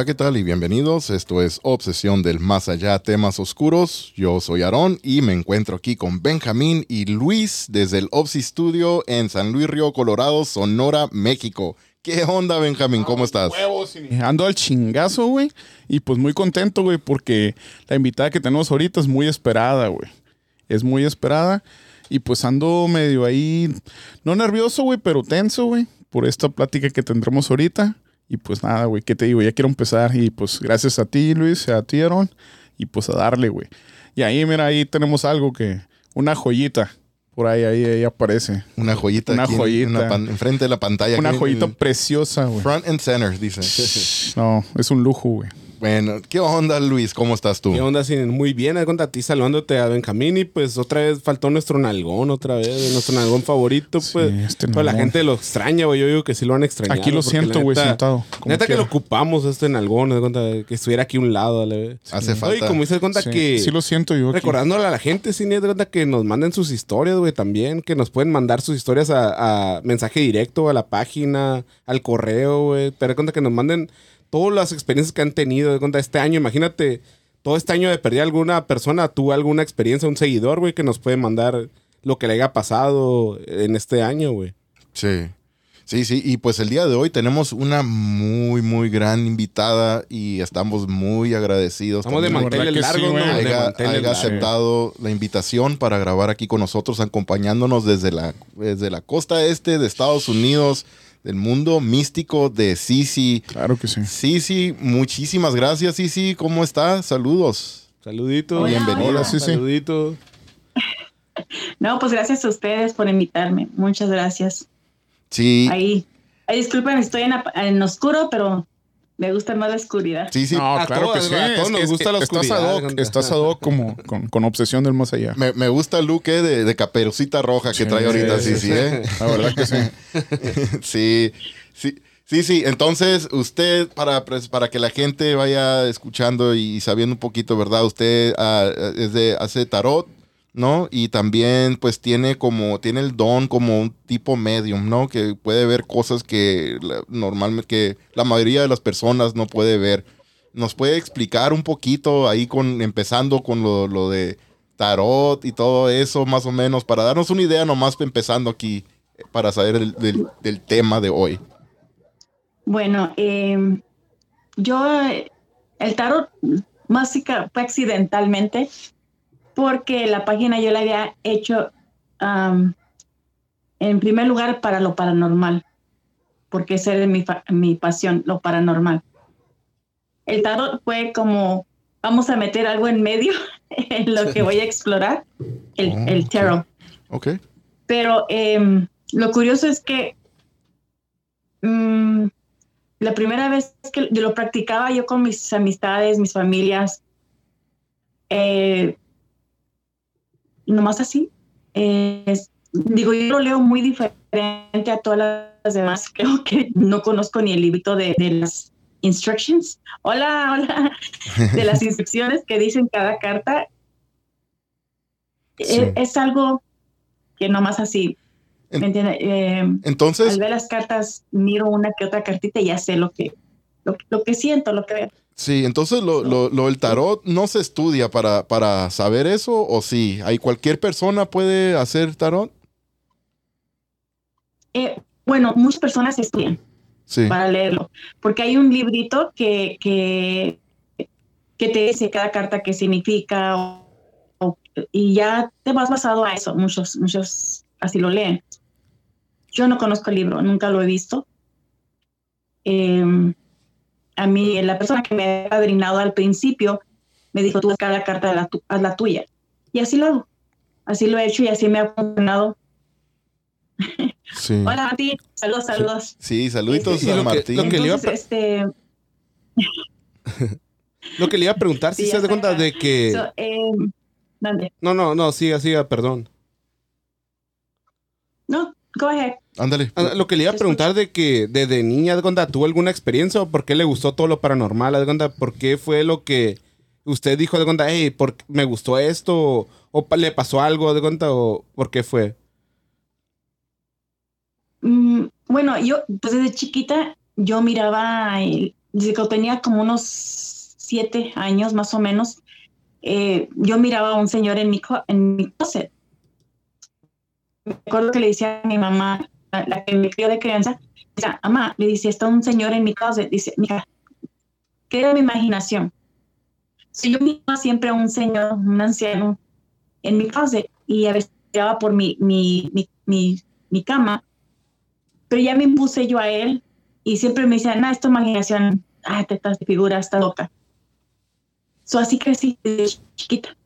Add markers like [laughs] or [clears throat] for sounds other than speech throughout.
Hola, ¿qué tal? Y bienvenidos. Esto es Obsesión del Más Allá, temas oscuros. Yo soy Aarón y me encuentro aquí con Benjamín y Luis desde el Obsi Studio en San Luis Río Colorado, Sonora, México. ¿Qué onda, Benjamín? ¿Cómo estás? Ando al chingazo, güey. Y pues muy contento, güey, porque la invitada que tenemos ahorita es muy esperada, güey. Es muy esperada. Y pues ando medio ahí, no nervioso, güey, pero tenso, güey, por esta plática que tendremos ahorita. Y pues nada, güey, ¿qué te digo? Ya quiero empezar. Y pues gracias a ti, Luis, a ti, Aaron. Y pues a darle, güey. Y ahí, mira, ahí tenemos algo que, una joyita. Por ahí, ahí, ahí aparece. Una joyita. Una aquí joyita. en enfrente de la pantalla. Una en joyita preciosa, güey. Front and center, dice. No, es un lujo, güey. Bueno, ¿qué onda, Luis? ¿Cómo estás tú? ¿Qué onda? Sí, muy bien, haz cuenta a ti saludándote a Benjamín y pues otra vez faltó nuestro nalgón, otra vez, nuestro nalgón favorito, pues. este pues la gente lo extraña, güey, yo digo que sí lo han extrañado. Aquí lo siento, güey, neta- sentado. Neta que lo ocupamos este nalgón, de cuenta que estuviera aquí a un lado, dale. Hace Oye, falta. como dices cuenta Sí, que sí lo siento yo. aquí. recordándole a la gente, sí, de cuenta que nos manden sus historias, güey, también, que nos pueden mandar sus historias a, a mensaje directo, a la página, al correo, güey, pero de cuenta que nos manden todas las experiencias que han tenido, de cuenta este año, imagínate, todo este año de perder alguna persona, tuvo alguna experiencia, un seguidor, güey, que nos puede mandar lo que le haya pasado en este año, güey. Sí. Sí, sí, y pues el día de hoy tenemos una muy, muy gran invitada y estamos muy agradecidos. Estamos de también manteles que sí, largos, güey. ¿no? Haya, haya aceptado la invitación para grabar aquí con nosotros, acompañándonos desde la, desde la costa este de Estados Unidos, del mundo místico de Sisi. Claro que sí. Sisi, muchísimas gracias, Sisi. ¿Cómo está? Saludos. Saluditos. Hola, sí. Saluditos. [laughs] No, pues gracias a ustedes por invitarme. Muchas gracias. Sí, Ahí, ay, disculpen, estoy en, en oscuro, pero me gusta más la oscuridad. sí, sí. No, a claro todas, que sí. a todos Es nos que- gusta la estás oscuridad, ad hoc, estás ad hoc como con, con obsesión del más allá. Me, me gusta el look eh, de, de caperucita roja que Sí, trae ahorita, sí, sí, sí, ¿eh? La verdad que sí. [laughs] sí, sí, sí, sí. Entonces, usted, para, pues, para que la gente vaya escuchando y sabiendo un poquito, ¿verdad? Usted ah, es de, hace tarot, ¿no? Y también, pues, tiene como, tiene el don como un tipo medium, ¿no? Que puede ver cosas que normalmente, que la mayoría de las personas no puede ver. ¿Nos puede explicar un poquito ahí con, empezando con lo, lo de tarot y todo eso, más o menos, para darnos una idea nomás empezando aquí, eh, para saber del, del- tema de hoy. Bueno, eh, yo, el tarot más sí que accidentalmente, porque la página yo la había hecho am, en primer lugar para lo paranormal, porque esa era mi, mi pasión, lo paranormal. El tarot fue como, vamos a meter algo en medio [laughs] en lo que voy a explorar, el, Oh, el tarot. Ok. Pero em, lo curioso es que mm, la primera vez que yo lo practicaba yo con mis amistades, mis familias, eh, nomás así. eh, es- digo, yo lo leo muy diferente a todas las demás. [laughs] Creo que no conozco ni el librito de, de las instructions. Hola, hola. [laughs] De las instrucciones que dicen cada carta. Sí. Eh, es algo que nomás así, En- ¿me entiende? Eh, Entonces, al ver las cartas, miro una que otra cartita y ya sé lo que, lo, lo que siento, lo que veo. Sí, entonces lo, lo, lo del tarot no se estudia para, para saber eso, o sí, hay cualquier persona puede hacer tarot. Eh, bueno, muchas personas estudian Sí. para leerlo, porque hay un librito que, que, que te dice cada carta qué significa o- o- y ya te vas basado a eso. Muchos, muchos así lo leen. Yo no conozco el libro, nunca lo he visto. Eh, a mí, la persona que me ha padrinado al principio me dijo, tú haz cada carta, la, tu- haz la tuya. Y así lo hago. Así lo he hecho y así me ha funcionado. Sí. [laughs] Hola, Mati. Saludos, saludos. Sí, saluditos Sí, sí, a lo que- Martín. lo que le iba a Entonces, este, [laughs] Lo que le iba a preguntar, si Sí, [laughs] se ya cuenta de que... so, eh, ¿dónde? No, no, no, siga, siga, perdón. No, go ahead. Ándale. Ah, Lo que le iba a preguntar de que desde niña, ¿de cuenta, tuvo alguna experiencia o por qué le gustó todo lo paranormal? ¿De cuenta, por qué fue lo que usted dijo de cuenta, hey, ¿por qué me gustó esto? O, le pasó algo de cuenta, o por qué fue? Mm, bueno, yo, pues desde chiquita, yo miraba el- desde que tenía como unos siete años más o menos, eh, yo miraba a un señor en mi, en mi closet. Me acuerdo que le decía a mi mamá, la, que me crió de crianza, decía, mamá, le dice, está un señor en mi closet. Dice, mira, ¿qué era mi imaginación? Si yo miraba siempre a un señor, un anciano, en mi closet y a veces miraba por mi, mi, mi, mi, cama, pero ya me impuse yo a él y siempre me decían, no, es tu imaginación, ah, te estás de figura, está loca. So, así crecí desde chiquita.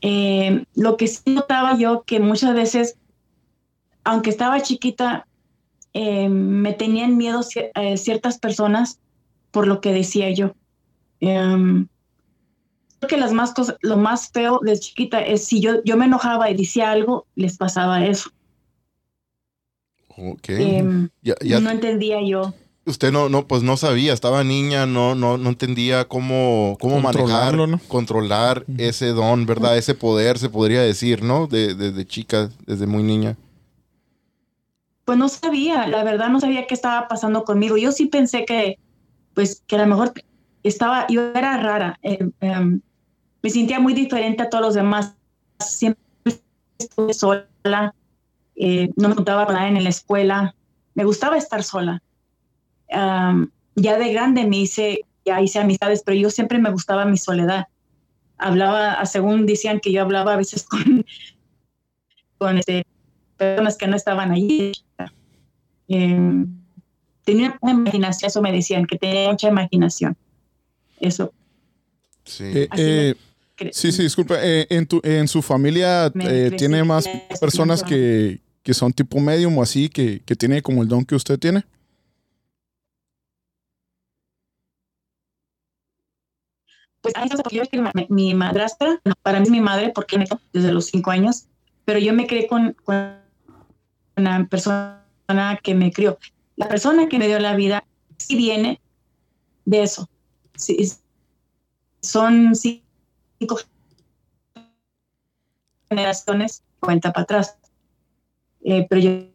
Eh, lo que sí notaba yo que muchas veces, aunque estaba chiquita, eh, me tenían miedo eh, ciertas personas por lo que decía yo. Em, creo que las más cosas, lo más feo de chiquita es si yo, yo me enojaba y decía algo, les pasaba eso. Ok. Em, Ya- ya- no entendía yo. usted no, no, pues no sabía, estaba niña, no, no, no entendía cómo, cómo manejar, controlar ese don, ¿verdad? Ese poder, se podría decir, ¿no? De, desde chica, desde muy niña. Pues no sabía, la verdad no sabía qué estaba pasando conmigo. Yo sí pensé que, pues, que a lo mejor estaba, yo era rara. eh, em, me sentía muy diferente a todos los demás. Siempre estuve sola, eh, no me juntaba con nadie en la escuela. Me gustaba estar sola. Ya de grande me hice, ya hice amistades, pero yo siempre me gustaba mi soledad. Hablaba, según decían que yo hablaba a veces [laughs] con, con este, personas que no estaban allí. Eh, tenía una imaginación, eso me decían, que tenía mucha imaginación. Eso. Sí. Eh, eh, sí, sí, disculpa. eh, en, tu, en su familia eh, tiene más personas que, que son tipo medium o así, que, que tiene como el don que usted tiene. Pues yo mi, mi madrastra, para mí es mi madre, porque desde los cinco años, pero yo me crié con, con una persona que me crió. La persona que me dio la vida sí viene de eso. Sí, son cinco generaciones, cuenta para atrás. Eh, pero yo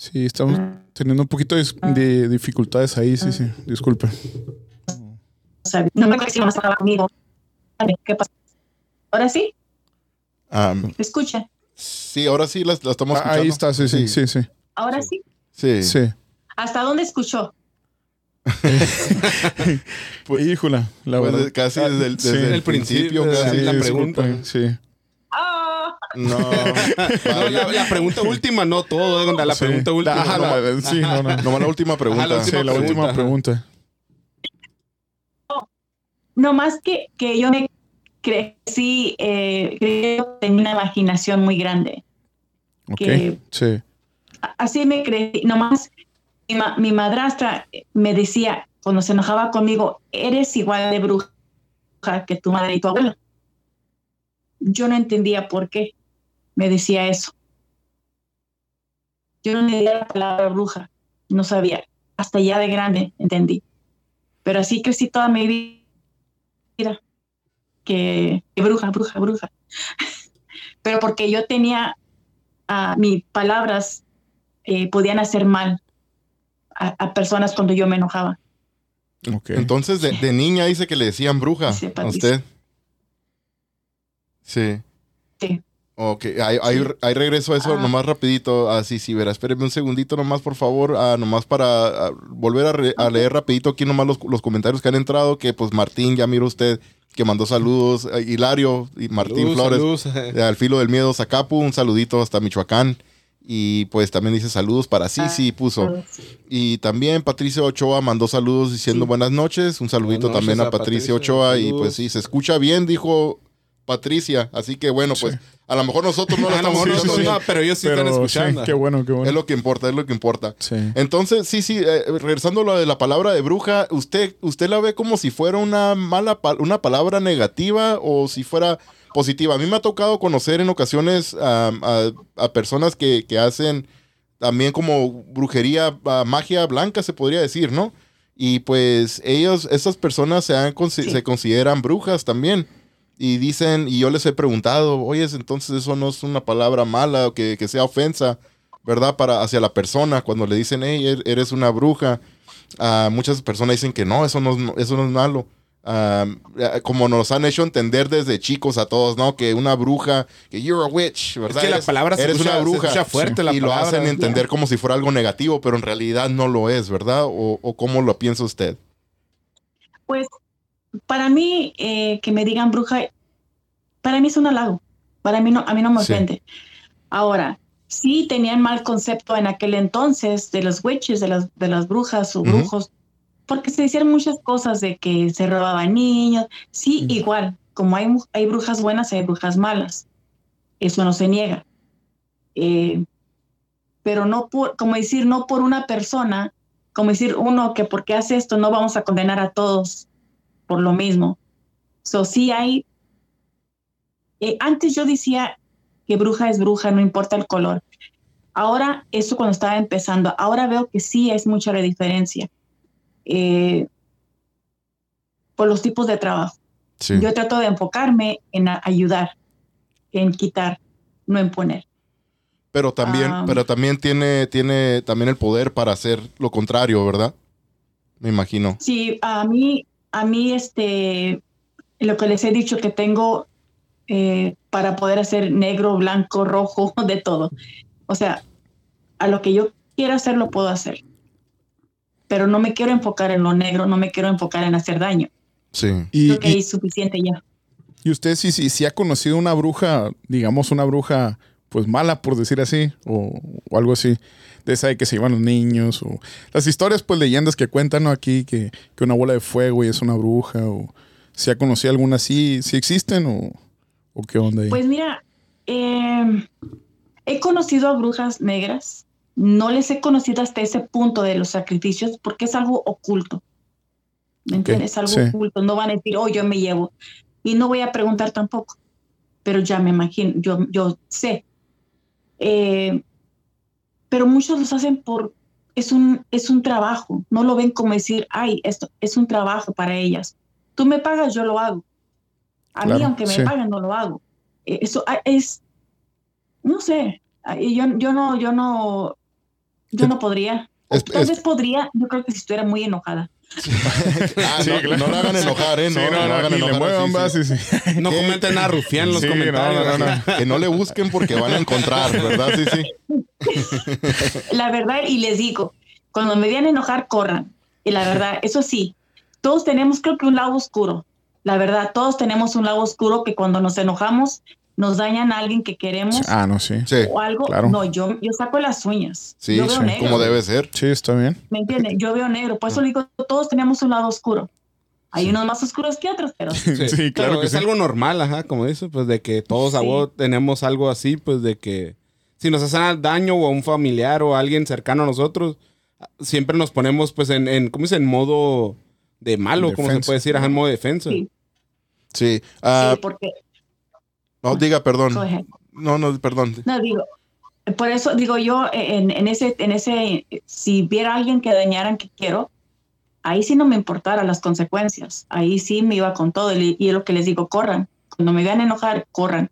Sí, estamos teniendo un poquito de, de dificultades ahí, sí, sí. Disculpe. no me acuerdo si conmigo. ¿Qué pasa? Ahora sí, ¿me escucha? Sí, ahora sí la, la estamos Ah, escuchando. ahí está, sí, sí, sí, sí. Ahora sí. Sí. Sí. ¿Hasta dónde escuchó? [laughs] Pues, híjola, la Pues, verdad. casi desde el, Sí. desde el El principio, casi. la pregunta. Sí. ¡Ah! No, [laughs] No, la, la pregunta última, no todo, la Sí. pregunta última. Ajá, no, la- sí, no, no. nomás la última pregunta. Ajá, la Sí, última la última pregunta, pregunta. No más que, que yo me crecí, eh, creo que tenía una imaginación muy grande. Ok. Que- Sí. Así me crecí. Nomás mi, ma- mi madrastra me decía, cuando se enojaba conmigo, eres igual de bruja que tu madre y tu abuela. Yo no entendía por qué me decía eso. Yo no entendía la palabra bruja, no sabía. Hasta ya de grande entendí. Pero así crecí toda mi vida. Que, que bruja, bruja, bruja. Pero porque yo tenía ah, mis palabras eh, podían hacer mal a, a personas cuando yo me enojaba. Ok. Entonces, de, de niña dice que le decían bruja Sí, a usted. Sí. Sí. Ok, ahí, ahí regreso a eso Ah. nomás rapidito. Así, sí, verá, espéreme un segundito nomás, por favor, ah, nomás para ah, volver a, re- a leer rapidito aquí nomás los, los comentarios que han entrado, que pues Martín, ya miro usted, que mandó saludos, eh, Hilario y Martín Flores, de Al Filo del Miedo, Zacapu, un saludito hasta Michoacán. Y pues también dice saludos para sí, sí, puso. Y también Patricia Ochoa mandó saludos diciendo Sí. buenas noches. Un saludito también a a Patricia, Patricia, Ochoa. Y pues sí, se escucha bien, dijo Patricia. Así que bueno, pues a lo mejor nosotros no [laughs] lo estamos pero ellos sí Pero están escuchando. sí, qué bueno, qué bueno. Es lo que importa, es lo que importa. Sí. Entonces, sí, sí, eh, regresando a lo de la palabra de bruja, ¿usted, usted la ve como si fuera una mala, pa- una palabra negativa o si fuera positiva? A mí me ha tocado conocer en ocasiones a, a personas que, que hacen también como brujería, magia blanca, se podría decir, ¿no? Y pues ellos, esas personas se, han, Sí. se consideran brujas también. Y dicen, y yo les he preguntado, oye, entonces eso no es una palabra mala o que, que sea ofensa, ¿verdad? Para hacia la persona, cuando le dicen, hey, er- eres una bruja. ah, muchas personas dicen que no, eso no, es- eso no es malo. Ah, como nos han hecho entender desde chicos a todos, ¿no? Que una bruja, que you're a witch, ¿verdad? que la Eres- palabra se eres escucha- una se bruja. escucha fuerte la y lo hacen entender como si fuera algo negativo, pero en realidad no lo es, ¿verdad? ¿O, o cómo lo piensa usted? Pues para mí, eh, que me digan bruja, para mí es un halago. Para mí no, a mí no me Sí. ofende. Ahora, sí tenían mal concepto en aquel entonces de los witches, de las, de las brujas o brujos, porque se hicieron muchas cosas de que se robaban niños. Sí, igual, como hay, hay brujas buenas, hay brujas malas. Eso no se niega. Eh, pero no por, como decir, no por una persona, como decir uno que porque hace esto no vamos a condenar a todos por lo mismo. So, sí hay. eh, antes yo decía que bruja es bruja, no importa el color. Ahora, eso cuando estaba empezando, ahora veo que sí es mucha la diferencia. eh, por los tipos de trabajo. Sí. Yo trato de enfocarme en ayudar, en quitar, no en poner. Pero también, Ah. pero también tiene, tiene también el poder para hacer lo contrario, ¿verdad? Me imagino. Sí, a mí, a mí, este, lo que les he dicho que tengo eh, para poder hacer negro, blanco, rojo, [laughs] de todo. O sea, a lo que yo quiera hacer lo puedo hacer. Pero no me quiero enfocar en lo negro, no me quiero enfocar en hacer daño. Sí. Y, Creo que y- es suficiente ya. y usted sí, sí, sí ha conocido una bruja, digamos una bruja, pues mala, por decir así, o, o algo así. De esa de que se llevan los niños, o las historias, pues leyendas que cuentan ¿no? aquí, que, que una bola de fuego y es una bruja, o si ha conocido alguna así, si existen, o, o qué onda ahí. Pues mira, eh, he conocido a brujas negras. No les he conocido hasta ese punto de los sacrificios porque es algo oculto. ¿Me entiendes? Es algo sí. oculto. No van a decir, oh, yo me llevo. Y no voy a preguntar tampoco. Pero ya me imagino, yo, yo sé. Eh, pero muchos los hacen por, es un, es un trabajo. No lo ven como decir, ay, esto es un trabajo para ellas. Tú me pagas, yo lo hago. A mí, aunque me sí. paguen, no lo hago. Eh, Eso ah, es, no sé, ah, yo, yo no, yo no, yo no podría. O es- Tal es- vez podría, yo creo que si estuviera muy enojada. Ah, [laughs] Sí, no, claro. no lo hagan enojar, ¿eh? Sí, No, no, hagan le muevan, sí. sí. No comenten nada rufián en los Sí, no, comentarios. no, no, no. Que no le busquen porque van a encontrar, ¿verdad? Sí, sí. [laughs] La verdad, y les digo, cuando me vean enojar, corran. Y la verdad, eso sí, todos tenemos, creo que un lado oscuro. La verdad, todos tenemos un lado oscuro que cuando nos enojamos nos dañan a alguien que queremos Ah, no, sí. Sí, o algo. claro. No, yo, yo saco las uñas. sí, yo veo sí, negro. como debe ser. Sí, está bien. ¿Me entiendes? Yo veo negro. Por eso digo, todos tenemos un lado oscuro. Hay unos más oscuros que otros, pero [laughs] Sí, claro Pero que es sí. algo normal, ajá, como dice, pues de que todos a huevo tenemos algo así, pues de que si nos hacen daño o a un familiar o a alguien cercano a nosotros, siempre nos ponemos pues en, en ¿cómo dice? En modo de malo, como se puede decir, ajá, en modo de defensa. Sí. Sí. Ah, sí, porque no, diga perdón. No, no, perdón. No, digo, por eso digo yo, en, en ese, en ese, si viera a alguien que dañaran que quiero, ahí sí no me importara las consecuencias. Ahí sí me iba con todo. Y, es lo que les digo, corran. Cuando me vean enojar, corran.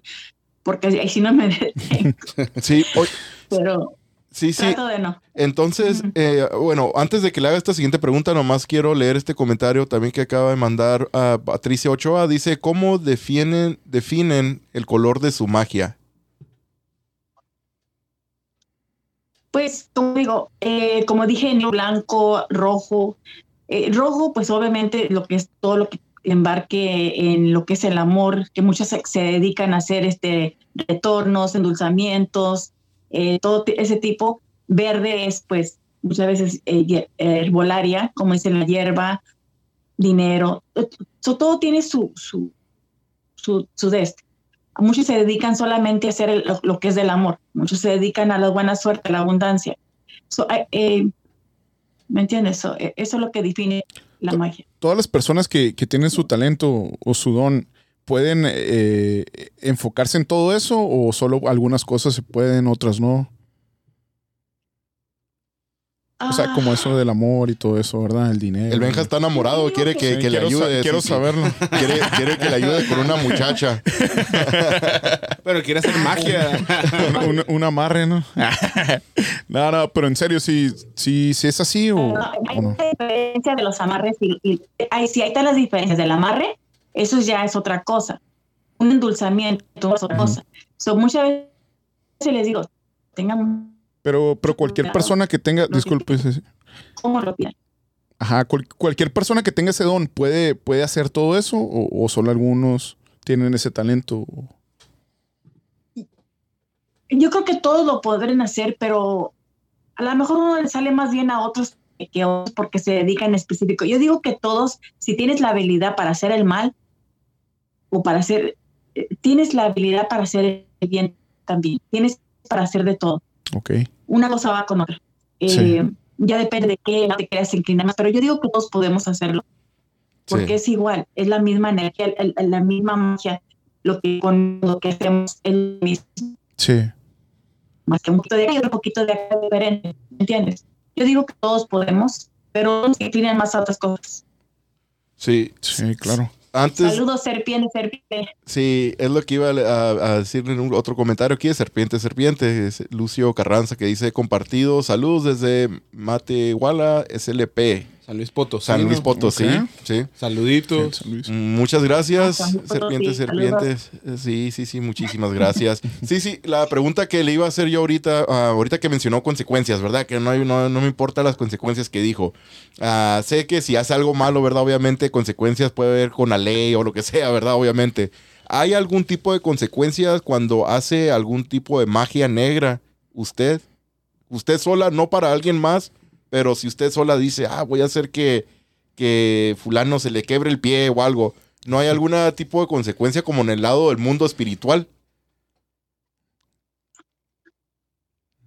Porque ahí sí no me [laughs] detengo. Sí, oye, Pero sí, sí. trato de no. Entonces, eh, bueno, antes de que le haga esta siguiente pregunta, nomás quiero leer este comentario también que acaba de mandar a Patricia Ochoa. Dice, ¿cómo definen, definen el color de su magia? Pues, como digo, eh, como dije, blanco, rojo. Eh, rojo, pues obviamente lo que es todo lo que embarque en lo que es el amor, que muchos se, se dedican a hacer este retornos, endulzamientos, eh, todo ese tipo. Verde es, pues, muchas veces eh, herbolaria, como dice la hierba, dinero. Eh, so, todo tiene su, su, su, su. Muchos se dedican solamente a hacer el- lo, lo que es del amor. Muchos se dedican a la buena suerte, a la abundancia. So, eh, eh, ¿Me entiendes? So, eh, eso es lo que define la magia. Todas las personas que, que tienen su talento o su don, ¿pueden eh, enfocarse en todo eso o solo algunas cosas se pueden, otras no? O sea, como eso del amor y todo eso, ¿verdad? El dinero. El Benja está enamorado, quiere que, Sí, que le quiero sa- ayude. quiero sí, saberlo. Quiere, quiere que le ayude con una muchacha. [laughs] Pero quiere hacer magia. Un amarre, ¿no? [laughs] no, no, pero en serio, si sí, sí es así o, No, o hay no. una diferencia de los amarres y, y hay, si hay todas las diferencias del amarre, eso ya es otra cosa. Un endulzamiento es otra cosa. So, muchas veces les digo, tengan Pero, pero cualquier persona que tenga, disculpe, como lo pidan. ajá, cual- cualquier persona que tenga ese don puede, puede hacer todo eso o, o solo algunos tienen ese talento. Yo creo que todos lo podrán hacer, pero a lo mejor uno le sale más bien a otros que otros porque se dedican en específico. Yo digo que todos, si tienes la habilidad para hacer el mal o para hacer, eh, tienes la habilidad para hacer el bien también. Tienes para hacer de todo. Ok. Una cosa va con otra. Eh, Sí. Ya depende de qué te quieras inclinar más, pero yo digo que todos podemos hacerlo porque Sí. es igual, es la misma energía, el- el- la misma magia. Lo que con lo que hacemos es lo mismo Sí. más que un poquito de acá y otro poquito de acá diferente, ¿me entiendes? Yo digo que todos podemos, pero unos inclinan más otras cosas. Sí. Sí, claro. Antes, Saludos, serpiente, serpiente. sí, es lo que iba a, a- decirle en un otro comentario aquí Serpiente Serpiente. Es Lucio Carranza que dice compartido. Saludos desde Matehuala, SLP. San Luis Potosí. San Luis. Potosí. Sí. Saluditos. San Luis. Muchas gracias, San Luis Potosí, serpientes, serpientes. Eh, Sí, sí, sí, muchísimas gracias. [laughs] Sí, sí, la pregunta que le iba a hacer yo ahorita, ah, ahorita que mencionó consecuencias, ¿verdad? Que no, hay, no, no me importan las consecuencias que dijo. Ah, sé que si hace algo malo, ¿verdad? Obviamente consecuencias puede haber con la ley o lo que sea, ¿verdad? Obviamente. ¿Hay algún tipo de consecuencias cuando hace algún tipo de magia negra usted? Usted sola, no para alguien más, pero si usted sola dice, ah, voy a hacer que, que fulano se le quebre el pie o algo, ¿no hay algún tipo de consecuencia como en el lado del mundo espiritual?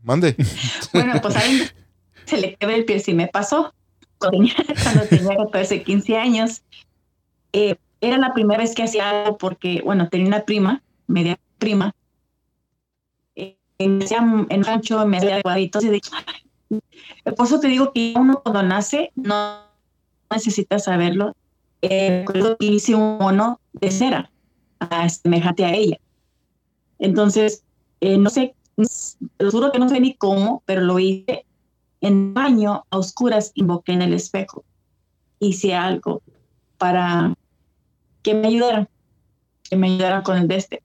Mande. [laughs] Bueno, pues alguien se le quebra el pie, sí me pasó. Cuando tenía, cuando tenía 14, 15 años, eh, era la primera vez que hacía algo porque, bueno, tenía una prima, media prima, eh, me hacía en rancho, me hacía cuadritos y de por eso te digo que uno cuando nace no necesita saberlo. Eh, hice un mono de cera ah, semejante a ella. Entonces, eh, no sé, lo juro que no sé ni cómo, pero lo hice en baño a oscuras, invoqué en el espejo. Hice algo para que me ayudaran, que me ayudaran con el de este.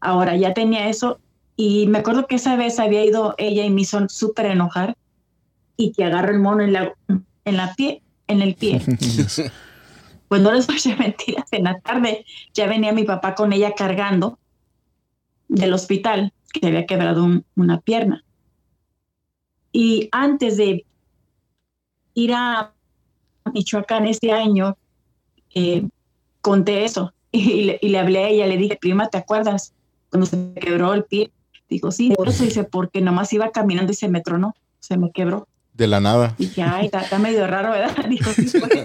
Ahora ya tenía eso y me acuerdo que esa vez había ido ella y me hizo súper enojar y que agarro el mono en la, en la pie, en el pie. [laughs] Pues no les voy a echar mentiras. En la tarde ya venía mi papá con ella cargando del hospital, que se había quebrado un- una pierna. Y antes de ir a Michoacán este año, eh, conté eso [laughs] y le, y le hablé a ella, le dije, prima, ¿te acuerdas cuando se me quebró el pie? Dijo, sí, por eso dice, porque nomás iba caminando y se me tronó, se me quebró. De la nada. Dije, ay, está, está medio raro, ¿verdad? [laughs] Dijo, sí, fue.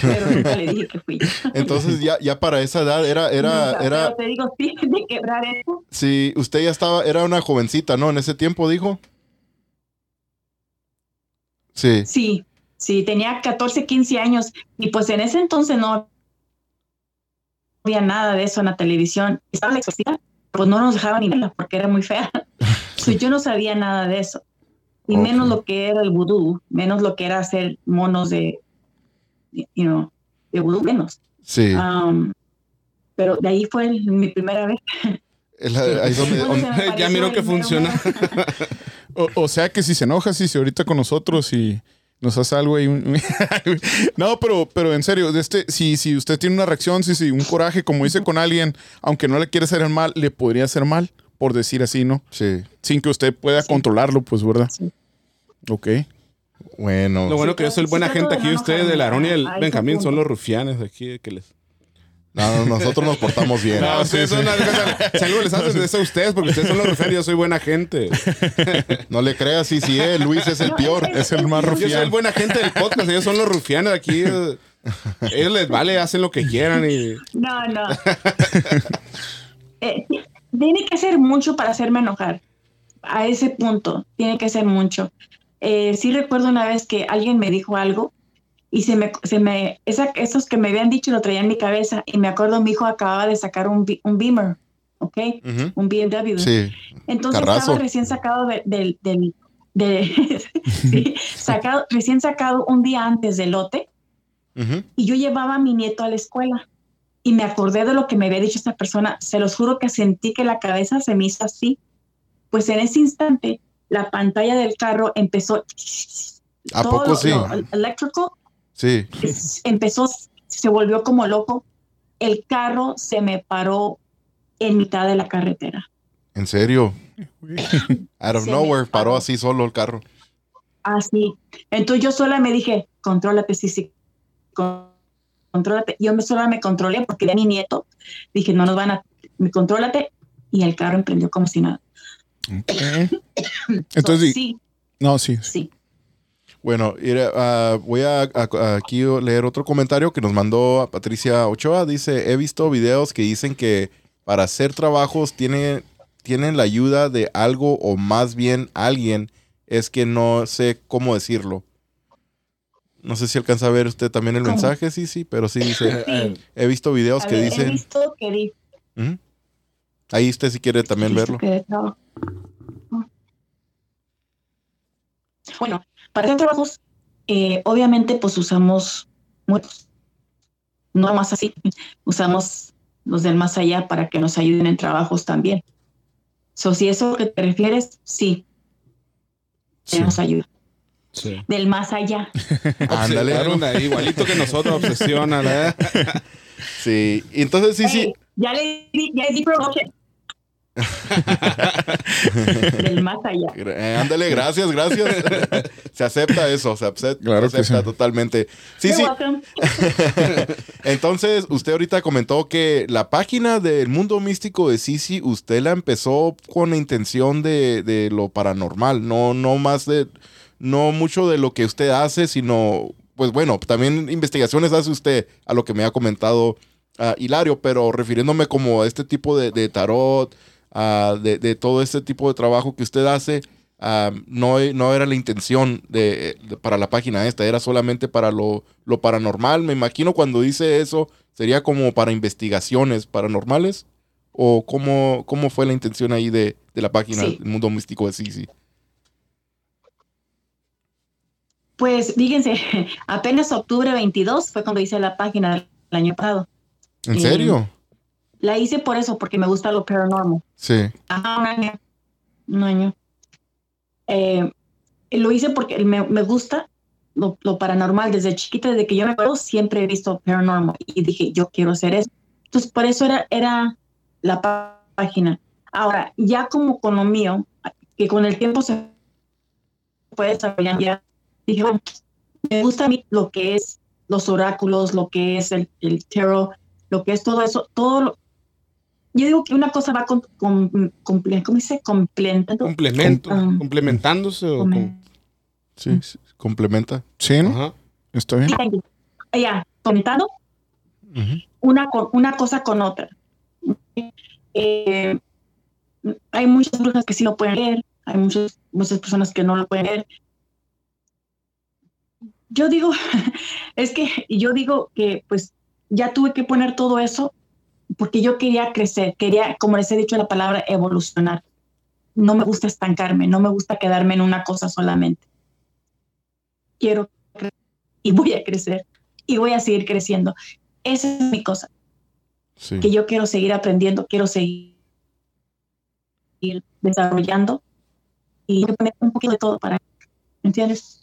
Pero nunca le dije que fui yo. Entonces ya, ya para esa edad era, era, era, pero te digo, sí, [laughs] de quebrar eso. si usted ya estaba, era una jovencita, ¿no? En ese tiempo dijo. Sí. Sí, sí, tenía 14, 15 años y pues en ese entonces no había nada de eso en la televisión. Estaba la exorcista, pues no nos dejaban ni verla porque era muy fea. [laughs] Yo no sabía nada de eso. Y menos lo que era el vudú, menos lo que era hacer monos de, you know, de vudú, menos. Sí. Um, pero de ahí fue el- mi primera vez. Ahí donde- [laughs] me Ya miró que funciona. [laughs] O, o sea que si se enoja, si se ahorita con nosotros y nos hace algo ahí. un- [laughs] no, pero, pero en serio, de este, si, si usted tiene una reacción, si, si un coraje, como dice con alguien, aunque no le quiere hacer el mal, le podría hacer mal, por decir así, ¿no? sí. Sin que usted pueda controlarlo, pues, ¿verdad? Sí. Ok. Bueno. Lo bueno que yo soy el buena Sí, gente aquí. Ustedes, enojarme. el Aarón y el Benjamín, son los rufianes aquí que les. No, no, nosotros nos portamos bien. No, son las Si algo les hacen de eso a ustedes, porque ustedes son los rufianes, yo soy buena gente. No le creas, sí, sí, eh, Luis es el peor. Es el más Yo soy el rufián. buena gente del podcast, ellos son los rufianes aquí. eh. Ellos les vale, hacen lo que quieran y. No, no. [laughs] Eh, tiene que ser mucho para hacerme enojar. A ese punto, tiene que ser mucho. eh, sí recuerdo una vez que alguien me dijo algo y se me, se me esa, esos que me habían dicho lo traía en mi cabeza y me acuerdo mi hijo acababa de sacar un, un Beamer, ¿ok? Un BMW. Sí. Entonces Carrazo. estaba recién sacado de- del, de, [laughs] sí, sacado, recién sacado un día antes del lote y yo llevaba a mi nieto a la escuela y me acordé de lo que me había dicho esta persona. Se los juro que sentí que la cabeza se me hizo así. Pues en ese instante la pantalla del carro empezó. ¿A todo poco lo- sí? lo eléctrico Sí. empezó, se volvió como loco. El carro se me paró en mitad de la carretera. En serio. [laughs] Out of Se nowhere, paró paró. así solo el carro. Así. Entonces yo sola me dije, contrólate, sí, sí, con- contrólate. Yo me sola me controlé porque de mi nieto dije, no nos van a, me contrólate y el carro emprendió como si nada. [coughs] Entonces, So, sí. no, sí. sí. Bueno, ah, voy a, a- a aquí leer otro comentario que nos mandó a Patricia Ochoa. Dice, he visto videos que dicen que para hacer trabajos tiene, tienen la ayuda de algo o más bien alguien. Es que no sé cómo decirlo. No sé si alcanza a ver usted también el ¿Cómo? mensaje, sí, sí, pero sí dice, Sí. he visto videos A que ver, He dicen, visto que ahí usted si quiere también he verlo. que. Bueno, para hacer trabajos, eh, obviamente, pues usamos muchos, no más así, usamos los del más allá para que nos ayuden en trabajos también. So, si eso que te refieres, sí, Sí. tenemos ayuda. Sí. Del más allá. [laughs] Ándale. Ahí, igualito que nosotros, obsesiona, ¿verdad? [laughs] Sí, y entonces sí, sí. Ya le di, ya le di promotion. [laughs] Del más allá. Eh, ándale, gracias, gracias. se acepta eso, se acepta, Claro se acepta sí. totalmente. Sí, You're sí. welcome. Entonces, usted ahorita comentó que la página del mundo místico de Sisi, usted la empezó con la intención de, de lo paranormal, no, no más de, no mucho de lo que usted hace, sino, pues bueno, también investigaciones hace usted a lo que me ha comentado ah, Hilario, pero refiriéndome como a este tipo de, de tarot, ah, de, de todo este tipo de trabajo que usted hace, ah, no, no era la intención de, de- para la página esta, era solamente para lo, lo paranormal. Me imagino cuando dice eso, sería como para investigaciones paranormales. ¿O cómo, cómo fue la intención ahí de, de la página Sí. del mundo místico de Sisi? Pues fíjense, [laughs] apenas octubre 22 fue cuando hice la página del año pasado. ¿En Eh, serio? La hice por eso, porque me gusta lo paranormal. Sí. Ajá, un año. Un año. Eh, lo hice porque me, me gusta lo, lo paranormal. Desde chiquita, desde que yo me acuerdo, siempre he visto paranormal y dije, yo quiero hacer eso. Entonces, por eso era, era la pá- página. Ahora, ya como con lo mío, que con el tiempo se fue desarrollando, ya dije, bueno, me gusta a mí lo que es los oráculos, lo que es el, el tarot, lo que es todo eso, todo lo, yo digo que una cosa va con, con, comple- ¿cómo dice? Complementando. Complemento, Um, complementándose o con- Sí, sí, complementa. Sí, ¿no? Ajá. Está bien. Ya, comentando Ujú. una, con- una cosa con otra. Eh, hay muchas brujas que sí lo pueden leer, hay muchas, muchas personas que no lo pueden leer. Yo digo, [laughs] es que yo digo que pues ya tuve que poner todo eso porque yo quería crecer, quería, como les he dicho la palabra, evolucionar. No me gusta estancarme, no me gusta quedarme en una cosa solamente. Quiero crecer y voy a crecer y voy a seguir creciendo. Esa es mi cosa, Sí. que yo quiero seguir aprendiendo, quiero seguir desarrollando y poner un poquito de todo para, ¿entiendes?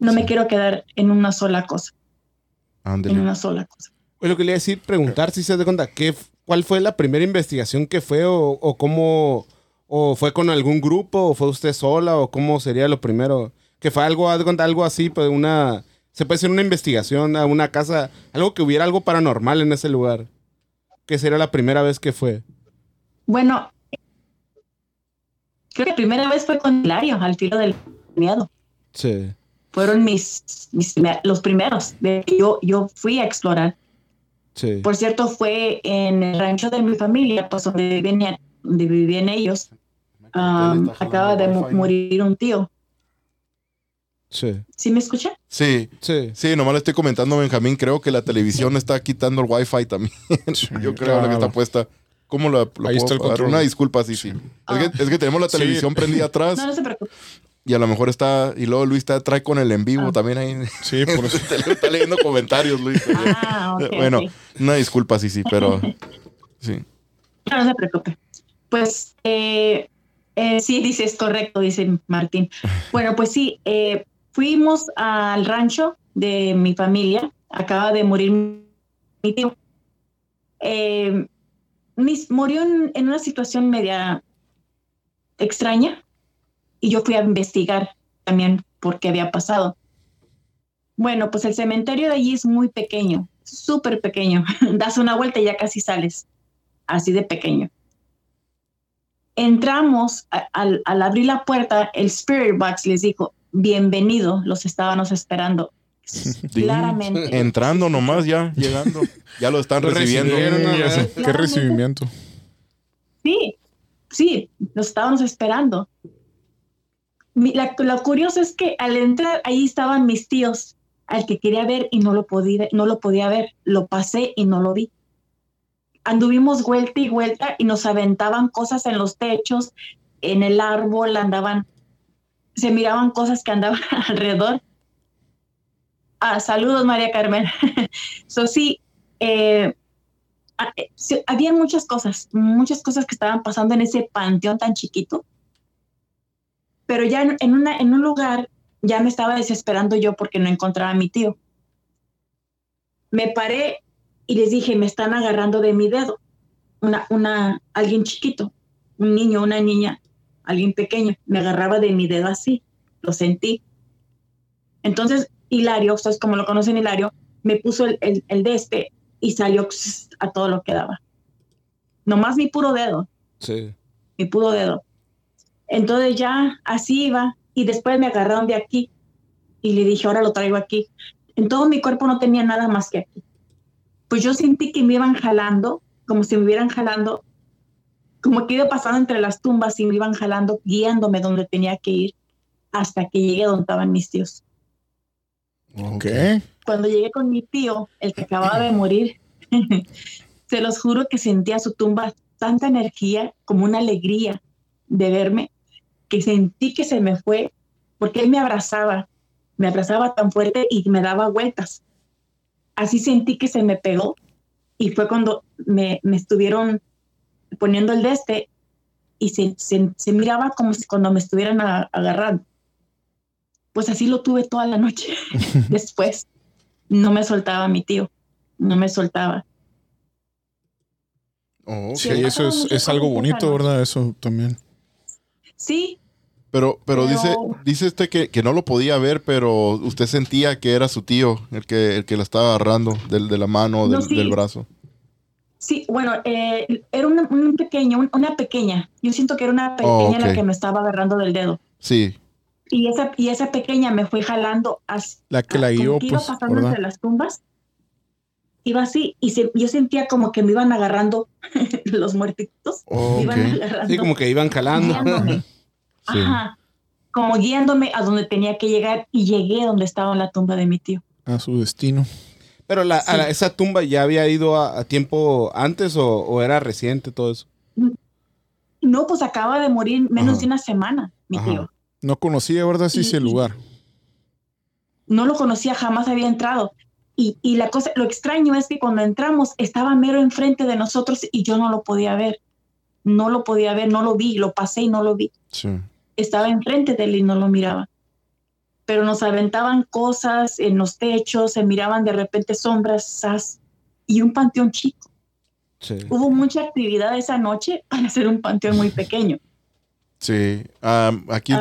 No me quiero quedar en una sola cosa, en una sola cosa. Oye, lo que le iba a decir, preguntar si se da cuenta, ¿qué, ¿cuál fue la primera investigación que fue o, o cómo, o fue con algún grupo o fue usted sola o cómo sería lo primero? Que fue algo, algo así, pues una, se puede hacer una investigación a una casa, algo que hubiera algo paranormal en ese lugar. Que sería la primera vez que fue. Bueno, creo que la primera vez fue con Hilario, al filo del miedo. Sí. Fueron mis, los primeros. De, yo, yo fui a explorar. Sí. Por cierto, fue en el rancho de mi familia, pues donde vivían, donde vivían ellos. Um, acaba de mu- morir un tío. Sí. ¿Sí me escucha? Sí, Sí. sí, nomás le estoy comentando Benjamín. Creo que la televisión está quitando el wifi también. [laughs] Yo creo la que está puesta. ¿Cómo la, la Ahí puedo está el control. Una disculpa, sí, sí. Es, que, es que tenemos la Sí. televisión prendida atrás No, no se preocupe. Y a lo mejor está. Y luego Luis está, trae con el en vivo Ah. también ahí. Sí, por [laughs] eso. Está- está leyendo comentarios, Luis. Ah, ok. bueno, una disculpa, sí, sí, pero. [laughs] Sí. No, no se preocupe. Pues eh, eh, sí, dices correcto, dice Martín. Bueno, pues sí, eh, fuimos al rancho de mi familia. Acaba de morir mi tío. Eh, mis- murió en, en una situación media extraña y yo fui a investigar también por qué había pasado. Bueno, pues el cementerio de allí es muy pequeño, súper pequeño. [laughs] Das una vuelta y ya casi sales así de pequeño. Entramos, a- al, al abrir la puerta, el Spirit Box les dijo, bienvenido, los estábamos esperando. [laughs] Claramente. Entrando nomás ya, llegando. Ya lo están recibiendo. Qué recibimiento. Sí, sí, los estábamos esperando. La- lo curioso es que al entrar ahí estaban mis tíos, al que quería ver y no lo podía, no lo podía ver. Lo pasé y no lo vi. Anduvimos vuelta y vuelta y nos aventaban cosas en los techos, en el árbol, andaban, se miraban cosas que andaban [laughs] alrededor. Ah, saludos, María Carmen. [laughs] so, sí, eh, ah, eh, había muchas cosas, muchas cosas que estaban pasando en ese panteón tan chiquito. Pero ya en, una, en un lugar ya me estaba desesperando yo porque no encontraba a mi tío. Me paré y les dije, me están agarrando de mi dedo. Una, una, alguien chiquito, un niño, una niña, alguien pequeño, me agarraba de mi dedo así, lo sentí. Entonces, Hilario, ustedes como lo conocen, Hilario, me puso el, el, el de este y salió a todo lo que daba. Nomás mi puro dedo, Sí. mi puro dedo. Entonces ya así iba y después me agarraron de aquí y le dije, ahora lo traigo aquí. En todo mi cuerpo no tenía nada más que aquí. Pues yo sentí que me iban jalando, como si me hubieran jalando, como que iba pasando entre las tumbas y me iban jalando, guiándome donde tenía que ir hasta que llegué donde estaban mis tíos. Ok. Cuando llegué con mi tío, el que acababa de morir, [laughs] se los juro que sentía su tumba tanta energía como una alegría de verme, que sentí que se me fue, porque él me abrazaba, me abrazaba tan fuerte y me daba vueltas. Así sentí que se me pegó y fue cuando me, me estuvieron poniendo el de este y se, se, se miraba como si cuando me estuvieran a- agarrando. Pues así lo tuve toda la noche. [laughs] Después no me soltaba mi tío, no me soltaba. Oh, ok. Sí, eso es, es algo bonito. ¿verdad? Eso también. Sí, Pero, pero, Pero- dice, dice usted que, que no lo podía ver, pero usted sentía que era su tío el que, el que la estaba agarrando del, de la mano, No, del, sí. del brazo. sí, bueno, eh, era una, un pequeño, un- una pequeña. Yo siento que era una pequeña Oh, la ok. que me estaba agarrando del dedo. Sí. Y esa, y esa pequeña me fue jalando así. La que la guió, que iba pues, pasando ¿verdad? entre las tumbas. Iba así y se- yo sentía como que me iban agarrando [laughs] los muertitos. Oh, me iban agarrando. Sí, como que iban jalando. [laughs] Ajá. Como guiándome a donde tenía que llegar y llegué donde estaba la tumba de mi tío. A su destino. Pero la, a la- esa tumba ya había ido a, a tiempo antes o, o era reciente todo eso. No, pues acaba de morir menos Ajá. de una semana, mi Ajá. tío. No conocía, ¿verdad? Sí, sí, el lugar. No lo conocía, jamás había entrado. Y, y la cosa, lo extraño es que cuando entramos estaba mero enfrente de nosotros y yo no lo podía ver. No lo podía ver, no lo vi, lo pasé y no lo vi. Sí. Estaba enfrente de él y no lo miraba. Pero nos aventaban cosas en los techos, se miraban de repente sombras zas, y un panteón chico. Sí. Hubo mucha actividad esa noche para ser un panteón muy [laughs] pequeño. Sí. Am, aquí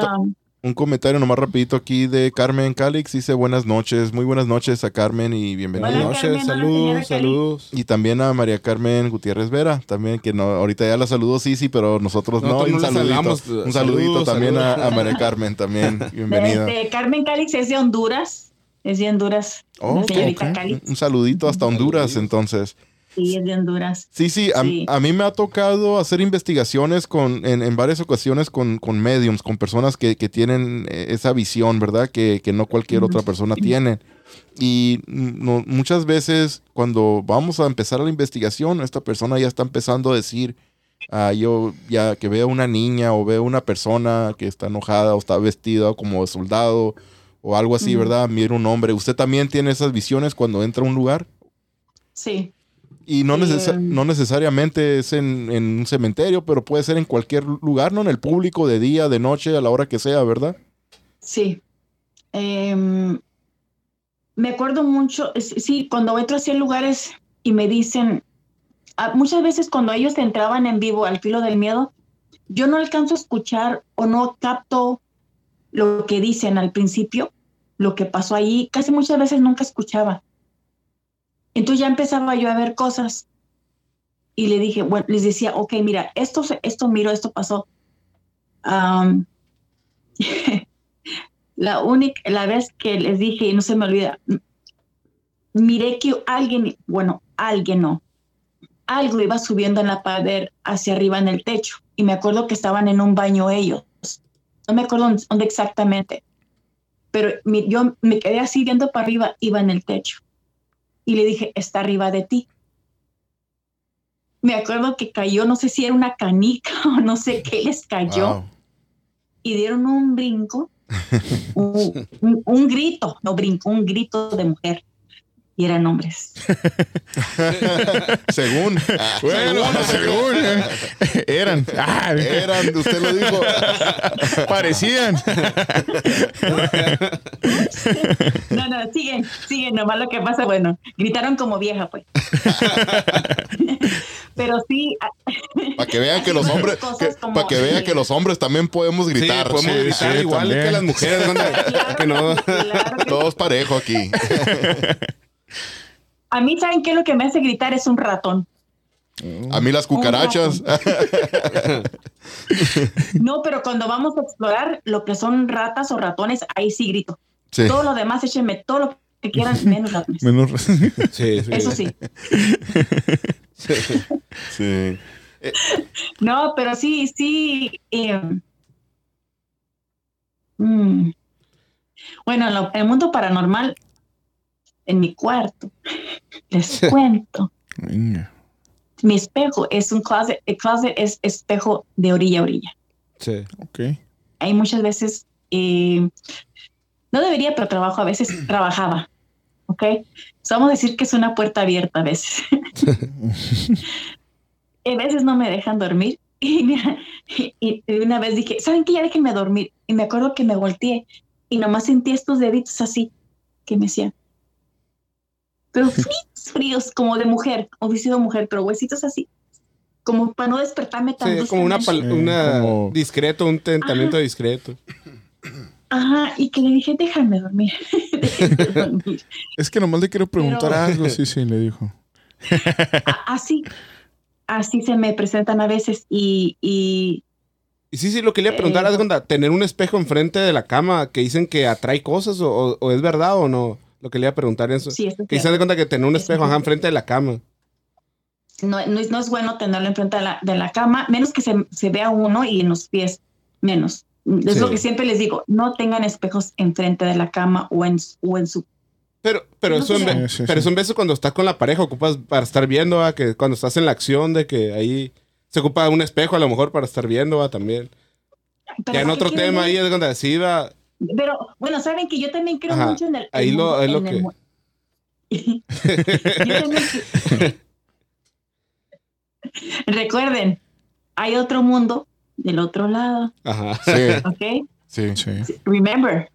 un comentario nomás rapidito aquí de Carmen Calix. Dice buenas noches. Muy buenas noches a Carmen y bienvenida. Buenas noches, Carmen, saludos, saludos. Y también a María Carmen Gutiérrez Vera, también que no, ahorita ya la saludó sí, sí, pero nosotros, Nosotros no. Un saludito, saludamos. un saludito Saludos, también a- saludos. A, María Carmen también, [laughs] bienvenida. Este, Carmen Calix es de Honduras. Es de Honduras. Oh, la ok, señorita ok. Calix. Un saludito hasta Honduras, entonces. Sí, es de Honduras. Sí, sí, a, Sí. a mí me ha tocado hacer investigaciones con, en, en varias ocasiones con, con mediums, con personas que, que tienen eh, esa visión, ¿verdad? Que, que no cualquier otra persona tiene. Y no- muchas veces cuando vamos a empezar la investigación, esta persona ya está empezando a decir, ah, yo ya que veo una niña o veo una persona que está enojada o está vestida como de soldado o algo así. ¿verdad? Mira un hombre. ¿Usted también tiene esas visiones cuando entra a un lugar? Sí. Y no, necesa- Eh, no necesariamente es en, en un cementerio, pero puede ser en cualquier lugar, ¿no? En el público, de día, de noche, a la hora que sea, ¿verdad? Sí. Em, me acuerdo mucho, sí, cuando entro en lugares y me dicen, ah, muchas veces cuando ellos entraban en vivo al filo del miedo, yo no alcanzo a escuchar o no capto lo que dicen al principio, lo que pasó allí, casi muchas veces nunca escuchaba. Entonces ya empezaba yo a ver cosas y le dije, bueno, les decía, ok, mira, esto, esto miro, esto pasó. [laughs] La única, la vez que les dije, y no se me olvida, miré que alguien, bueno, alguien no, algo iba subiendo en la pared hacia arriba en el techo. Y me acuerdo que estaban en un baño ellos. No me acuerdo dónde, exactamente. Pero yo me quedé así viendo para arriba, iba en el techo. Y le dije, está arriba de ti. Me acuerdo que cayó, no sé si era una canica [laughs] o no sé qué les cayó Wow. y dieron un brinco, un, un- un grito, no brinco, un grito de mujer. Y eran hombres. [laughs] Según. Bueno, según. eh, Eran. Ah, Eran, usted lo dijo. parecían. No, no, siguen, siguen, nomás lo que pasa, bueno, gritaron como vieja, pues. [laughs] Pero sí, Para que vean que los [laughs] hombres, Cosas como- para que vean que los hombres también podemos gritar. Sí, podemos Sí, gritar sí, igual también. que las mujeres. que no. claro que- Todos parejo aquí. A mí, ¿saben qué? Lo que me hace gritar es un ratón. A mí las cucarachas. [laughs] No, pero cuando vamos a explorar lo que son ratas o ratones, ahí sí grito. Sí. Todo lo demás, échenme todo lo que quieran, menos ratones. Menos. Sí, sí. Eso sí. [laughs] Sí. No, pero sí, sí. eh, mm. Bueno, en lo- en el mundo paranormal, en mi cuarto, les cuento. Venga. Mi espejo es un closet, el closet es espejo de orilla a orilla. Sí. Ok. Hay muchas veces, eh, no debería, pero trabajo a veces, [clears throat] trabajaba. ¿Ok? So, vamos a decir que es una puerta abierta a veces. [laughs] a veces no me dejan dormir. [laughs] Y, mira, y- y una vez dije, ¿saben qué? Ya déjenme dormir. Y me acuerdo que me volteé y nomás sentí estos deditos así que me hacían. Pero fríos, fríos, como de mujer, o sido mujer, pero huesitos así. Como para no despertarme tan Sí, como una, pal- una como- discreto, un tentamiento discreto. Ajá, y que le dije, déjame dormir. [laughs] déjame [laughs] dormir. Es que nomás le quiero preguntar Pero- algo. Sí, sí, le dijo. Así, así se me presentan a veces y, y Y sí, sí, lo que le iba a preguntar Eh, es, onda, tener un espejo enfrente de la cama que dicen que atrae cosas o, o- o es verdad o no. Lo que le iba a preguntar es eso. sí, eso es Que se de cuenta que tener un espejo es ajá, enfrente de la cama. no, no es, no es bueno tenerlo enfrente de la, de la cama, menos que se, se vea uno y en los pies, menos. Es Sí. lo que siempre les digo, no tengan espejos enfrente de la cama o en, su- o en su... Pero, pero No eso en, sé. ve- Sí, sí, pero sí. eso en veces cuando estás con la pareja ocupas para estar viendo, ¿va? que cuando estás en la acción de que ahí se ocupa un espejo a lo mejor para estar viendo ¿va? también. Pero Ya en ¿para qué otro tema ahí es cuando sí va. Pero bueno, saben que yo también creo Ajá, mucho en el... ahí el lo- lo en el que- [laughs] también Recuerden, hay otro mundo del otro lado, Ajá. Sí, ¿ok? sí. Sí. Remember,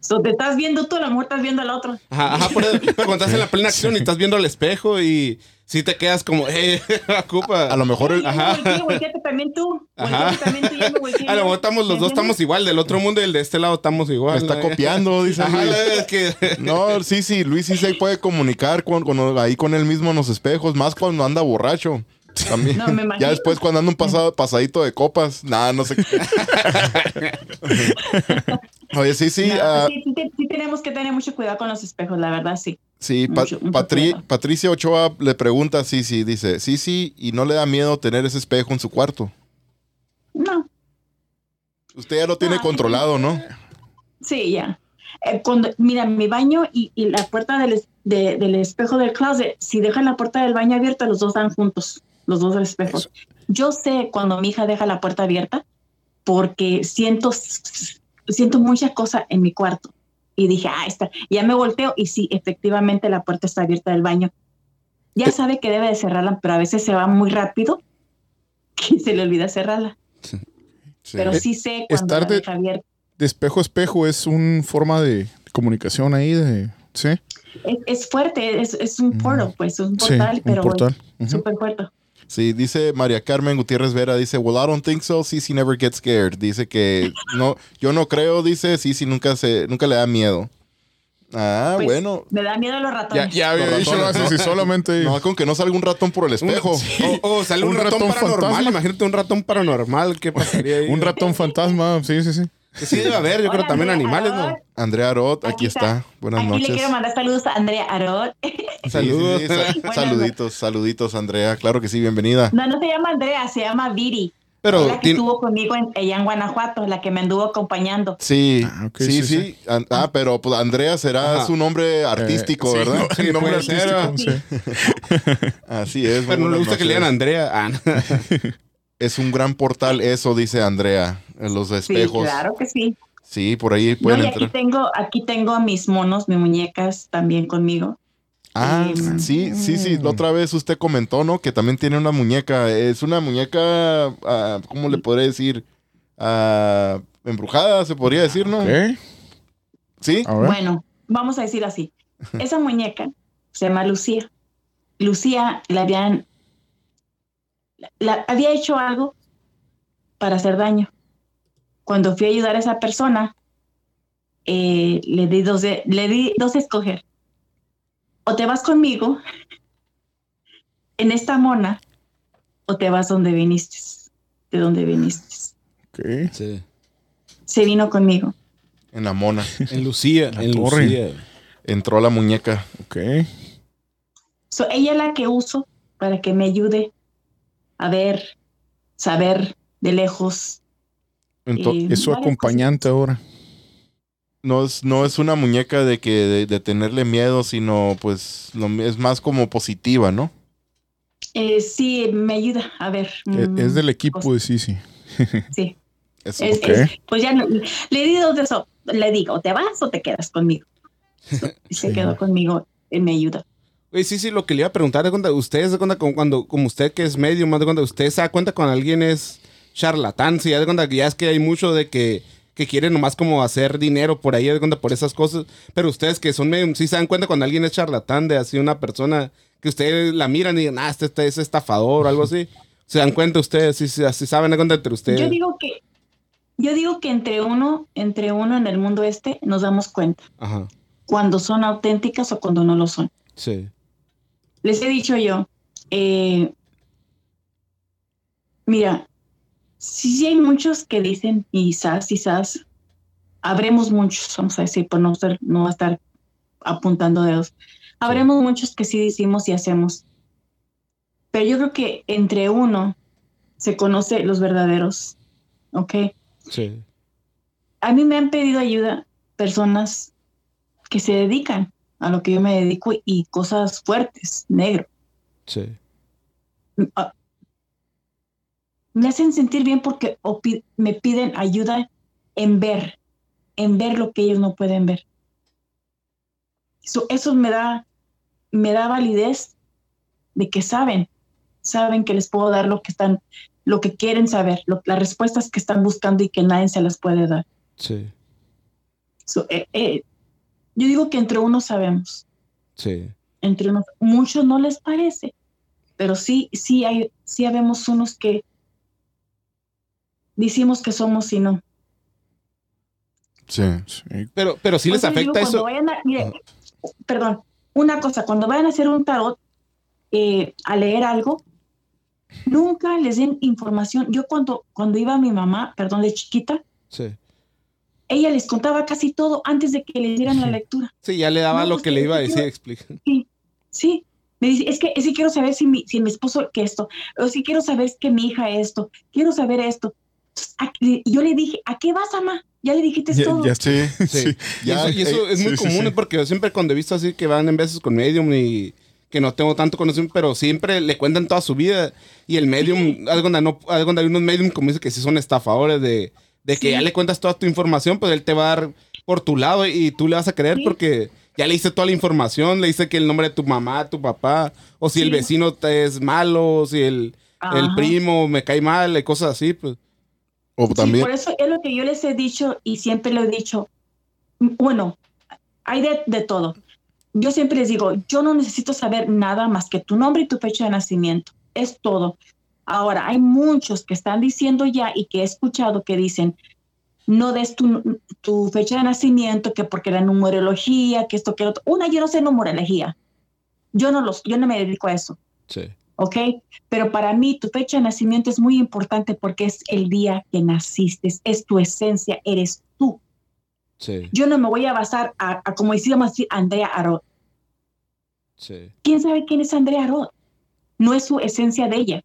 so te estás viendo tú, a lo mejor estás viendo al otro. Ajá, ajá, por eso- pero cuando estás en la plena acción y estás viendo al espejo y si te quedas como, eh, [laughs] ocupa. A lo mejor el, Ajá. Volteate también tú. Ajá. También tú, me A lo mejor estamos, los dos estamos igual, del otro mundo y el de este lado estamos igual. me está ¿no? copiando, dice Ajá, Luis. es que. [laughs] No, sí, sí, Luis sí se puede comunicar con, con- ahí con él mismo en los espejos, más cuando anda borracho. También. No, me imagino. ya después cuando anda un pasado, pasadito de copas. Nada, no sé. [laughs] Oye, sí, sí. No, ah, sí, sí sí tenemos que tener mucho cuidado con los espejos, la verdad, sí. Sí, Pa- Patri-. Patricia Ochoa le pregunta a Sisi, dice, sí, sí, y no le da miedo tener ese espejo en su cuarto. No, Usted ya lo tiene No, controlado, ¿no? sí, ya. Eh, cuando, mira, mi baño y, y la puerta del, de- del espejo del closet, si dejan la puerta del baño abierta, los dos están juntos, los dos espejos. Yo sé cuando mi hija deja la puerta abierta porque siento, siento mucha cosa en mi cuarto. Y dije, ah, está. Ya me volteo y sí, efectivamente la puerta está abierta del baño. Ya Eh. sabe que debe de cerrarla, pero a veces se va muy rápido [laughs] que se le olvida cerrarla. Sí. Pero sí sé cuando estar la de- deja abierta. De espejo a espejo es una forma de comunicación ahí, de, ¿sí? Es, es fuerte, es, es un Mm. portal, pues, un Sí, portal, un pero portal. Ujú. súper fuerte. Sí, dice María Carmen Gutiérrez Vera, dice, well, I don't think so, Sisi never gets scared. Dice que no, yo no creo, dice, Sisi nunca se, nunca le da miedo. Ah, Pues, bueno. Me da miedo los Ya, ratones. ya había Los dicho ¿no? si solamente... [laughs] No, con que no salga un ratón por el espejo. [laughs] O, o sale un, Un ratón, ratón paranormal. fantasma. Imagínate un ratón paranormal. ¿Qué pasaría ahí? [laughs] Un ratón fantasma, sí, sí, sí. Que sí debe haber, yo creo Hola, también Andrea animales, ¿no? Andrea Arot, aquí, Aquí está. está. Buenas Aquí le noches. quiero mandar saludos a Andrea Arot. [laughs] Sí, Saludos. sí, sí, saluditos, saluditos, Andrea. Claro que sí, bienvenida. No, no se llama Andrea, se llama Viri. Pero la que tiene- estuvo conmigo en, allá en Guanajuato, la que me anduvo acompañando. Sí, Ah, sí, sí, sí, sí. Ah, pero pues Andrea será Ajá. su nombre artístico, Eh, sí, ¿verdad? no, [laughs] el nombre puede ser, artístico, sí. [laughs] Así es. Pero no le gusta que le digan. Andrea. Ah, no. Es un gran portal, eso dice Andrea, en los Sí, espejos. claro que sí. Sí, por ahí No, pueden y aquí entrar. tengo, aquí tengo a mis monos, mis muñecas también conmigo. Ah, Mm. sí, sí, sí. La otra vez usted comentó, ¿no? Que también tiene una muñeca. Es una muñeca, ah, ¿cómo le podría decir? Ah, embrujada, se podría decir, ¿no? Ok, Sí. Bueno, vamos a decir así. Esa muñeca se llama Lucía. Lucía la habían, la- había hecho algo para hacer daño. Cuando fui a ayudar a esa persona, eh, le di dos de, le di dos escoger. O te vas conmigo en esta mona, o te vas donde viniste, de donde viniste. Sí. Se vino conmigo. En la mona. [laughs] En Lucía, La en torre. Lucía. Entró la muñeca. Ok. So, ella es la que uso para que me ayude a ver, saber de lejos. Ento- eh, Es su acompañante ahora. no, es, no es una muñeca de que de, de tenerle miedo, sino pues lo- es más como positiva, ¿no? Eh, sí, me ayuda a ver. E- mm, Es del equipo cosas. de Sisi. [laughs] Sí. Es- Ok. es- pues ya no- le di dos de eso. Le digo, te vas o te quedas conmigo. [laughs] Se Sí. quedó conmigo y me ayuda. Oye, sí, sí, lo que le iba a preguntar de cuenta, ustedes de cuenta cuando, como usted que es medio más de cuenta, usted se da cuenta cuando alguien es charlatán, sí, ya de cuenta que ya es que hay mucho de que, que quieren nomás como hacer dinero por ahí, de cuenta por esas cosas, pero ustedes que son medio, sí se dan cuenta cuando alguien es charlatán de así una persona que ustedes la miran y digan, ah, este, este es estafador o algo así, se dan cuenta ustedes, sí, sí, así saben de cuenta entre ustedes. Yo digo que, yo digo que entre uno, entre uno en el mundo este, nos damos cuenta Ajá, cuando son auténticas o cuando no lo son. sí, les he dicho yo, eh, mira, sí hay muchos que dicen quizás, quizás, habremos muchos, vamos a decir, por no, ser, no estar apuntando dedos, habremos muchos que sí decimos y hacemos, pero yo creo que entre uno se conoce los verdaderos, ¿ok? sí, A mí me han pedido ayuda personas que se dedican a lo que yo me dedico y cosas fuertes, negro. sí, ah, me hacen sentir bien porque me piden ayuda en ver, en ver lo que ellos no pueden ver. Eso, eso me da, me da validez de que saben, saben que les puedo dar lo que están, lo que quieren saber, lo- las respuestas que están buscando y que nadie se las puede dar. sí, So, eh, eh, yo digo que entre unos sabemos, sí, entre unos, muchos no les parece, pero sí, sí hay, sí habemos unos que decimos que somos y no. Sí. Sí. pero, pero sí les digo, afecta eso, vayan a- mire, perdón, una cosa, cuando vayan a hacer un tarot, eh, a leer algo, nunca les den información. Yo cuando, cuando iba a mi mamá, perdón, de chiquita, sí, ella les contaba casi todo antes de que le dieran la lectura. Sí, ya le daba No, lo que le iba a decir, explica. Sí, sí. Me dice, es que, es que quiero saber si mi, si mi esposo que esto, o si quiero saber que mi hija esto, quiero saber esto. Entonces, ¿a qué- y yo le dije, ¿a qué vas, ama? Ya le dijiste Ya, todo. ya [laughs] Sí, Sí. Sí. Y Ya, eso, y eso eh, es muy sí, sí, común sí. porque yo siempre cuando he visto así que van en veces con medium y que no tengo tanto conocimiento, pero siempre le cuentan toda su vida. Y el medium, algo donde, no, hay unos medium como dice que sí son estafadores de, de que Sí. ya le cuentas toda tu información, pues él te va a dar por tu lado y tú le vas a creer Sí. porque ya le hice toda la información, le dice que el nombre de tu mamá, tu papá, o si el vecino te es malo, o si el, el primo me cae mal, y cosas así, pues. O Sí, también, por eso es lo que yo les he dicho y siempre lo he dicho. Bueno, hay de, de todo. Yo siempre les digo, yo no necesito saber nada más que tu nombre y tu fecha de nacimiento. Es todo. Ahora, hay muchos que están diciendo ya y que he escuchado que dicen, no des tu, tu fecha de nacimiento, que porque la numerología, que esto, que lo otro. Una, yo no sé numerología. Yo no, los, yo no me dedico a eso. Sí. ¿ok? Pero para mí tu fecha de nacimiento es muy importante porque es el día que naciste, es tu esencia, eres tú. Sí, Yo no me voy a basar a, a como decíamos así, Andrea Arot. sí. ¿Quién sabe quién es Andrea Arot? No es su esencia de ella.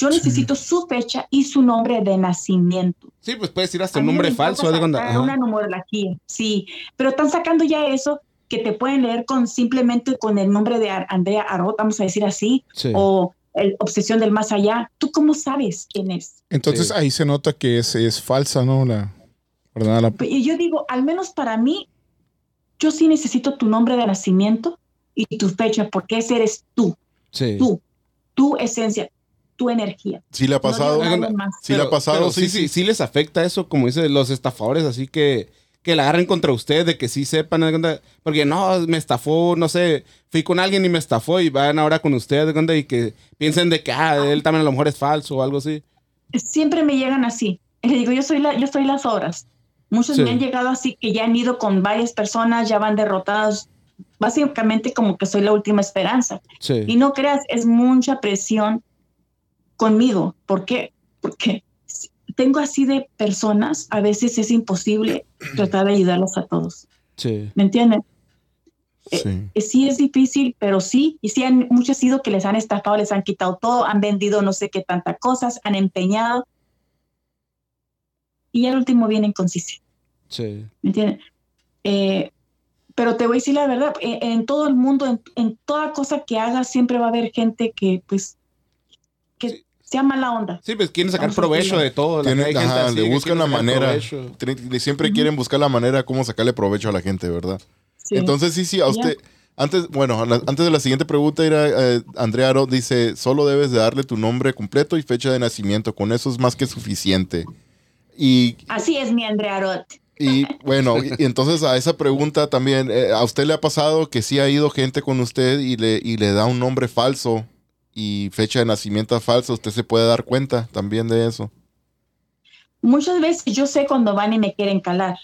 Yo Sí. necesito su fecha y su nombre de nacimiento. Sí, pues puedes ir hasta un nombre falso. sacar. Una numerología, sí. Pero están sacando ya eso que te pueden leer con simplemente con el nombre de Andrea Arot, vamos a decir así, Sí. o el Obsesión del Más Allá. ¿Tú cómo sabes quién es? Entonces Sí. ahí se nota que es, es falsa, ¿no? La, ¿verdad? La- Y yo digo, al menos para mí, yo sí necesito tu nombre de nacimiento y tu fecha, porque ese eres tú, Sí. tú, tu esencia, tu energía. sí le ha pasado. No nadie más. Sí le ha pasado, pero sí, sí, sí, sí. sí les afecta eso, como dicen los estafadores, así que que la agarren contra usted, de que sí sepan, porque no, me estafó, no sé, fui con alguien y me estafó y van ahora con usted, y que piensen de que, ah, él también a lo mejor es falso o algo así. Siempre me llegan así. Y le digo, yo soy, la, yo soy las obras. Muchos Sí. me han llegado así que ya han ido con varias personas, ya van derrotados. Básicamente como que soy la última esperanza. Y Sí, no creas, es mucha presión conmigo. ¿Por qué? Porque tengo así de personas, a veces es imposible [clears throat] tratar de ayudarlos a todos. sí, ¿Me entienden? Sí. Eh, Sí es difícil, pero sí, y sí han muchos sido que les han estafado, les han quitado todo, han vendido no sé qué tantas cosas, han empeñado. Y al último vienen con sí, ¿me entienden? Eh, pero te voy a decir la verdad, eh, en, todo el mundo, en, en toda cosa que hagas, siempre va a haber gente que, pues, que Sí. Sea mala onda. Sí, pues quieren sacar provecho de todo. la- Tienen- hay gente ajá, así le buscan quiere la manera. provecho. Siempre quieren buscar la manera cómo sacarle provecho a la gente, ¿verdad? Sí. Entonces, sí, sí, a usted. Antes, bueno, la- antes de la siguiente pregunta, era, eh, Andrea Aro dice: solo debes de darle tu nombre completo y fecha de nacimiento. Con eso es más que suficiente. Y, Así es mi Andrea Arot. y bueno, y, y entonces a esa pregunta también, eh, ¿a usted le ha pasado que sí ha ido gente con usted y le, y le da un nombre falso y fecha de nacimiento falsa? ¿Usted se puede dar cuenta también de eso? Muchas veces yo sé cuando van y me quieren calar.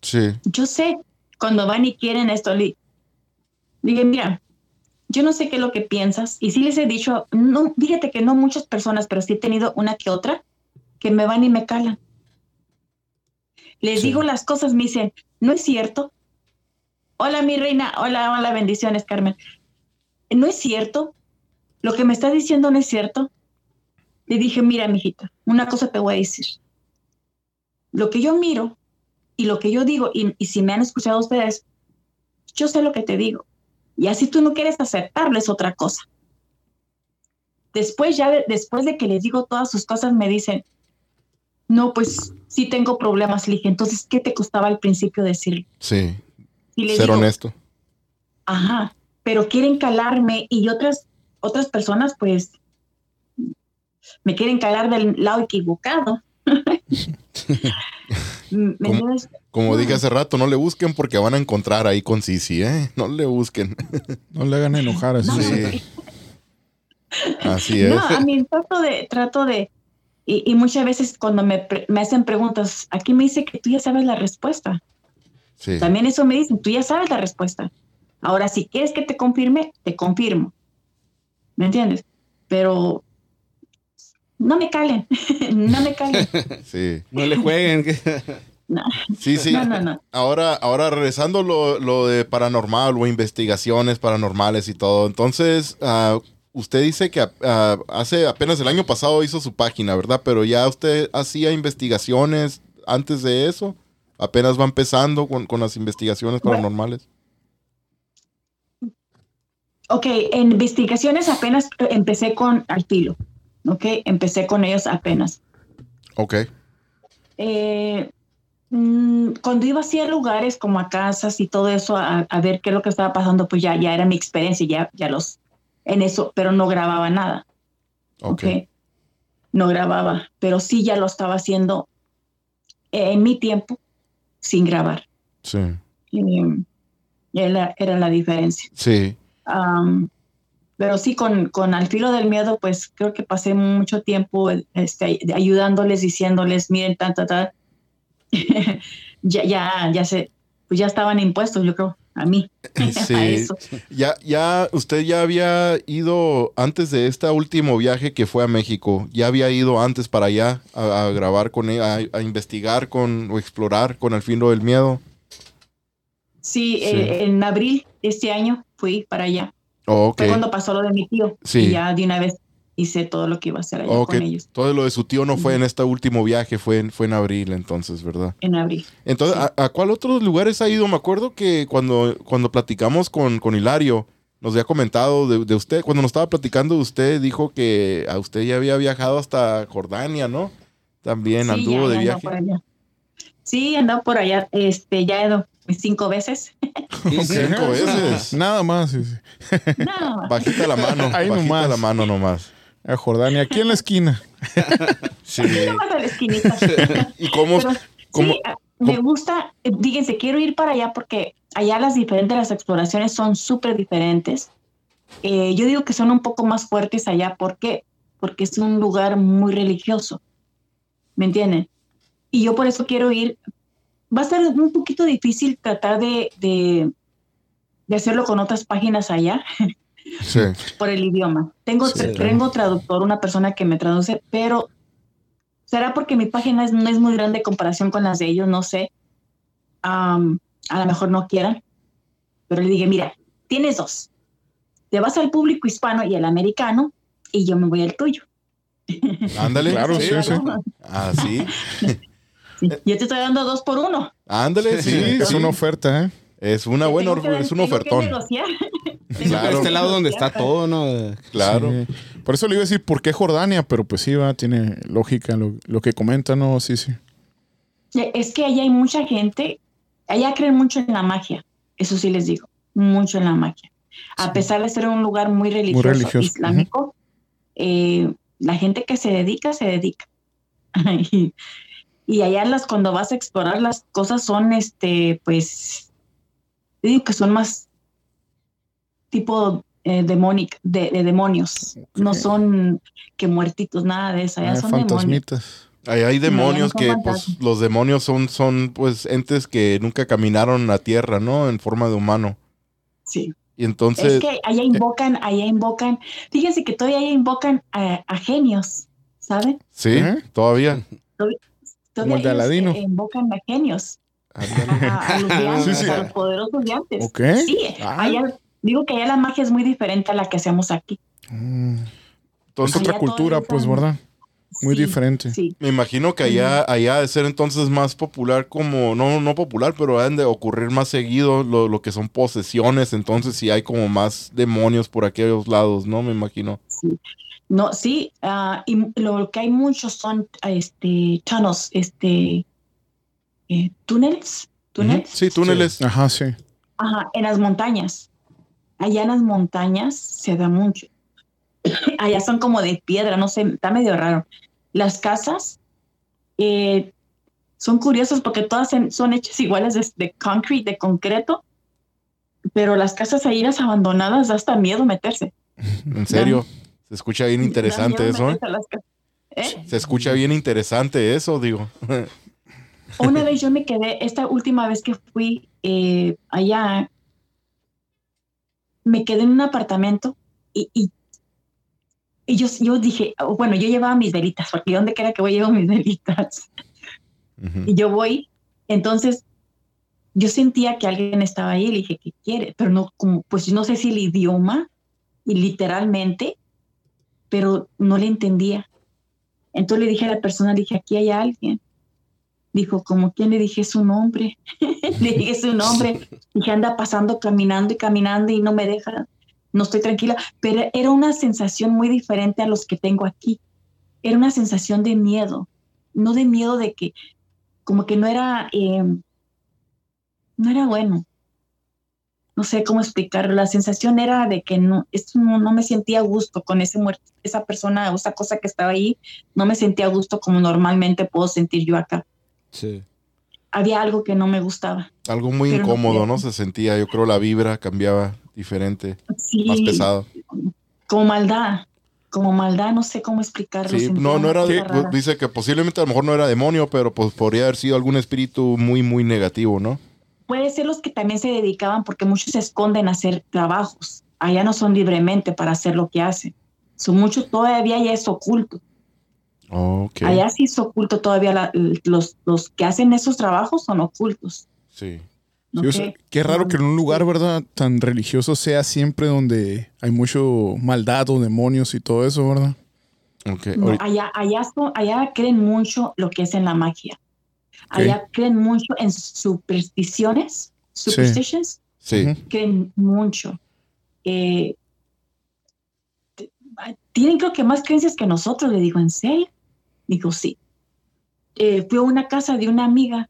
Sí, yo sé cuando van y quieren esto, dije, mira, yo no sé qué es lo que piensas. Y sí les he dicho, no, fíjate que no muchas personas, pero sí he tenido una que otra que me van y me calan. Les Sí. digo las cosas, me dicen, no es cierto. Hola, mi reina. Hola, hola, bendiciones, Carmen. No es cierto. Lo que me estás diciendo no es cierto. Le dije, mira, mijita, una cosa te voy a decir. Lo que yo miro y lo que yo digo, y, y si me han escuchado ustedes, yo sé lo que te digo. Y así tú no quieres aceptarlo, es otra cosa. Después, ya de- después de que les digo todas sus cosas, me dicen, no, pues sí tengo problemas. Le dije, entonces, ¿qué te costaba al principio decirlo? sí, Y ser digo, honesto. ajá, pero quieren calarme y otras, otras personas, pues, me quieren calar del lado equivocado. [laughs] ¿Me ¿Cómo? entiendes? Como No. dije hace rato, no le busquen porque van a encontrar ahí con Sisi, ¿eh? No le busquen. No le hagan enojar así. No, Sí. Así es. No, a mí trato de, trato de, y, y muchas veces cuando me, pre- me hacen preguntas, aquí me dice que tú ya sabes la respuesta. Sí. También eso me dicen, tú ya sabes la respuesta. Ahora, si quieres que te confirme, te confirmo. ¿Me entiendes? Pero no me calen, [laughs] no me calen. [laughs] Sí. No le jueguen. [laughs] No, Sí, sí. no, no. no. Ahora, ahora regresando lo, lo de paranormal o investigaciones paranormales y todo. Entonces, ah, usted dice que ah, hace apenas el año pasado hizo su página, ¿verdad? Pero ya usted hacía investigaciones antes de eso. Apenas va empezando con, con las investigaciones paranormales. Ok, en investigaciones apenas empecé con al filo. Ok, empecé con ellos apenas. Ok. Eh, mm, cuando iba así a lugares como a casas y todo eso a, a ver qué es lo que estaba pasando, pues ya, ya era mi experiencia, ya, ya los en eso, pero no grababa nada. Ok. Ok. No grababa, pero sí ya lo estaba haciendo en mi tiempo sin grabar. Sí. Eh, era, era la diferencia. Sí. Pero sí, con, con Al filo del miedo, pues creo que pasé mucho tiempo este, ayudándoles, diciéndoles, miren, tan, tan, tan. [laughs] ya, ya, ya se, pues ya estaban impuestos, yo creo, a mí. [laughs] a Sí. eso. Ya, ya, usted ya había ido antes de este último viaje que fue a México. Ya había ido antes para allá a, a grabar con él, a, a investigar con o explorar con el filo del miedo. Sí, Sí. eh, en abril de este año fui para allá. Oh. Fue cuando pasó lo de mi tío. Sí. Y ya de una vez hice todo lo que iba a hacer allá con ellos Todo lo de su tío no fue en este último viaje, fue en, fue en abril entonces, ¿verdad? en abril. Entonces, ¿a, a cuál otros lugares ha ido? Me acuerdo que cuando, cuando platicamos con, con Hilario, nos había comentado de, de usted, cuando nos estaba platicando de usted, dijo que a usted ya había viajado hasta Jordania, ¿no? También Sí, anduvo ya- de ya viaje. Sí, andaba por allá, este, ya he ido cinco veces. Cinco veces. Nada más. sí, sí. Nada más. Bajita la mano. Ahí bajita nomás. la mano nomás. A Jordania, aquí en la esquina. Sí. Nada más a la esquinita. ¿Y cómo? Pero cómo- sí, me gusta, díganse, quiero ir para allá porque allá las diferentes, las exploraciones son súper diferentes. Eh, yo digo que son un poco más fuertes allá, ¿por qué? Porque es un lugar muy religioso, ¿me entienden? Y yo por eso quiero ir. Va a ser un poquito difícil tratar de, de, de hacerlo con otras páginas allá [laughs] Sí. por el idioma. Tengo, Sí. tengo traductor, una persona que me traduce, pero será porque mi página es- no es muy grande en comparación con las de ellos, no sé. Am, a lo mejor no quieran, pero le dije, mira, tienes dos. Te vas al público hispano y al americano y yo me voy al tuyo. Ándale. Claro, sí, sí. Ah, [laughs] sí. Sí, Yo te estoy dando dos por uno. Ándale, sí. Sí, es una oferta, ¿eh? Es una buena, que- es un ofertón. [laughs] Claro. Este lado donde está todo, ¿no? Claro. Sí. Por eso le iba a decir por qué Jordania, pero pues sí, va, tiene lógica lo, lo que comenta, ¿no? Sí, sí. Es que allá hay mucha gente, allá creen mucho en la magia, eso sí les digo, mucho en la magia. A pesar de ser un lugar muy religioso, religioso, islámico, eh, la gente que se dedica, se dedica. [laughs] y, y allá las, cuando vas a explorar las cosas son, este, pues, digo que son más tipo eh, de, de demonios, no son que muertitos, nada de eso, allá Ah, son demonios. fantasmitas. Ahí hay demonios que, pues, los demonios son, son, pues, entes que nunca caminaron la tierra, ¿no? En forma de humano. Sí. Y entonces, es que allá invocan, allá invocan, fíjense que todavía allá invocan a, a genios, ¿saben? sí, ¿Eh? todavía. Como el de ellos, Aladino. eh, invocan a genios, a, [laughs] a los Sí, sí. a los poderosos de antes. Ok. Sí, Ah. allá, digo que allá la magia es muy diferente a la que hacemos aquí. Mm. Es Entonces, otra Allá cultura, todavía pues, están- ¿verdad? Muy Sí, diferente. Sí, me imagino que allá, allá de ser entonces más popular como, no, no popular, pero han de ocurrir más seguido lo, lo que son posesiones, entonces sí hay como más demonios por aquellos lados, ¿no? Me imagino. No, sí, ah, y lo que hay muchos son este tunnels, este eh, túneles, túneles. Sí, túneles. Ajá, sí. Ajá, en las montañas. Allá en las montañas se da mucho. [clears throat] Allá son como de piedra, no sé, está medio raro. Las casas eh, son curiosas porque todas en- son hechas iguales de, de concrete, de concreto, pero las casas ahí las abandonadas da hasta miedo meterse. En serio. Se escucha bien interesante eso, ¿eh? ¿Eh? Se escucha bien interesante eso, digo. [laughs] Una vez yo me quedé, esta última vez que fui eh, allá, me quedé en un apartamento y, y, y yo, yo dije, oh, bueno, yo llevaba mis velitas, porque donde quiera que voy llevo mis [laughs] velitas. Ujú. Y yo voy Entonces, yo sentía que alguien estaba ahí y le dije, ¿qué quiere? Pero no, como, pues no sé si el idioma, y literalmente, pero no le entendía. Entonces le dije a la persona, le dije, aquí hay alguien. Dijo, como quién le dije su nombre. [laughs] le dije su nombre. Dije, anda pasando, caminando y caminando y no me deja, no estoy tranquila. Pero era una sensación muy diferente a los que tengo aquí. Era una sensación de miedo, no de miedo de que, como que no era, eh, no era bueno. No sé cómo explicarlo. La sensación era de que no, esto no, no me sentía a gusto con ese muerto, esa persona o esa cosa que estaba ahí. No me sentía a gusto como normalmente puedo sentir yo acá. Sí. Había algo que no me gustaba. Algo muy no incómodo. ¿no? Se sentía, yo creo la vibra cambiaba diferente, Sí, más pesado. como maldad, como maldad, no sé cómo explicarlo. Sí, no, no era, dice que posiblemente a lo mejor no era demonio, pero pues podría haber sido algún espíritu muy, muy negativo, ¿no? Puede ser los que también se dedicaban, porque muchos se esconden a hacer trabajos. Allá no son libremente para hacer lo que hacen. Son muchos, todavía ya es oculto. Ok. Allá sí es oculto todavía. la- los, los que hacen esos trabajos son ocultos. Sí. Sí, o sea, ¿ok? qué raro que en un lugar, ¿verdad? Tan religioso sea siempre donde hay mucho maldad o demonios y todo eso, ¿verdad? Ok. No, allá, allá, son- allá creen mucho lo que es en la magia. Allá creen mucho en supersticiones, superstitions, sí. Creen mucho. Eh, t- tienen creo que más creencias que nosotros, le digo, ¿en serio? Digo, sí. Eh, fui a una casa de una amiga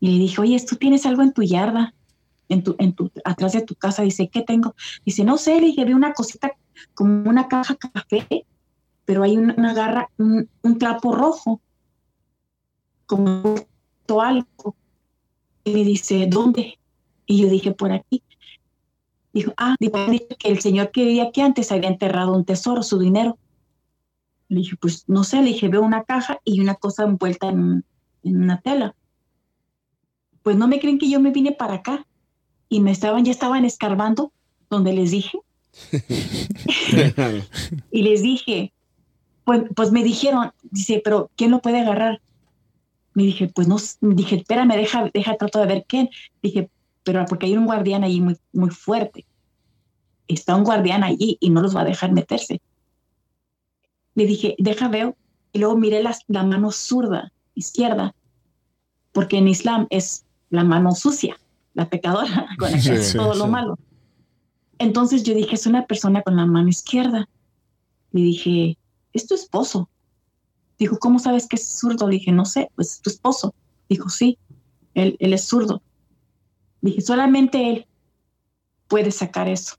y le dije, oye, ¿tú tienes algo en tu yarda? En tu, en tu, atrás de tu casa. Dice, ¿qué tengo? Dice, no sé, le dije, vi una cosita como una caja café, pero hay una, una garra, un, un trapo rojo, como algo. Y me dice, ¿dónde? Y yo dije, por aquí. Dijo, ah, dijo que el señor que vivía aquí antes había enterrado un tesoro, su dinero. Le dije, pues no sé, le dije, veo una caja y una cosa envuelta en, en una tela. Pues no me creen que yo me vine para acá y me estaban, ya estaban escarbando donde les dije. [laughs] [laughs] Y les dije, pues, pues me dijeron, dice, pero ¿quién lo puede agarrar? Me dije, pues no, dije, espérame, deja, deja, trato de ver quién. Dije, pero porque hay un guardián allí muy, muy fuerte. Está un guardián allí y no los va a dejar meterse. Le dije, deja veo. Y luego miré las- la mano zurda, izquierda, porque en Islam es la mano sucia, la pecadora, [laughs] con la que Sí, hace sí, todo lo malo. Entonces yo dije, es una persona con la mano izquierda. Le dije, es tu esposo. Dijo, ¿cómo sabes que es zurdo? Dije, no sé, pues es tu esposo. Dijo, sí, él, él es zurdo. Dije, solamente él puede sacar eso.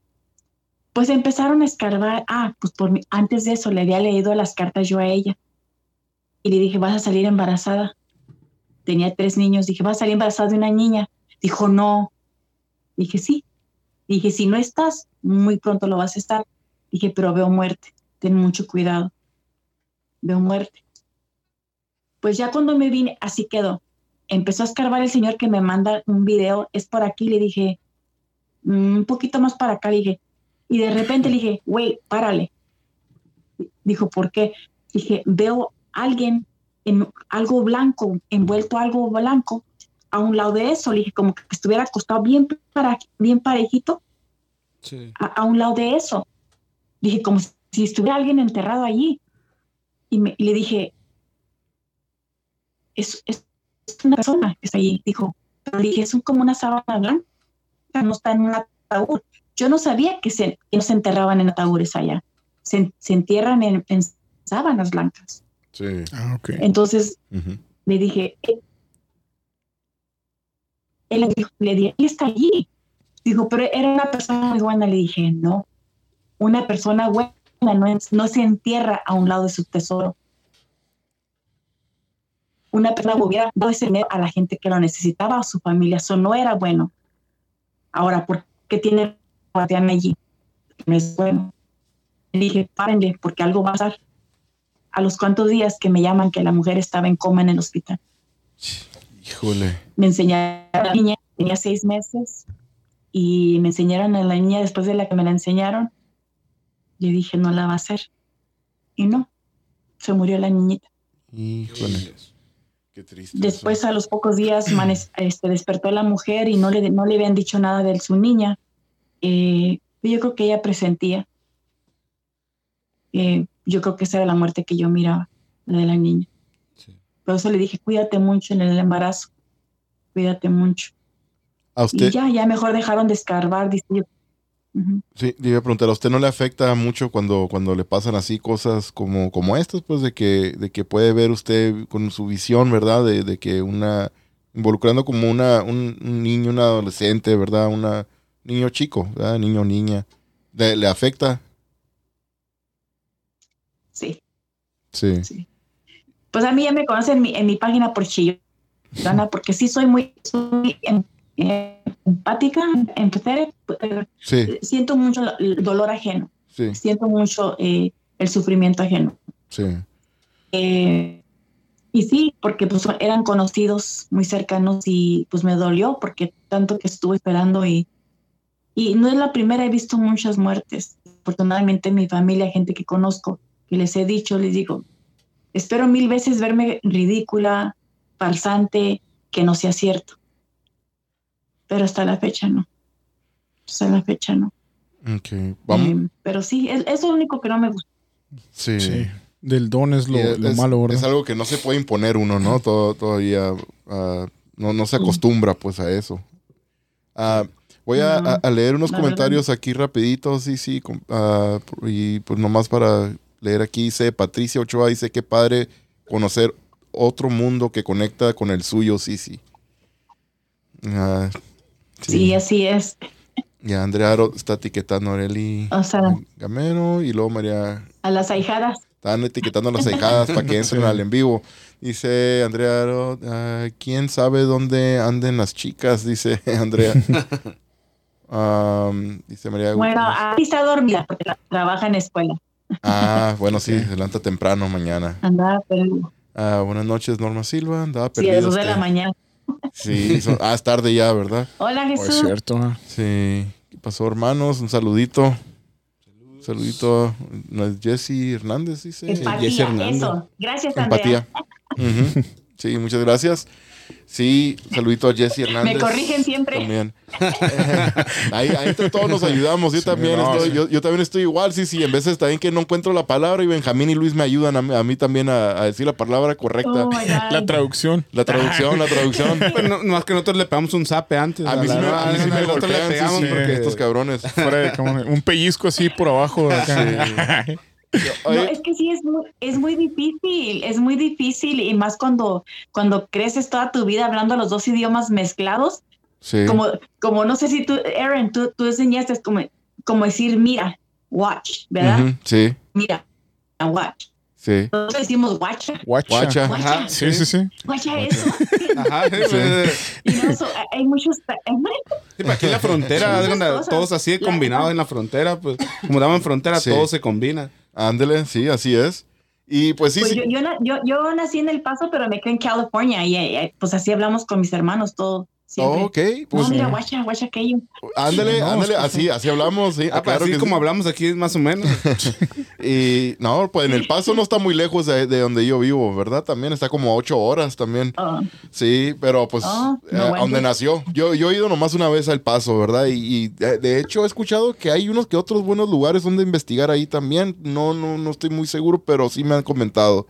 Pues empezaron a escarbar. Ah, pues por mi- antes de eso le había leído las cartas yo a ella. Y le dije, vas a salir embarazada. Tenía tres niños. Dije, vas a salir embarazada de una niña. Dijo, no. Dije, sí. Dije, si no estás, muy pronto lo vas a estar. Dije, pero veo muerte. Ten mucho cuidado. Veo muerte. Pues ya cuando me vine, así quedó. Empezó a escarbar el señor que me manda un video. Es por aquí. Le dije, "Mm, un poquito más para acá. Le dije, y de repente le dije, güey, párale. Dijo, ¿por qué? Dije, veo a alguien en algo blanco, envuelto algo blanco, a un lado de eso. Le dije, como que estuviera acostado bien, para, bien parejito Sí. a, a un lado de eso. Dije, como si estuviera alguien enterrado allí. Y, me- y le dije, es, es, es una persona que está allí. Dijo, pero le dije, es como una sábana blanca, no está en un ataúd. Yo no sabía que, se, que no se enterraban en ataúdes allá. Se, se entierran en, en sábanas blancas. Sí. Ah, ok. Entonces le dije, "Eh". él le dijo, le dije, él está allí. Dijo, pero era una persona muy buena. Le dije, no, una persona buena no, es- no se entierra a un lado de su tesoro. Una persona hubiera dado ese dinero a la gente que lo necesitaba, a su familia. Eso no era bueno. Ahora, ¿por qué tiene guardián allí? No es bueno. Le dije, párenle, porque algo va a pasar. A los cuantos días que me llaman que la mujer estaba en coma en el hospital. Híjole. Me enseñaron a la niña, tenía seis meses, y me enseñaron a la niña después de la que me la enseñaron. Yo dije, no la va a hacer. Y no, se murió la niñita. Híjole. Qué triste. Después, a los pocos días, este, despertó la mujer y no le, no le habían dicho nada de su niña. Eh, yo creo que ella presentía. Eh, yo creo que esa era la muerte que yo miraba, la de la niña. Por eso le dije, cuídate mucho en el embarazo. Cuídate mucho. A usted, Y ya, ya mejor dejaron de escarbar. Dice yo. Sí, le iba a preguntar, ¿a usted no le afecta mucho cuando, cuando le pasan así cosas como, como estas, pues de que, de que puede ver usted con su visión, ¿verdad? De, de que una, involucrando como una, un, un niño, un adolescente, ¿verdad? Una niño chico, ¿verdad? Niño o niña. ¿Le, le afecta? Sí. Sí. Pues a mí ya me conocen en mi, en mi página por chillona, porque sí soy muy, soy eh, empática, empathetic, eh, Sí, siento mucho el dolor ajeno, sí, siento mucho eh, el sufrimiento ajeno. sí. Eh, y sí, porque pues eran conocidos muy cercanos y pues me dolió porque tanto que estuve esperando y, y no es la primera, he visto muchas muertes. Afortunadamente en mi familia, gente que conozco, que les he dicho, les digo, espero mil veces verme ridícula, falsante, que no sea cierto. Pero hasta la fecha no. Hasta la fecha no. Ok, vamos. Eh, pero sí, es, es lo único que no me gusta. sí. Sí. Del don es lo, Y es, lo malo, ¿verdad? es algo que no se puede imponer uno, ¿no? Todo, todavía ah, no, no se acostumbra pues a eso. Ah, voy a, No, a- a leer unos comentarios aquí rapiditos, sí, sí, ah, y pues nomás para leer aquí dice Patricia Ochoa, dice que padre conocer otro mundo que conecta con el suyo, sí, sí. Sí, así es. Y Andrea Aro está etiquetando a Areli O sea, Gamero y luego María a las ahijadas. Están etiquetando a las ahijadas para que entren [laughs] al en vivo. Dice Andrea, Aro, ah, ¿quién sabe dónde anden las chicas? Dice [laughs] Andrea. [laughs] Dice María. Bueno, ahí está dormida porque tra- trabaja en escuela. ah, bueno, sí, se levanta temprano mañana. Andaba perdido. Ah, buenas noches, Norma Silva. Andaba Sí, a perdido. las dos de la mañana. Sí, son- ah, es tarde ya, ¿verdad? Hola Oh, es Jesús. cierto. ah. Sí. ¿Qué pasó, hermanos? Un saludito. Un saludito. ¿No es Jesse Hernández, dice? Jesse Empatía, Hernández. eso. Gracias, Andrea. Empatía. [laughs] Ujú. Sí, muchas gracias. Sí, saludito a Jesse Hernández. Me corrigen siempre. También. [laughs] ahí, ahí entre todos nos ayudamos. Yo Sí, también no, estoy, sí. yo, yo también estoy igual. Sí, sí. En veces también que no encuentro la palabra y Benjamín y Luis me ayudan a mí, a mí también a, a decir la palabra correcta. Oh. La traducción. La traducción, la traducción. [laughs] No, más que nosotros le pegamos un zape antes. A mí sí me, a mí sí me nosotros le golpean, sí, pegamos sí, porque estos cabrones. Fuera de cámara. un pellizco así por abajo. acá. [laughs] No, es que sí, es muy, es muy difícil, es muy difícil y más cuando, cuando creces toda tu vida hablando los dos idiomas mezclados, sí. como, como no sé si tú, Aaron, tú, tú enseñaste como, como decir, mira, watch, ¿verdad? Ujú, Sí, Mira, watch. sí. Nosotros decimos watcha, Guacha. Guacha. Ajá, Sí, sí, sí. watcha eso. Ajá, sí, Y no, so, hay muchos, Sí, aquí en la frontera, todos así combinados en la frontera, pues como estamos en frontera, Sí. todo se combina. Ándele, sí, así es. Y pues sí, Pues sí. yo, yo, yo, yo nací en El Paso, pero me crié en California y, eh, pues así hablamos con mis hermanos todo. Siempre. Oh, ok, pues no, mira, guacha, guacha aquello. ándale, No, ándale, así, así hablamos, sí. Ah, ah, claro así que como sí. hablamos aquí más o menos. [laughs] Y no, pues en El Paso no está muy lejos de, de donde yo vivo, ¿verdad? También está como a ocho horas también. Oh, Sí, pero pues Ah, no, eh, bueno. donde nació. Yo, yo he ido nomás una vez al Paso, ¿verdad? Y, y, de, de hecho he escuchado que hay unos que otros buenos lugares donde investigar ahí también. No, no, no estoy muy seguro, pero sí me han comentado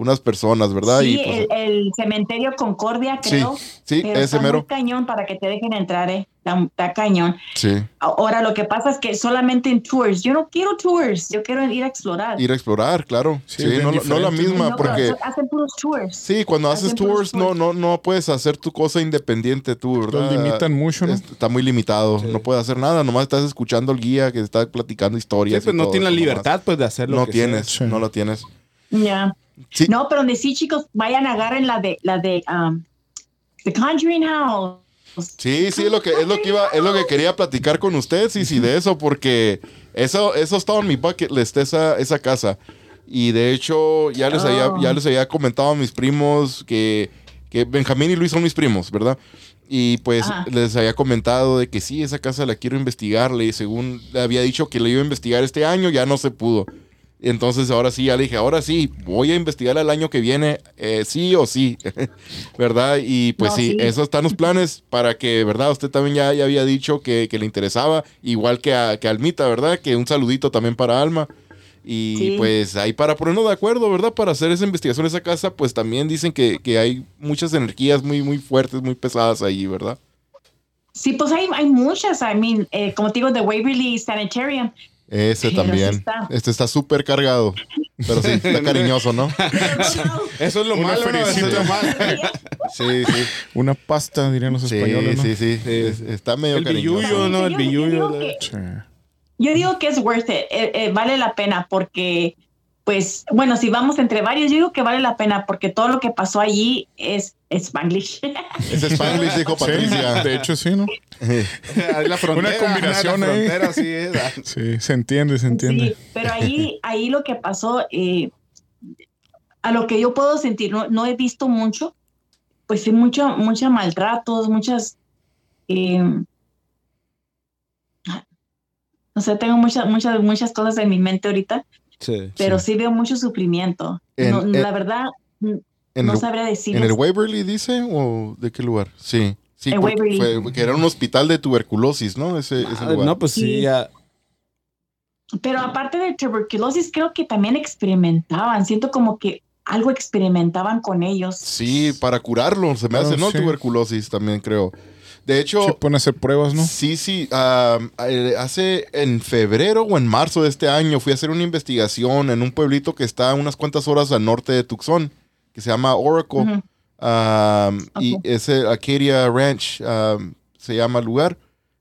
unas personas, ¿verdad? sí, y pues, el, el cementerio Concordia, creo. sí, pero ese está mero. muy cañón para que te dejen entrar, ¿eh? Está, está cañón. Sí, Ahora, lo que pasa es que solamente en tours. Yo no quiero tours, yo quiero ir a explorar. ir a explorar, claro. Sí, Sí, no, no la misma, No, porque... hacen puros tours. Sí, cuando haces Hacen puros tours no, tours. no, no puedes hacer tu cosa independiente tú, ¿verdad? Los limitan mucho, ¿no? Es- Está muy limitado, Sí. no puedes hacer nada, nomás estás escuchando al guía que está platicando Sí, historias. pues y no todo tiene la eso nomás. libertad pues de hacer lo No que tienes, sea. no lo tienes. Ya. Sí. No, pero donde sí, chicos, vayan, agarren la de, la de, um, The Conjuring House. Sí, sí, es lo que es lo que iba, es lo que quería platicar con usted, sí, sí, de eso, porque eso, eso estaba en mi bucket list, esa, esa casa. Y de hecho, ya les había, Oh. ya les había comentado a mis primos que, que Benjamín y Luis son mis primos, ¿verdad? Y pues Ajá. les había comentado de que sí, esa casa la quiero investigar. Le, según le había dicho que la iba a investigar este año, ya no se pudo. Entonces ahora sí, ya le dije, ahora sí, voy a investigar el año que viene, eh, sí o sí, [laughs] ¿verdad? Y pues No, sí, sí. eso están los planes para que, ¿verdad? Usted también ya, ya había dicho que, que le interesaba, igual que a, que Almita, ¿verdad? Que un saludito también para Alma. Y Sí. pues ahí para ponernos de acuerdo, ¿verdad? Para hacer esa investigación en esa casa, pues también dicen que, que hay muchas energías muy, muy fuertes, muy pesadas ahí, ¿verdad? Sí, pues hay, hay muchas. I mean, eh, como te digo, The Waverly Sanitarium. Ese Pero sí también. está. Este está súper cargado, pero sí, está [laughs] cariñoso, ¿no? [laughs] Eso es lo Una malo, ¿no? Eso es felicita. lo malo. [laughs] Sí, sí. Una pasta, dirían los Sí, españoles, ¿no? sí, sí, Sí. Es- está medio El cariñoso. ¿no? El billullo. digo que- Sí. Yo digo que es worth it, eh, eh, vale la pena porque, pues, bueno, si vamos entre varios, yo digo que vale la pena porque todo lo que pasó allí es Spanglish. [laughs] Es Spanglish, dijo Sí, Patricia. de hecho, sí, ¿no? La frontera. combinación la ahí. frontera, sí es. [laughs] ah. Sí, se entiende, se entiende. Sí, pero ahí, ahí lo que pasó, eh, a lo que yo puedo sentir, no, no he visto mucho, pues sí, mucho, muchos maltratos, muchas, eh, no sé, tengo muchas, muchas, muchas cosas en mi mente ahorita, Sí. pero sí, veo mucho sufrimiento. En- No, en- la verdad, mm, En, no el, sabría decir. en el Waverly dice o de qué lugar? Sí. Sí, porque Waverly. fue- que era un hospital de tuberculosis, ¿no? Ese, ese Ah, lugar. no, pues sí, Sí. ya. Pero aparte de tuberculosis, creo que también experimentaban. Siento como que algo experimentaban con ellos. Sí, para curarlo, se me Claro, hace, ¿no? sí. Tuberculosis también creo. De hecho, Se pueden hacer pruebas, ¿no? Sí, sí. eh, hace en febrero o en marzo de este año fui a hacer una investigación en un pueblito que está a unas cuantas horas al norte de Tucson, que se llama Oracle. Am, Y ese Acadia Ranch am, se llama el lugar.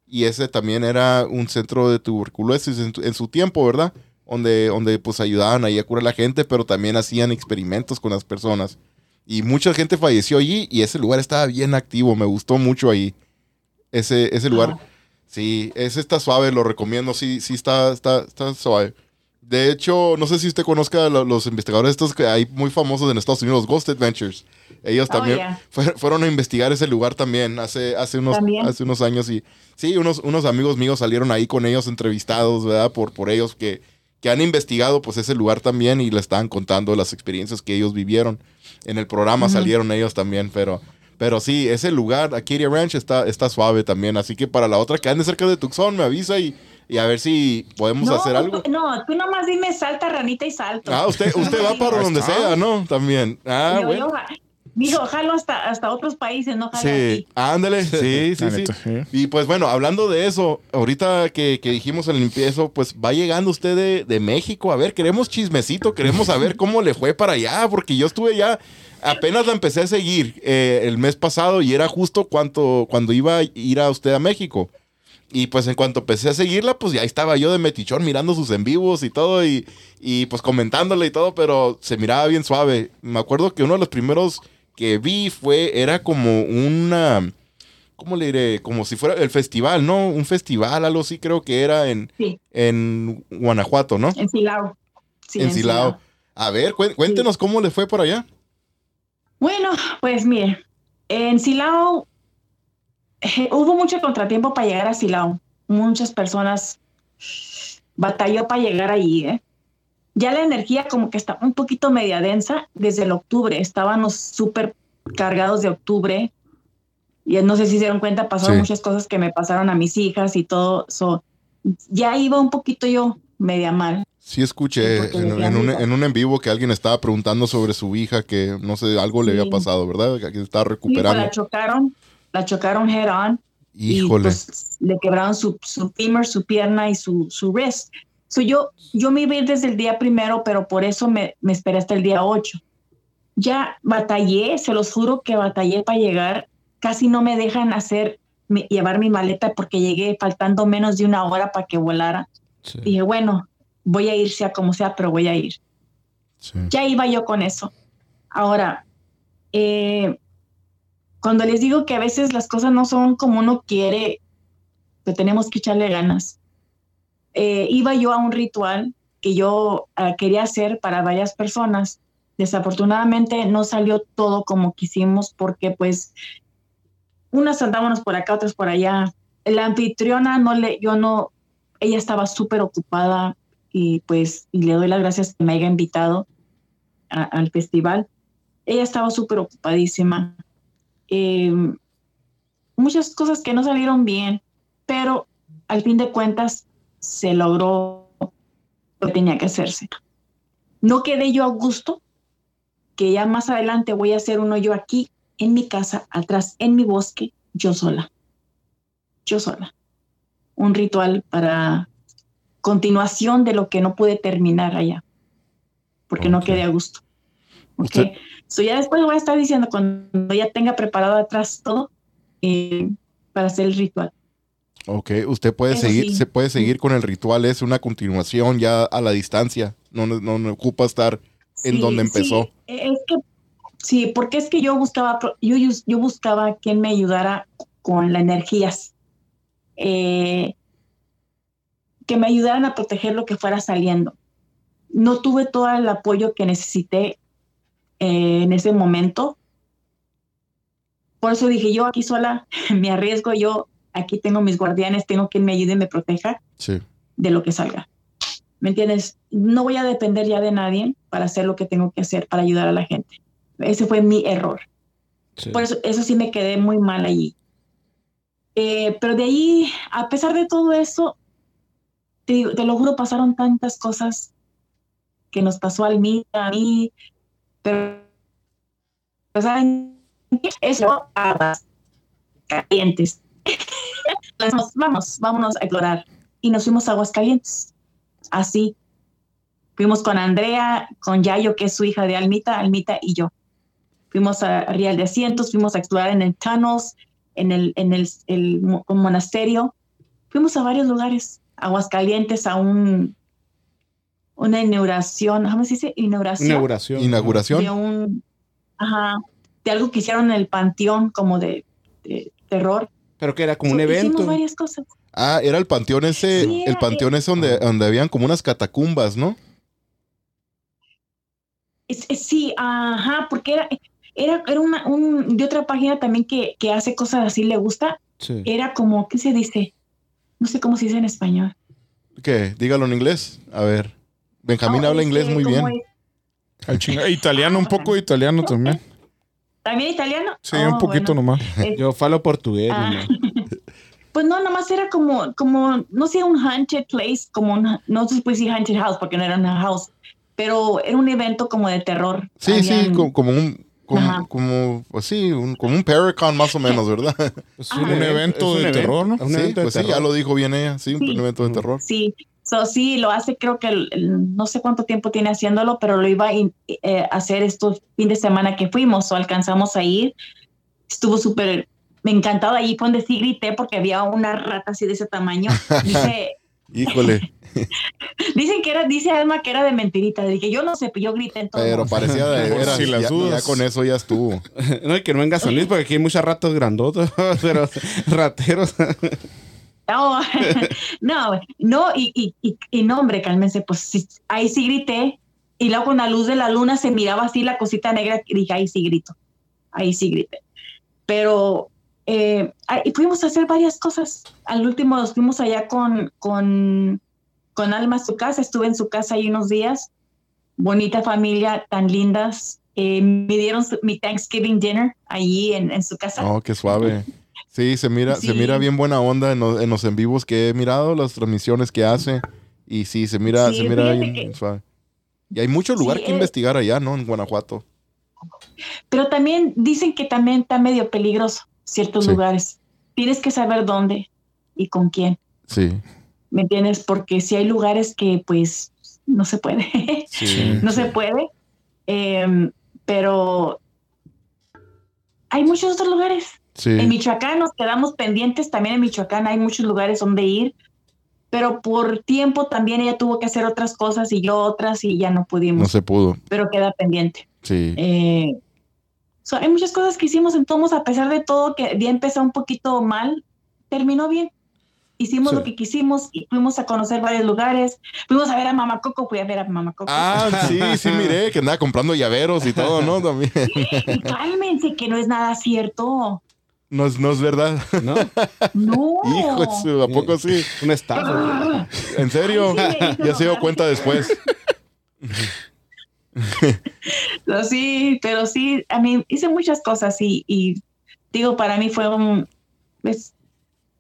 Y ese también era un centro de tuberculosis en, tu- en su tiempo, ¿verdad? Donde, donde pues ayudaban ahí a curar a la gente, pero también hacían experimentos con las personas. Y mucha gente falleció allí y ese lugar estaba bien activo, me gustó mucho ahí. Ese, ese lugar. Ah. Sí, ese está suave, lo recomiendo, sí, sí está, está, está suave. De hecho, no sé si usted conozca lo- los investigadores estos que hay muy famosos en Estados Unidos, Ghost Adventures. Ellos Oh, también yeah. fue- fueron a investigar ese lugar también hace, hace, unos, También. hace unos años y sí, unos, unos amigos míos salieron ahí con ellos entrevistados, ¿verdad? Por, por ellos que, que han investigado pues ese lugar también y le estaban contando las experiencias que ellos vivieron. En el programa salieron ellos también, pero, pero sí, ese lugar, Acadia Ranch, está, está suave también. Así que para la otra que ande cerca de Tucson, me avisa y, y a ver si podemos No, hacer algo. tú- no, tú nomás dime salta, ranita y salto. Ah, usted, usted va para donde sea, ¿no? También. Ah, Yo- bueno. yo mijo, jalo hasta, hasta otros países, no jalo Sí, aquí. ándale, sí, sí, sí. Y pues bueno, hablando de eso, ahorita que, que dijimos el empiezo, pues va llegando usted de, de México. A ver, queremos chismecito, queremos saber cómo le fue para allá, porque yo estuve ya, apenas la empecé a seguir eh, el mes pasado y era justo cuando, cuando iba a ir a usted a México. Y pues en cuanto empecé a seguirla, pues ya estaba yo de metichón mirando sus en vivos y todo y, y pues comentándole y todo, pero se miraba bien suave. Me acuerdo que uno de los primeros que vi fue, era como una, ¿cómo le diré? Como si fuera el festival, ¿no? Un festival, algo así creo que era en, Sí, en Guanajuato, ¿no? en Silao. Sí, en Silao. A ver, cué- cuéntenos cómo le fue por allá. Bueno, pues mire, en Silao hubo mucho contratiempo para llegar a Silao. Muchas personas batalló para llegar allí, ¿eh? Ya la energía como que está un poquito media densa desde el octubre. Estábamos súper cargados de octubre. Y no sé si se dieron cuenta, pasaron Sí. muchas cosas que me pasaron a mis hijas y todo. So, ya iba un poquito yo media mal. Sí escuché Sí, en, decía en un, en un en vivo que alguien estaba preguntando sobre su hija que no sé, algo le había Sí. pasado, ¿verdad? Que estaba Sí, pues, recuperando. la chocaron, la chocaron head on. Híjole. Y pues le quebraron su, su femur, su pierna y su, su wrist. So yo, yo me iba a ir desde el día primero, pero por eso me, me esperé hasta el día 8. Ya batallé, se los juro que batallé para llegar. Casi no me dejan hacer, mi- llevar mi maleta porque llegué faltando menos de una hora para que volara. Sí. Dije, bueno, voy a ir sea como sea, pero voy a ir Sí. ya iba yo con eso. Ahora, eh, cuando les digo que a veces las cosas no son como uno quiere, que tenemos que echarle ganas. Eh, iba yo a un ritual que yo ah, quería hacer para varias personas. Desafortunadamente no salió todo como quisimos porque pues unas andábamos por acá, otras por allá. La anfitriona no le, yo no, ella estaba súper ocupada y pues y le doy las gracias que me haya invitado a- al festival. Ella estaba súper ocupadísima. Eh, muchas cosas que no salieron bien, pero al fin de cuentas se logró lo que tenía que hacerse. No quedé yo a gusto, que ya más adelante voy a hacer uno yo aquí, en mi casa, atrás, en mi bosque, yo sola. Yo sola. Un ritual para continuación de lo que no pude terminar allá, porque no quedé a gusto. Ok. So ya después voy a estar diciendo cuando ya tenga preparado atrás todo eh, para hacer el ritual. Ok, usted puede Eso seguir, sí. se puede seguir con el ritual, es una continuación ya a la distancia. No, no, no, ocupa estar en Sí, donde empezó. sí, es que sí, porque es que yo buscaba, yo, yo buscaba quien me ayudara con las energías, eh, que me ayudaran a proteger lo que fuera saliendo. No tuve todo el apoyo que necesité eh, en ese momento. Por eso dije, yo aquí sola [laughs] me arriesgo, yo aquí tengo mis guardianes, tengo quien me ayude y me proteja Sí. de lo que salga. ¿Me entiendes? No voy a depender ya de nadie para hacer lo que tengo que hacer para ayudar a la gente. Ese fue mi error. Sí. Por eso, eso sí me quedé muy mal allí. Eh, pero de ahí, a pesar de todo eso, te, te lo juro, pasaron tantas cosas que nos pasó al mí, a mí, pero ¿saben qué? Eso, aguas calientes. [laughs] Vamos, vamos, vámonos a explorar. Y nos fuimos a aguas calientes. Así. Fuimos con Andrea, con Yayo, que es su hija de Almita, Almita y yo. Fuimos a Real de Asientos, fuimos a explorar en el tunnels, en el, en el, el mo- monasterio. Fuimos a varios lugares. Aguascalientes, a un una inauguración, ¿cómo se dice? Inauguración Inauguración. Inauguración. de un, ajá, de algo que hicieron en el panteón como de, de terror. Pero que era como un evento. Hicimos varias cosas. Ah, era el panteón ese, Sí, el panteón ese donde, donde habían como unas catacumbas, ¿no? Es- es- sí, ajá, porque era, era, era una, un, de otra página también que, que hace cosas así, le gusta. Sí. Era como, ¿qué se dice? No sé cómo se dice en español. ¿Qué? Dígalo en inglés. A ver. Benjamín Oh, habla inglés muy bien. Al Italiano, un poco de italiano también. [laughs] ¿También italiano? Sí, Oh, un poquito bueno. nomás. Yo falo portugués. Ah. [laughs] Pues no, nomás era como, como, no sé, un haunted place, como un, no se puede decir haunted house porque no era una house, pero era un evento como de terror. Sí, sí, Habían- como, un, como, como, pues sí, un- como un Paracon más o menos, ¿verdad? [laughs] Es Ah. Un evento es un de terror, ¿no? Un sí, pues sí, ya lo dijo bien ella, sí, un Sí. evento de terror. Sí, so, sí, lo hace, creo que el- el- no sé cuánto tiempo tiene haciéndolo, pero lo iba a in- eh, hacer estos fin de semana que fuimos o alcanzamos a ir. Estuvo súper, me encantaba allí, fue donde sí grité porque había una rata así de ese tamaño. [laughs] Dice, Híjole, [laughs] dicen que era, dice Alma que era de mentirita. Le dije, yo no sé, pero yo grité en todo. pero [laughs] parecía de veras. si las ya, dudas. ya con eso ya estuvo. No, y que no venga San Luis porque aquí hay muchas ratas grandotas, pero rateros. No, [laughs] no, no, y, y, y, y no, hombre, cálmense, pues ahí sí grité, y luego con la luz de la luna se miraba así la cosita negra, y dije, ahí sí grito, ahí sí grité. Pero eh, ahí fuimos a hacer varias cosas. Al último nos fuimos allá con, con, con Alma a su casa, estuve en su casa ahí unos días, bonita familia, tan lindas. Eh, me dieron mi Thanksgiving dinner allí en, en su casa. Oh, qué suave. Sí, se mira, se mira bien buena onda en los, en los en vivos que he mirado, las transmisiones que hace. Y sí, se mira, Sí, se mira bien que- suave. Y hay mucho lugar Sí, que eh. investigar allá, ¿no? En Guanajuato. Pero también dicen que también está medio peligroso ciertos Sí. lugares. Tienes que saber dónde y con quién, Sí. ¿me entiendes? Porque si hay lugares que pues no se puede, [laughs] Sí. no se puede, Em, pero hay muchos otros lugares. Sí. En Michoacán nos quedamos pendientes, también en Michoacán hay muchos lugares donde ir, pero por tiempo también ella tuvo que hacer otras cosas y yo otras y ya no No pudimos, se pudo. pero queda pendiente. Sí. Eh, so, hay muchas cosas que hicimos en Tomos, a pesar de todo, que ya empezó un poquito mal, terminó bien. Hicimos Sí. lo que quisimos y fuimos a conocer varios lugares. Fuimos a ver a Mamá Coco, fui a ver a Mamá Coco. Ah, [laughs] sí, sí, miré que andaba comprando llaveros y todo, ¿no? También. Y cálmense, que no es nada cierto. No es, no es verdad. ¿No? No. Hijo ¿a poco sí? Un estafa. ¿En serio? Ay, sí, [laughs] ya se dio cuenta después. No, sí, pero sí, a mí hice muchas cosas y, y digo, para mí fue un, pues,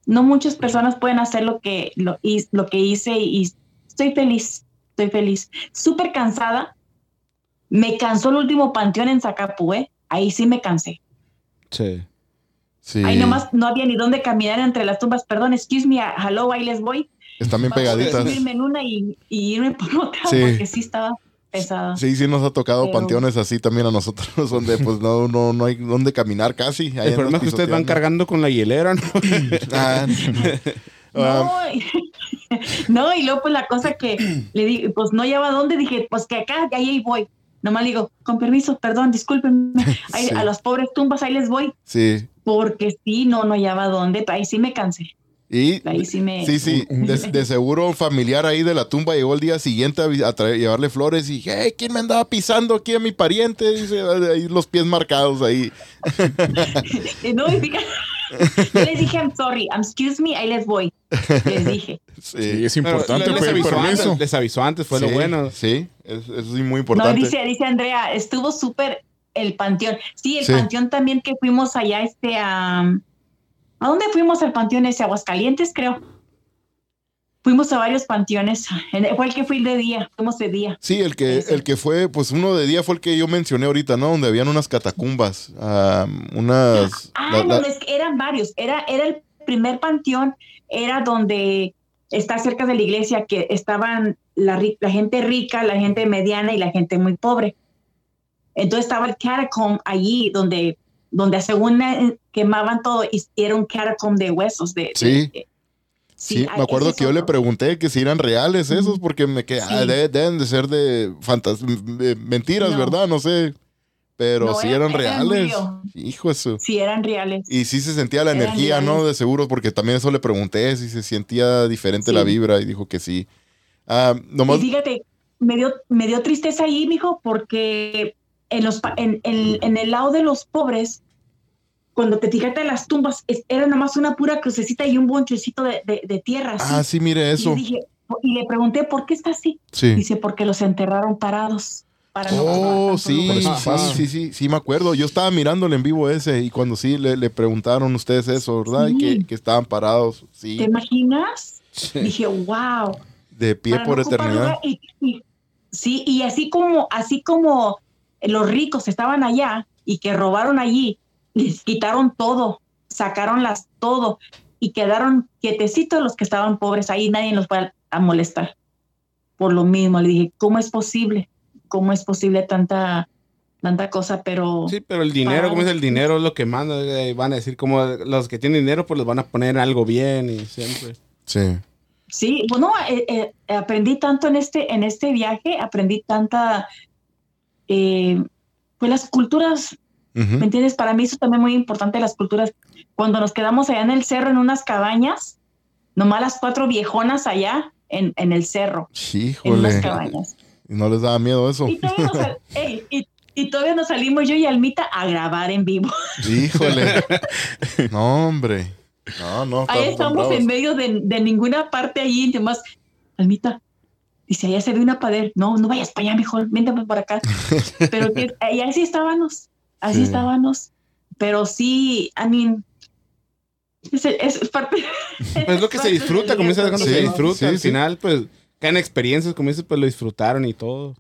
no muchas personas pueden hacer lo que, lo, lo que hice y estoy feliz, estoy feliz. Súper cansada. Me cansó el último panteón en Zacapu, ¿eh? Ahí sí me cansé. Sí. Sí. Ahí nomás no había ni dónde caminar entre las tumbas. Perdón, excuse me, ah, hello, ahí les voy. Están bien pegaditas. subirme en una y, y irme por otra Sí. porque sí estaba pesada. Sí, sí nos ha tocado Pero- panteones así también a nosotros, [laughs] donde pues no, no, no hay dónde caminar casi. El problema es que ustedes van cargando con la hielera, ¿no? [laughs] Ah, No, [laughs] ah, y, no, y luego pues la cosa que le dije, pues no lleva dónde, dije, pues que acá, ahí, ahí voy. Nomás le digo, con permiso, perdón, discúlpenme, ahí- Sí. a las pobres tumbas ahí les voy, sí. Porque sí, no, no lleva dónde, ahí sí me cansé, Y ahí sí me... sí, sí, de, de seguro un familiar ahí de la tumba llegó el día siguiente a, a traer- llevarle flores y hey, ¿quién me andaba pisando aquí a mi pariente? Dice, ahí los pies marcados ahí. Y [laughs] no, y fíjate, yo les dije, I'm sorry, I'm excuse me, ahí les voy, les dije. Sí, es Pero importante les pedir avisó permiso. Antes, les avisó antes, fue lo bueno. Sí, es- eso es muy No, importante. dice, dice Andrea, estuvo súper el panteón. Sí, el Sí. panteón también que fuimos allá, este, a... ¿A dónde fuimos al panteón ese? Aguascalientes, creo. Fuimos a varios panteones. Fue el que fui de día, fuimos de día. Sí, el que, el que fue, pues uno de día fue el que yo mencioné ahorita, ¿no? Donde habían unas catacumbas, unas... Ah, la- la- no, es que eran varios. Era, era el primer panteón, era donde está cerca de la iglesia, que estaban la, la gente rica, la gente mediana y la gente muy pobre. Entonces estaba el catacomb allí, donde, donde según quemaban todo, y era un catacomb de huesos. De, Sí. de- de- Sí, ah, me acuerdo que yo le pregunté que si eran reales esos, porque me quedé, ah, Sí. de- deben de ser de fantas de mentiras, No. ¿verdad? No sé. Pero No, sí eran- eran eran reales. real. Hijo eso. Sí, eran reales. Y sí se sentía la Eran energía, ¿no? reales. De seguro, porque también eso le pregunté, si se sentía diferente Sí. la vibra, y dijo que sí. Ah, nomás, Y fíjate, me dio, me dio tristeza ahí, mijo, porque en, los, en, en- en el lado de los pobres, cuando te en las tumbas, es- era nomás una pura crucecita y un bonchecito de, de- de tierra. así. ah, sí, mire Y, eso. dije- y le pregunté, ¿por qué está así? Sí. Dice, porque los enterraron parados. Para no Oh, pasar sí, sí, sí, sí, sí, me acuerdo. Yo estaba mirándole en vivo ese y cuando sí le, le preguntaron ustedes eso, ¿verdad? Y Sí. que, que estaban parados, ¿Te sí, imaginas? Dije, wow. de pie para por no eternidad. Y, y- sí, y así como, así como los ricos estaban allá y que robaron allí, les quitaron todo, sacaron las todo y quedaron quietecitos los que estaban pobres ahí, nadie los fue a, molestar. Por lo mismo, le dije, ¿cómo es posible? ¿Cómo es posible tanta, tanta cosa? Pero Sí, pero el dinero, como es el dinero, es lo que manda. eh, Van a decir, como los que tienen dinero, pues los van a poner algo bien y siempre. Sí. Sí, bueno, eh, eh, aprendí tanto en este, en este viaje, aprendí tanta, eh, pues las culturas, Ujú. ¿me entiendes? Para mí eso también es muy importante, las culturas. Cuando nos quedamos allá en el cerro, en unas cabañas, nomás las cuatro viejonas allá en, en el cerro, en unas Híjole. cabañas. ¿Y no les daba miedo eso? Y todavía, nos, sal- [laughs] ey, y, y todavía nos salimos yo y Almita a grabar en vivo. Híjole. [laughs] No, hombre. No, no. Ahí estamos en medio de, de ninguna parte allí, nomás, Almita, dice, allá se ve una pared. No, no vayas para allá, mejor, véntame por acá. [laughs] Pero que, y así estábamos, así Sí. estábamos. Pero sí, I mean, es, es parte... Pues es lo que se disfruta, como dices, cuando Sí, se disfruta. sí, Al sí. final, pues, caen experiencias, como dices, pues lo disfrutaron y todo.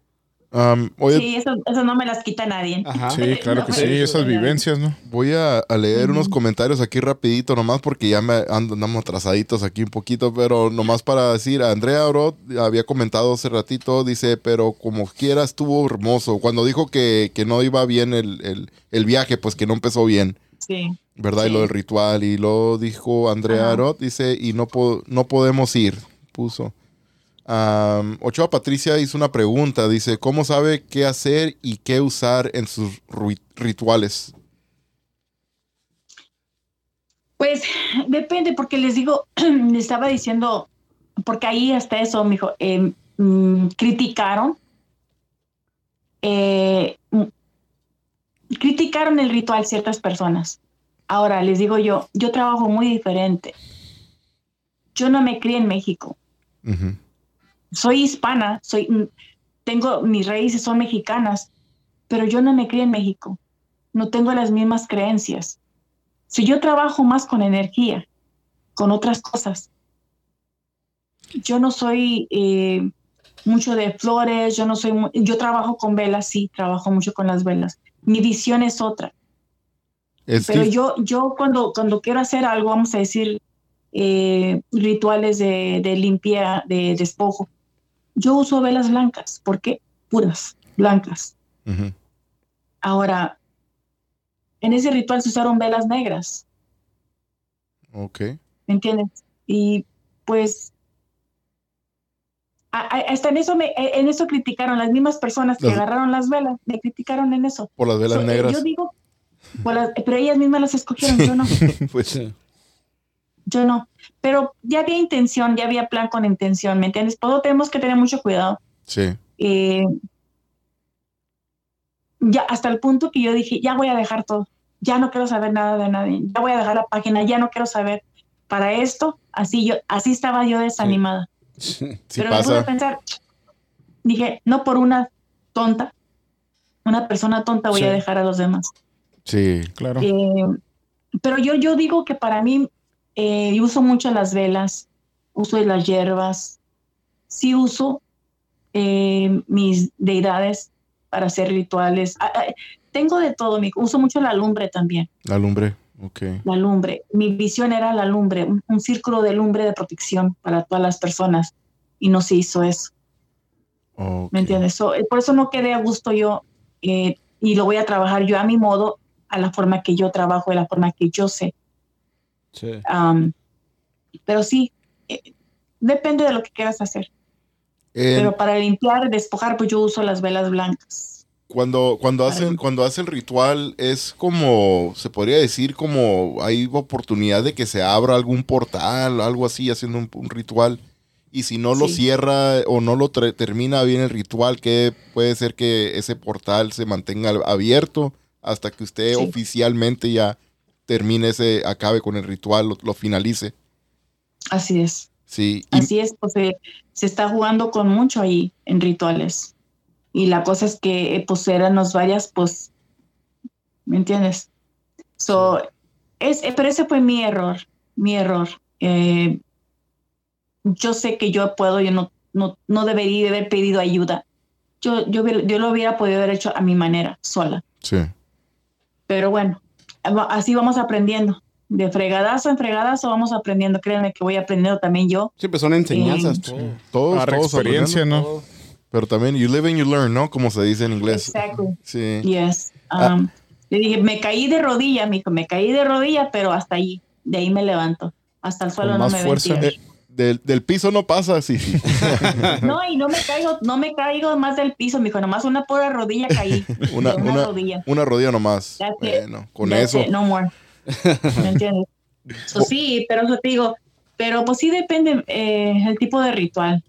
Oye, Sí, eso, eso no me las quita nadie. Ajá. Sí, [laughs] claro que No, sí, eso, esas vivencias, ¿no? voy a, a leer unos Ujú. comentarios aquí rapidito nomás porque ya me andamos atrasaditos aquí un poquito, pero nomás para decir, Andrea Orot había comentado hace ratito, dice, pero como quiera estuvo hermoso. Cuando dijo que, que no iba bien el, el- el viaje, pues que no empezó bien. Sí. ¿verdad? Y Sí. lo del ritual. Y lo dijo Andrea Ajá. Arot, dice, y no, po- no podemos ir, puso. Ochoa Patricia hizo una pregunta, dice, ¿cómo sabe qué hacer y qué usar en sus ri- rituales? Pues depende, porque les digo, [clears throat] les estaba diciendo, porque ahí hasta eso, mijo, eh, mm, criticaron, eh, mm, criticaron el ritual ciertas personas. Ahora, les digo yo, yo trabajo muy diferente. Yo no me crié en México. Soy hispana, soy, mm, tengo, mis raíces son mexicanas, pero yo no me crié en México. No tengo las mismas creencias. Si yo trabajo más con energía, con otras cosas, yo no soy eh, mucho de flores, yo no soy, yo trabajo con velas, sí, trabajo mucho con las velas. Mi visión es otra. Es Pero yo, yo cuando, cuando quiero hacer algo, vamos a decir, eh, rituales de, de limpia, de despojo, yo uso velas blancas. ¿Por qué? Puras, blancas. Ahora, en ese ritual se usaron velas negras, Ok. ¿me entiendes? Y pues, a- a- hasta en eso, me, en eso criticaron las mismas personas que Las- agarraron las velas, me criticaron en eso. Por las velas So, eh, negras. Yo digo, por las- pero ellas mismas las escogieron, yo no. [laughs] Pues, Sí. Yo no. Pero ya había intención, ya había plan con intención, ¿me entiendes? Todo tenemos que tener mucho cuidado. sí. Eh, ya hasta el punto que yo dije, ya voy a dejar todo. Ya no quiero saber nada de nadie. Ya voy a dejar la página, ya no quiero saber. Para esto, así yo, así estaba yo desanimada. Sí [laughs] Pero me pude pasa. pensar, dije, no por una tonta, una persona tonta voy Sí. a dejar a los demás. Sí. Claro. Eh, pero yo, yo digo que para mí, eh, yo uso mucho las velas, uso las hierbas, sí uso eh, mis deidades para hacer rituales. Ah, ah, tengo de todo, mi- uso mucho la lumbre también, La lumbre. Ok. la lumbre. Mi visión era la lumbre, un, un círculo de lumbre de protección para todas las personas y no se hizo eso. Ok. ¿Me entiendes? So, eh, por eso no quedé a gusto yo eh, y lo voy a trabajar yo a mi modo, a la forma que yo trabajo, de la forma que yo sé. Sí. Am, pero sí, eh, depende de lo que quieras hacer. En- Pero para limpiar, despojar, pues yo uso las velas blancas. Cuando, cuando Para hacen, mí. cuando hace el ritual, es como, se podría decir, como hay oportunidad de que se abra algún portal, algo así, haciendo un, un ritual. Y si no lo Sí. cierra o no lo termina bien el ritual, que puede ser que ese portal se mantenga abierto hasta que usted Sí. oficialmente ya termine ese, acabe con el ritual, lo, lo finalice. Así es. Sí. Y- Así es, pues se, se está jugando con mucho ahí en rituales. Y la cosa es que eh, pues éramos varias, pues, ¿me entiendes? So, es, eh, pero ese fue mi error, mi error. Eh, yo sé que yo puedo, yo no, no, no debería haber pedido ayuda. Yo, yo, yo lo hubiera podido haber hecho a mi manera, sola. sí. Pero bueno, así vamos aprendiendo. De fregadazo en fregadazo vamos aprendiendo. Créanme que voy aprendiendo también yo. Sí, pues son enseñanzas. Sí. todo. Todos, Agarra todos experiencia. ¿no? Pero también, you live and you learn, ¿no? Como se dice en inglés. Exactly. Sí. Yes. Ah. Um, Le dije, me caí de rodilla, mijo, me caí de rodilla, pero hasta ahí, de ahí me levanto. Hasta el suelo Con no más me fuerza. fuerza. Del, del piso no pasa, sí. sí. [laughs] No, y no me caigo, no me caigo más del piso, mijo, nomás una pura rodilla caí. [laughs] Una, de una, una, rodilla. una rodilla nomás. Bueno, con That's eso. it, no more. ¿Me entiendes? [laughs] So, sí, pero eso te digo, pero pues sí depende eh, el tipo de ritual.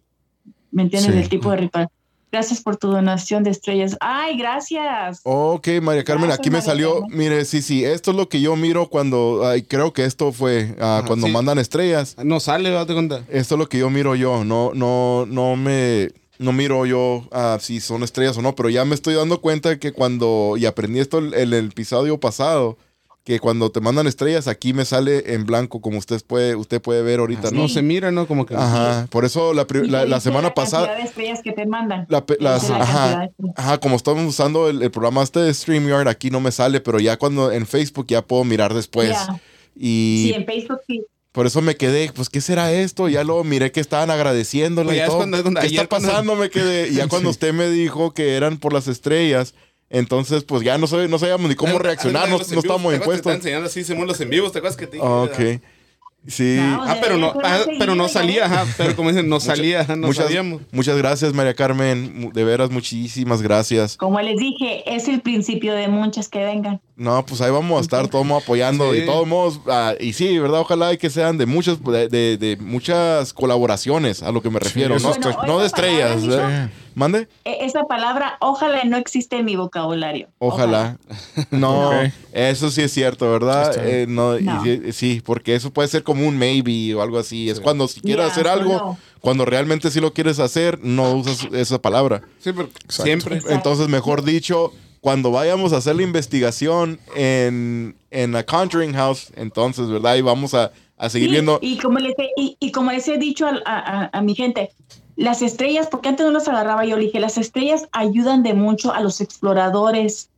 ¿Me entiendes? Sí. El tipo de ritual. Gracias por tu donación de estrellas. Ay, gracias. Ok, María Carmen, Gracias, aquí me María salió. Carmen. Mire, sí, sí, esto es lo que yo miro cuando. ay, creo que esto fue ah, Ajá, cuando sí. mandan estrellas. No sale, date cuenta. Esto es lo que yo miro yo. No, no, no me. No miro yo ah, si son estrellas o no, pero ya me estoy dando cuenta que cuando. Y aprendí esto en el, episodio pasado. Que cuando te mandan estrellas, aquí me sale en blanco, como usted puede, usted puede ver ahorita, Ah, ¿no? No se mira, ¿no? Como que. Ajá. Por eso la, la- la semana la pasada. cantidad de estrellas que te mandan. La las- ajá, ajá, como estamos usando el, el programa este de StreamYard, aquí no me sale, pero ya cuando en Facebook ya puedo mirar después. Ya. Y Sí, en Facebook sí. por eso me quedé, pues, ¿qué será esto? Ya luego miré que estaban agradeciéndole Pues y ya es todo. cuando- cuando- ¿Qué está cuando- pasando? Me quedé. Y ya [laughs] cuando usted me dijo que eran por las estrellas, entonces, pues ya no, sabe, no sabíamos ni cómo reaccionar, no, no Te impuestos. enseñando así, hicimos los en vivos, ¿te acuerdas que te dije? Ah, Ok. Sí. No, Ah, pero no, Pero ah, pero no salía, ajá. Pero como dicen, no salía, ajá, no muchas, sabíamos. muchas gracias, María Carmen. De veras, muchísimas gracias. Como les dije, es el principio de muchas que vengan. No, pues ahí vamos a estar todos apoyando Sí. y todos modos, ah, y sí, ¿verdad? Ojalá y que sean de muchas, de, de- de muchas colaboraciones, a lo que me refiero, eso no, estoy- no de estrellas. ¿Mande? E- Esa palabra, ojalá no existe en mi vocabulario. Ojalá. No, eso sí es cierto, ¿verdad? Eh, no, y No. sí, sí, porque eso puede ser como un maybe o algo así. Es cuando si quieres Yeah, hacer algo, no. cuando realmente sí lo quieres hacer, no usas esa palabra. Sí, pero Exacto. siempre. Exacto. Entonces, mejor dicho, cuando vayamos a hacer la investigación en, en la Conjuring House, entonces, ¿verdad? Y vamos a, a seguir Sí, viendo. Y como, les he, y, y como les he dicho a- a mi gente, las estrellas, porque antes no las agarraba yo, le dije, las estrellas ayudan de mucho a los exploradores.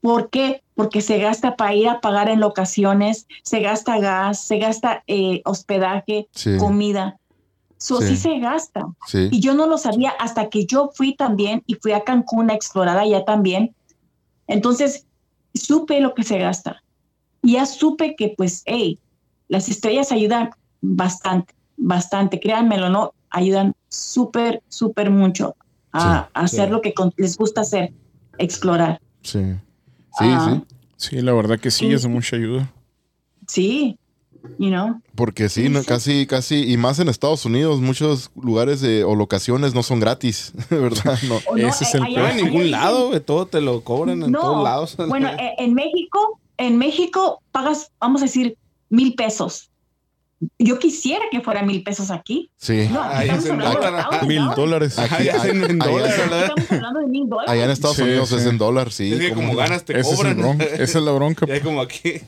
¿Por qué? Porque se gasta para ir a pagar en locaciones, se gasta gas, se gasta eh, hospedaje, Sí. comida. So, Sí. sí se gasta. Sí. Y yo no lo sabía hasta que yo fui también y fui a Cancún a explorar allá también. Entonces, supe lo que se gasta. Y ya supe que, pues, hey, las estrellas ayudan bastante, bastante, créanmelo, ¿no? Ayudan súper, súper mucho a, Sí, a hacer sí. lo que con- les gusta hacer, explorar. Sí. Sí, Ah. sí. Sí, la verdad que sí, Sí. es de mucha ayuda. Sí, you know. Porque sí, no, casi, casi, y más en Estados Unidos, muchos lugares de, o locaciones no son gratis, [laughs] ¿verdad? No. No, Ese es eh, el allá- No en ningún lado, güey. Todo te lo cobran en todos lados. Bueno, [laughs] eh, en México, en México pagas, vamos a decir, mil pesos. Yo quisiera que fuera mil pesos aquí. Sí. No, estamos hablando de Mil dólares. Aquí- Ajá, ya es en, en allá- dólares. Estamos hablando de mil dólares. Allá en Estados Sí, Unidos es en dólar, sí. Es que como- como ganas te Ese es cobran. Esa es la bronca. [laughs] Ya como aquí.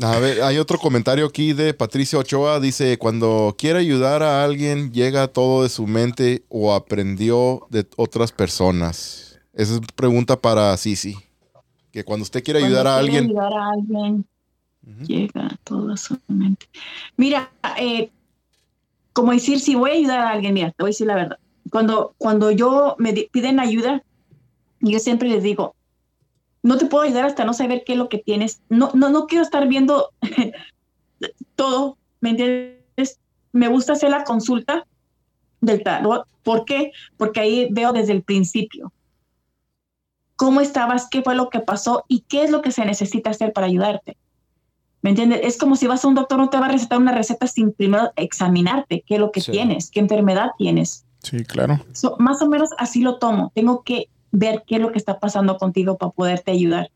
A ver, hay otro comentario aquí de Patricia Ochoa. Dice, cuando quiere ayudar a alguien, llega todo de su mente o aprendió de otras personas. Esa es pregunta para Sisi. Que cuando usted quiere Cuando ayudar a quiere alguien... ayudar a alguien, llega a su mente. Mira, eh, como decir, si voy a ayudar a alguien, mira, te voy a decir la verdad. Cuando, cuando yo me piden ayuda, yo siempre les digo, no te puedo ayudar hasta no saber qué es lo que tienes. No, no, no quiero estar viendo [laughs] todo, ¿me entiendes? Me gusta hacer la consulta del tarot. ¿Por qué? Porque ahí veo desde el principio cómo estabas, qué fue lo que pasó y qué es lo que se necesita hacer para ayudarte. ¿Me entiendes? Es como si vas a un doctor, no te va a recetar una receta sin primero examinarte qué es lo que Sí. tienes, qué enfermedad tienes. Sí, claro. So, más o menos así lo tomo. Tengo que ver qué es lo que está pasando contigo para poderte ayudar.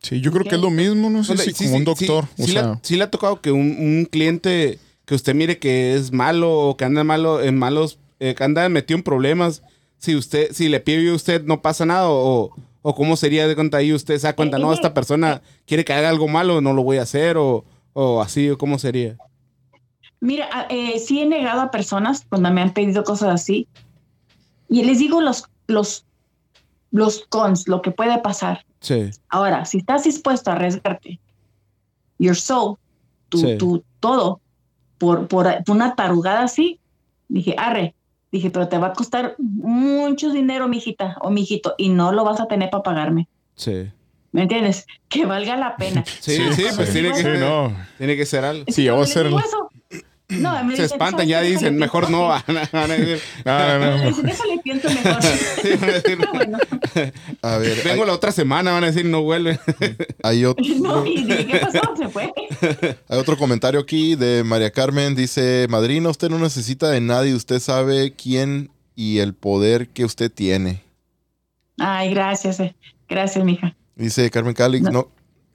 Sí, yo creo que es lo mismo, no sé si sí, como sí, un doctor. Sí, o sí le, sea, sí le ha tocado que un, un cliente que usted mire que es malo o que anda malo en malos, eh, que anda metido en problemas. Si usted, si le pide a usted no pasa nada o, o cómo sería de cuenta ahí usted se da cuenta, no, esta persona quiere que haga algo malo, no lo voy a hacer o, o así o cómo sería. Mira, ah, eh, sí he negado a personas cuando me han pedido cosas así. Y les digo los, los, los cons, lo que puede pasar. Sí, Ahora, si estás dispuesto a arriesgarte, your soul, tu, Sí. tu todo, por, por una tarugada así, dije, arre. Dije, pero te va a costar mucho dinero, mijita o mijito, y no lo vas a tener para pagarme. sí. ¿Me entiendes? Que valga la pena. [laughs] Sí, sí, pues sí. tiene que, sí, no. tiene que ser algo. Sí, cuando vamos a eso, no, me Se dicen, espantan, "¿Sabes ya dicen, mejor pienso". no. [laughs] van a decir, no, Me no. dicen, déjale pienso mejor. [laughs] Sí, van a decir, [laughs] Pero bueno, A ver, hay, Vengo la otra semana, van a decir, no vuelve. hay otro, no, y ¿qué pasó? Se fue. hay otro comentario aquí de María Carmen. Dice, madrina, usted no necesita de nadie. Usted sabe quién y el poder que usted tiene. Ay, gracias, eh. gracias, mija. Dice Carmen Calix, No. no.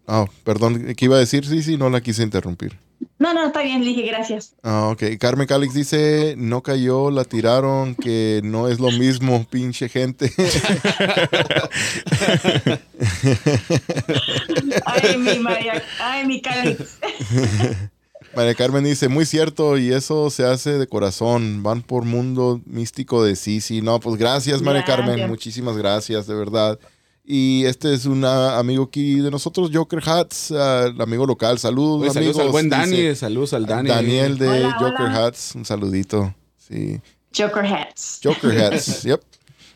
Ah, perdón, ¿qué iba a decir? Sí, sí, no la quise interrumpir. No, no, está bien, le dije gracias. Ah, ok. Carmen Calix dice, no cayó, la tiraron, que no es lo mismo, pinche gente. [laughs] Ay, mi María, ay, mi Cali. María Carmen dice, muy cierto, y eso se hace de corazón. Van por mundo místico de Sisi. No, pues gracias, María Gracias. Carmen. Muchísimas gracias, de verdad. Y este es un ah, amigo aquí de nosotros, Joker Hats, el amigo local. Saludos, Oye, saludos amigos. al buen Dani, dice saludos al Dani. Daniel de Hola, Joker hola. Hats. Un saludito. Sí. Joker Hats. Joker [laughs] Hats, yep.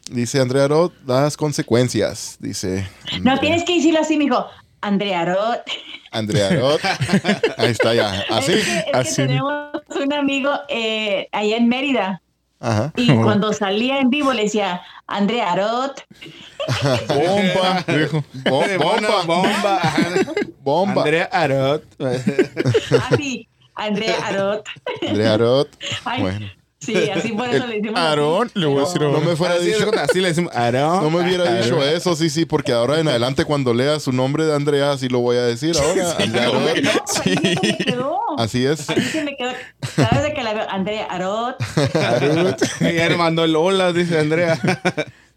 Dice Andrea Roth, las consecuencias. Dice No, tienes que decirlo así, mijo. Andrea Roth. Andrea Roth. [laughs] Ahí está ya. Así. Es que, es que así. tenemos un amigo eh, allá en Mérida. Ajá. Y cuando salía en vivo le decía, Andrea Roth. Bomba. Bo- Bomba, bomba. bomba. Andrea Arot. [laughs] Así, Andrea Roth. Andrea Roth. Ay, Bueno. Sí, así por eso le decimos. Aarón, le voy a decir No ahora. me fuera Así, dicho. así le decimos, Aarón. No me hubiera dicho eso, sí, sí, porque ahora en adelante cuando lea su nombre de Andrea, así lo voy a decir ahora. Andrea Arot. No, así me quedó. Así es. Así se me quedó. Cada vez que la veo, Andrea Arot. [laughs] Ya le mandó el hola, dice Andrea.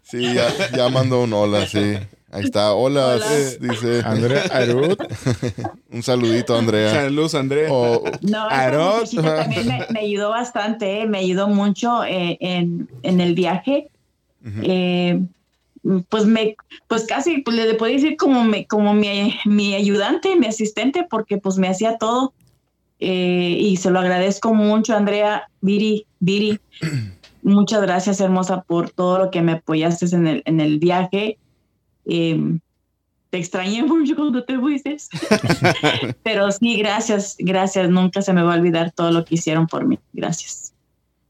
Sí, ya, ya mandó un hola, sí. Ahí está, hola, Hola. dice. Andrea Arut. [laughs] Un saludito, Andrea. Saludos, Andrea. O- No, muchachita también me, me ayudó bastante, eh, me ayudó mucho eh, en, en el viaje. Eh, pues me, pues casi, pues le puedo decir como, me, como mi, mi ayudante, mi asistente, porque pues me hacía todo. Eh, y se lo agradezco mucho, Andrea, Viri, Viri. [clears throat] Muchas gracias, hermosa, por todo lo que me apoyaste en el, en el viaje. Eh, te extrañé [laughs] mucho cuando te fuiste. [laughs] Pero sí, gracias, gracias. Nunca se me va a olvidar todo lo que hicieron por mí. Gracias.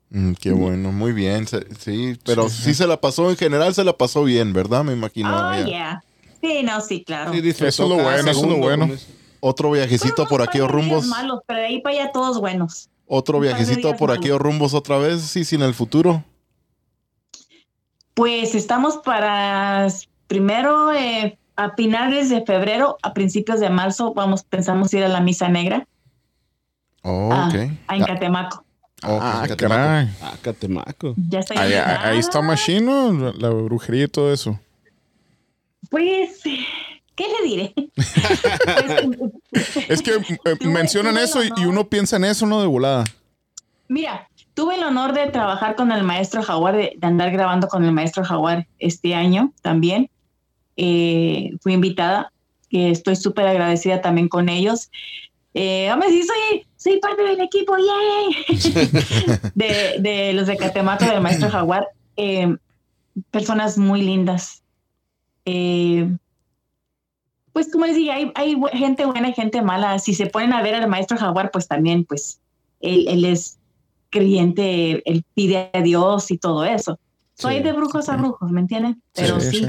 Mm, qué bueno, muy bien. Sí, pero sí, se la pasó, en general se la pasó bien, ¿verdad? Me imagino. oh, ya. yeah. Sí, no, sí, claro. Sí, Eso es lo bueno, eso es lo bueno. como es. Otro viajecito por días rumbos. malos, pero de ahí para allá todos buenos. Otro viajecito por aquí o malos. rumbos otra vez, sí, sin el futuro. Pues estamos para primero eh, a finales de febrero, a principios de marzo, vamos, pensamos ir a la misa negra Oh, Ah, ok. a Ah, Encatemaco. oh, Ah, Catemaco. caray. Ah, Catemaco. Ya está Ahí, ahí está Machino, la- la brujería y todo eso. Pues, ¿qué le diré? Pues, [laughs] Es que eh, Tuve- mencionan tuve eso y, uno piensa en eso, ¿no? De volada. Mira, tuve el honor de trabajar con el maestro Jaguar, de, de andar grabando con el maestro Jaguar este año también. Eh, fui invitada, que estoy súper agradecida también con ellos. Eh, hombre, sí, soy, soy parte del equipo, ¡yay! [laughs] de, de los de Catemaco, del maestro Jaguar. Eh, personas muy lindas. Eh, pues como les dije, hay, hay gente buena y gente mala. Si se ponen a ver al maestro Jaguar, pues también, pues, él, él es creyente, él pide a Dios y todo eso. Soy Sí, de brujos a brujos, ¿me entienden? Pero sí, Sí,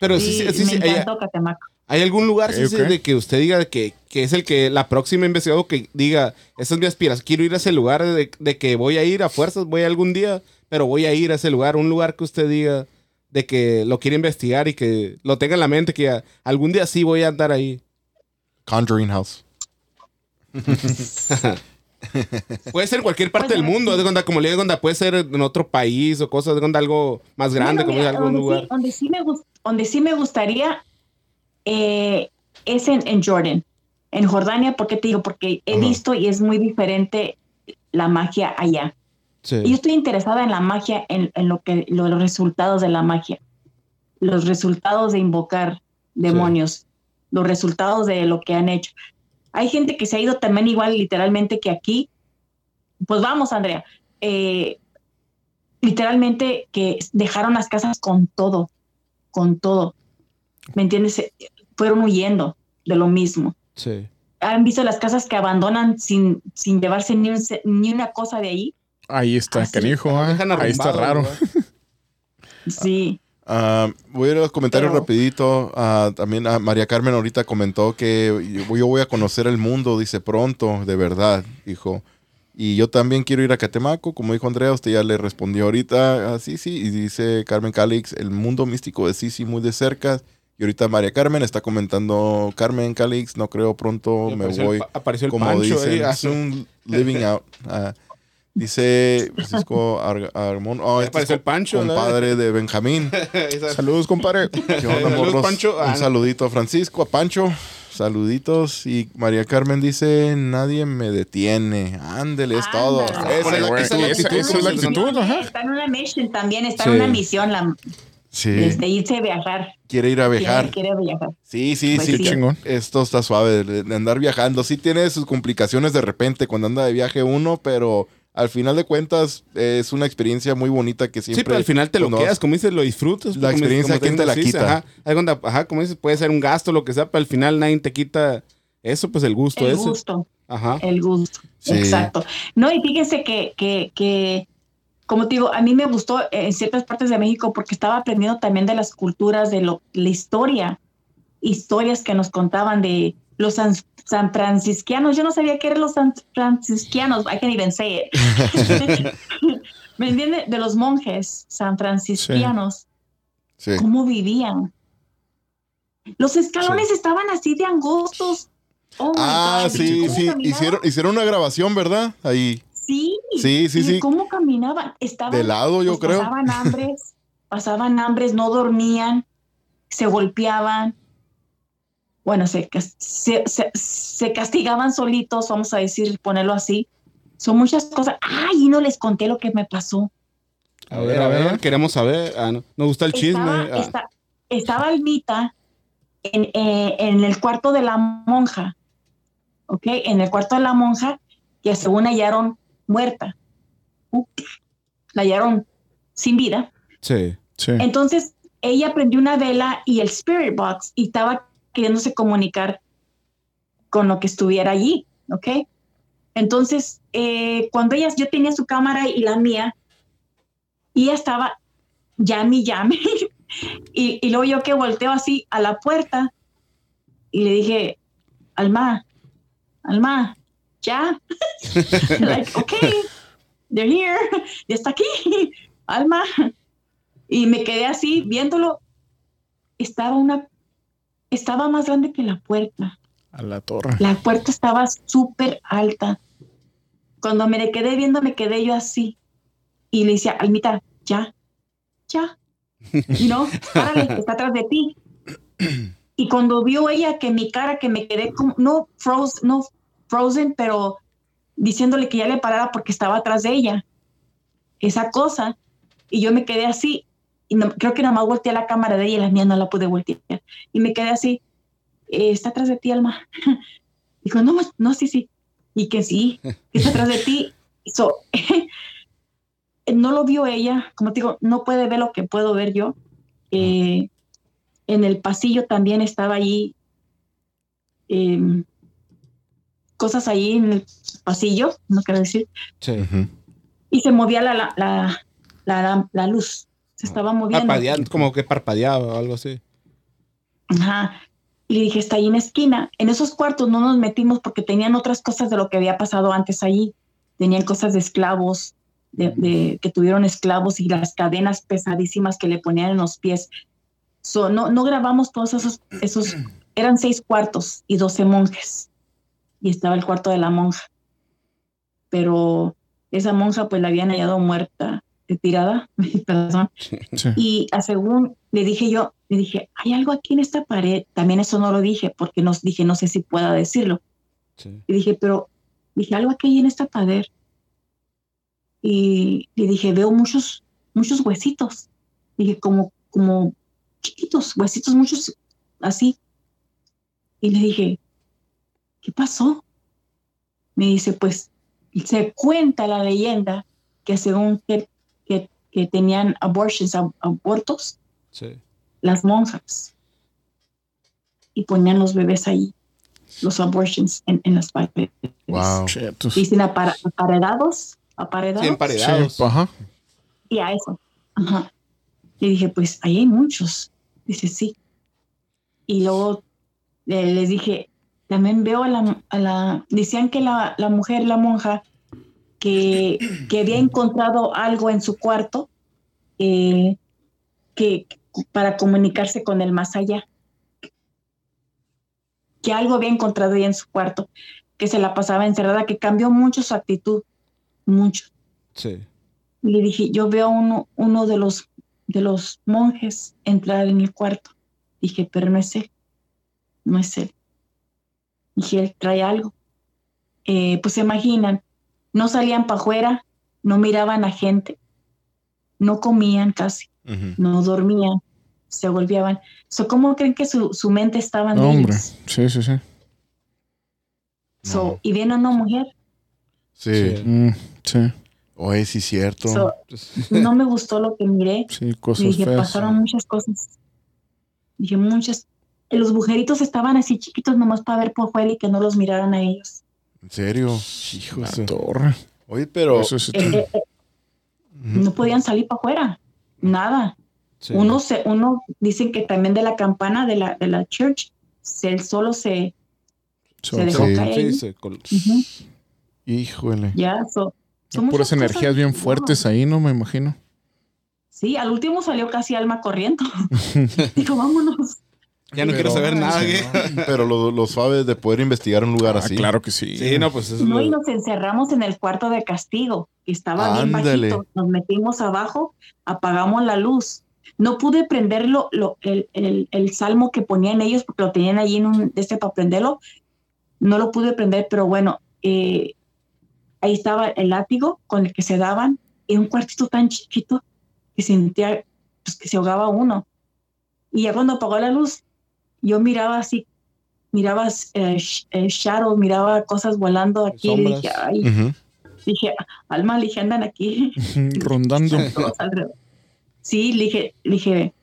sí, sí. Pero sí, sí, sí, me sí, hay, encantó Catemaco. hay algún lugar sí, sí, ok. de que usted diga que, que es el que la próxima investigado que diga, esa es mi aspiración, quiero ir a ese lugar de, de que voy a ir a fuerzas, voy algún día, pero voy a ir a ese lugar, un lugar que usted diga de que lo quiere investigar y que lo tenga en la mente, que ya algún día sí voy a andar ahí. Conjuring House. [laughs] Puede ser en cualquier parte Pues, del mundo, de cuenta, como le digo, onda, puede ser en otro país o cosas, de algo más grande, Bueno, como mira, en algún donde lugar. Sí, donde, sí me donde sí me gustaría eh, es en, en Jordan, en Jordania, porque te digo, porque he Ajá. visto y es muy diferente la magia allá. Sí. Y yo estoy interesada en la magia, en, en lo que lo- los resultados de la magia, los resultados de invocar demonios, los resultados de lo que han hecho. Hay gente que se ha ido también igual literalmente que aquí. Pues vamos, Andrea. eh, literalmente que dejaron las casas con todo, con todo. ¿Me entiendes? Eh, Fueron huyendo de lo mismo Sí. han visto las casas que abandonan sin, sin llevarse ni, un ni una cosa de ahí. Ahí está, Así, canijo. Ah. dejan Ahí está raro. [laughs] Sí. Ah, voy a ir a los comentarios Pero- rapidito. Ah, también a María Carmen ahorita comentó que yo, yo voy a conocer el mundo, dice pronto, de verdad, dijo. Y yo también quiero ir a Catemaco, como dijo Andrea, usted ya le respondió ahorita. Ah, sí, sí, y dice Carmen Calix, el mundo místico de Sisi muy de cerca. Y ahorita María Carmen está comentando, Carmen Calix, no creo pronto me el voy. pa- apareció el como Pancho dicen, ah. soon living out. [laughs] Ah, dice Francisco Ar- Armón, oh, este es el Pancho, ¿no? compadre de Benjamín. [laughs] Saludos, compadre. ¿Qué onda, Saludos? Pancho. Ah, Un saludito a Francisco, a Pancho. Saluditos. Y María Carmen dice, nadie me detiene. Ándele, es todo. Esa es la actitud. esa- esa es la actitud, ajá. Está en una misión también, está Sí. en una misión la, Sí, desde irse a viajar. quiere ir a viajar. Quiere, quiere viajar. Sí, sí, Pues sí. Chingón. Esto está suave de, de andar viajando. Sí tiene sus complicaciones de repente cuando anda de viaje uno, pero al final de cuentas eh, es una experiencia muy bonita que siempre... Sí, pero al final te lo quedas, como dices, lo disfrutas. La experiencia, ¿quién te la quita? Ajá, cuando- ajá, como dices, puede ser un gasto, lo que sea, pero al final nadie te quita eso, pues el gusto El ese. gusto, Ajá. el gusto. Sí. Exacto. No, y fíjense que, que, que, como te digo, a mí me gustó en ciertas partes de México porque estaba aprendiendo también de las culturas, de lo, la historia, historias que nos contaban de, los san, san franciscanos. Yo no sabía que eran los san franciscanos. I can't even say it. [laughs] ¿Me entiende? De los monjes san franciscanos. Sí. ¿Cómo vivían? Los escalones estaban así de angostos. Oh Ah, God. sí, ¿Cómo sí. Hicieron, hicieron una grabación, ¿verdad? Ahí. Sí. Sí, sí, ¿Y sí. ¿Cómo caminaban? Estaban, De lado, yo pues, creo. Pasaban hambres, pasaban hambres, no dormían, se golpeaban. Bueno, se, se, se- se castigaban solitos, vamos a decir, ponerlo así. Son muchas cosas. Ay, y no les conté lo que me pasó. A ver, a ver, queremos saber. Ah, no. Nos gusta el chisme. Estaba, Ah, esta- estaba Almita en, eh, en el cuarto de la monja, ¿ok? En el cuarto de la monja, que según hallaron muerta. Uh, la hallaron sin vida. Sí. Sí. Entonces, ella prendió una vela y el spirit box y estaba queriéndose comunicar con lo que estuviera allí, ¿ok? Entonces, eh, cuando ella, yo tenía su cámara y la mía, y ella estaba llame llame, [laughs] y, y luego yo que volteo así a la puerta y le dije, Alma, Alma, ya, [laughs] like, okay, they're here, ya está aquí, Alma, y me quedé así viéndolo. Estaba una, estaba más grande que la puerta. A la torre. La puerta estaba súper alta. Cuando me quedé viendo, me quedé yo así. Y le decía, Almita, ya, ya. No, [laughs] párale, está atrás de ti. Y cuando vio ella que mi cara, que me quedé como, no, froze, no frozen, pero diciéndole que ya le parara porque estaba atrás de ella. Esa cosa. Y yo me quedé así. Y no- creo que nada más volteé la cámara de ella y la mía no la pude voltear. Y me quedé así. "Eh, está atrás de ti, Alma. [laughs] Dijo, no, no, sí, sí. Y que sí, que [laughs] está atrás de ti. So, [laughs] no lo vio ella, como te digo, no puede ver lo que puedo ver yo. Eh, en el pasillo también estaba allí em, cosas allí en el pasillo, no quiero decir, Sí. Y se movía la, la, la, la, la luz, se estaba moviendo. Parpadeando, como que parpadeaba o algo así. Ajá. Y le dije, está ahí en la esquina. En esos cuartos no nos metimos porque tenían otras cosas de lo que había pasado antes allí. Tenían cosas de esclavos, de, de- que tuvieron esclavos y las cadenas pesadísimas que le ponían en los pies. So, no, no grabamos todos esos, esos, eran seis cuartos y doce monjes. Y estaba el cuarto de la monja. Pero esa monja pues la habían hallado muerta, tirada, [laughs] perdón. Sí. Y a según le dije yo, le dije, hay algo aquí en esta pared. También eso no lo dije porque nos dije, no sé si pueda decirlo. Sí. Y dije, pero dije, algo aquí hay en esta pared. Y le dije, veo muchos, muchos huesitos. Dije, como, como chiquitos, huesitos, muchos así. Y le dije, ¿qué pasó? Me dice, pues se cuenta la leyenda que según que, que, tenían abortions, ab- abortos, Sí. las monjas y ponían los bebés ahí, los abortions en, en las paredes. Wow. Chetos. Dicen apara- aparedados, aparedados. Sí, emparedados. Sí, ajá. Y a eso. Ajá. Le dije, pues ahí hay muchos. Dice, sí. Y luego eh, les dije, también veo a la, a la decían que la, la mujer, la monja, que, que había encontrado algo en su cuarto eh, que para comunicarse con el más allá. Que algo había encontrado en su cuarto, que se la pasaba encerrada, que cambió mucho su actitud, mucho. Sí. Le dije, yo veo uno, uno de los de los monjes entrar en el cuarto. Dije, pero no es él. No es él. Dije, él trae algo. Eh, pues se imaginan, no salían para afuera, no miraban a gente, no comían casi, no dormían, se golpeaban. So, ¿Cómo creen que su, su mente estaba en No, hombre. Sí, sí, sí. So, No. Y viene una mujer. Sí. Sí. Mm, sí, Oye, sí, cierto. So, no me gustó lo que miré. sí, cosas dije, feas. pasaron muchas cosas. Dije, muchas. Los bujeritos estaban así chiquitos nomás para ver por fuera y que no los miraran a ellos. ¿En serio? Hijo La de- torre. Oye, pero. Eso sí. Eh, eh, eh, no podían salir para afuera. Nada. Sí. Uno, se, uno dicen que también de la campana de la, de la church, se, él solo se, So- se dejó sí. caer. ahí. Sí, se col- Ujú. Híjole. Ya, so, son Puras energías bien fuertes ahí, ¿no? Me imagino. Sí, al último salió casi alma corriendo. [laughs] Dijo, vámonos. Ya no quiero saber nada. Sí, ¿qué? ¿no? Pero lo, lo suave de poder investigar un lugar Ah, así. claro que sí. Sí, no, pues eso es No, lo- y nos encerramos en el cuarto de castigo, que estaba bien Ándale. bajito. Nos metimos abajo, apagamos la luz. No pude prenderlo, lo, el, el, el salmo que ponían ellos, porque lo tenían allí en un este para prenderlo. No lo pude prender, pero bueno, eh, ahí estaba el látigo con el que se daban, en un cuartito tan chiquito que sentía pues, que se ahogaba uno. Y ya cuando apagó la luz, yo miraba así, miraba eh, eh, shadows, miraba cosas volando aquí. Y dije, ay, dije, alma, le dije, andan aquí. [laughs] Rondando. [laughs] Sí, le dije, le dije,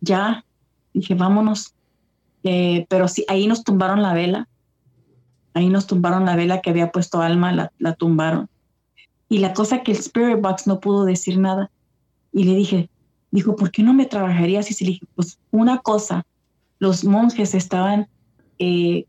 ya, dije, vámonos. Eh, pero sí, ahí nos tumbaron la vela. Ahí nos tumbaron la vela que había puesto Alma, la, la tumbaron. Y la cosa que el Spirit Box no pudo decir nada. Y le dije, dijo, ¿por qué no me trabajarías? Y le dije, pues una cosa, los monjes estaban, eh,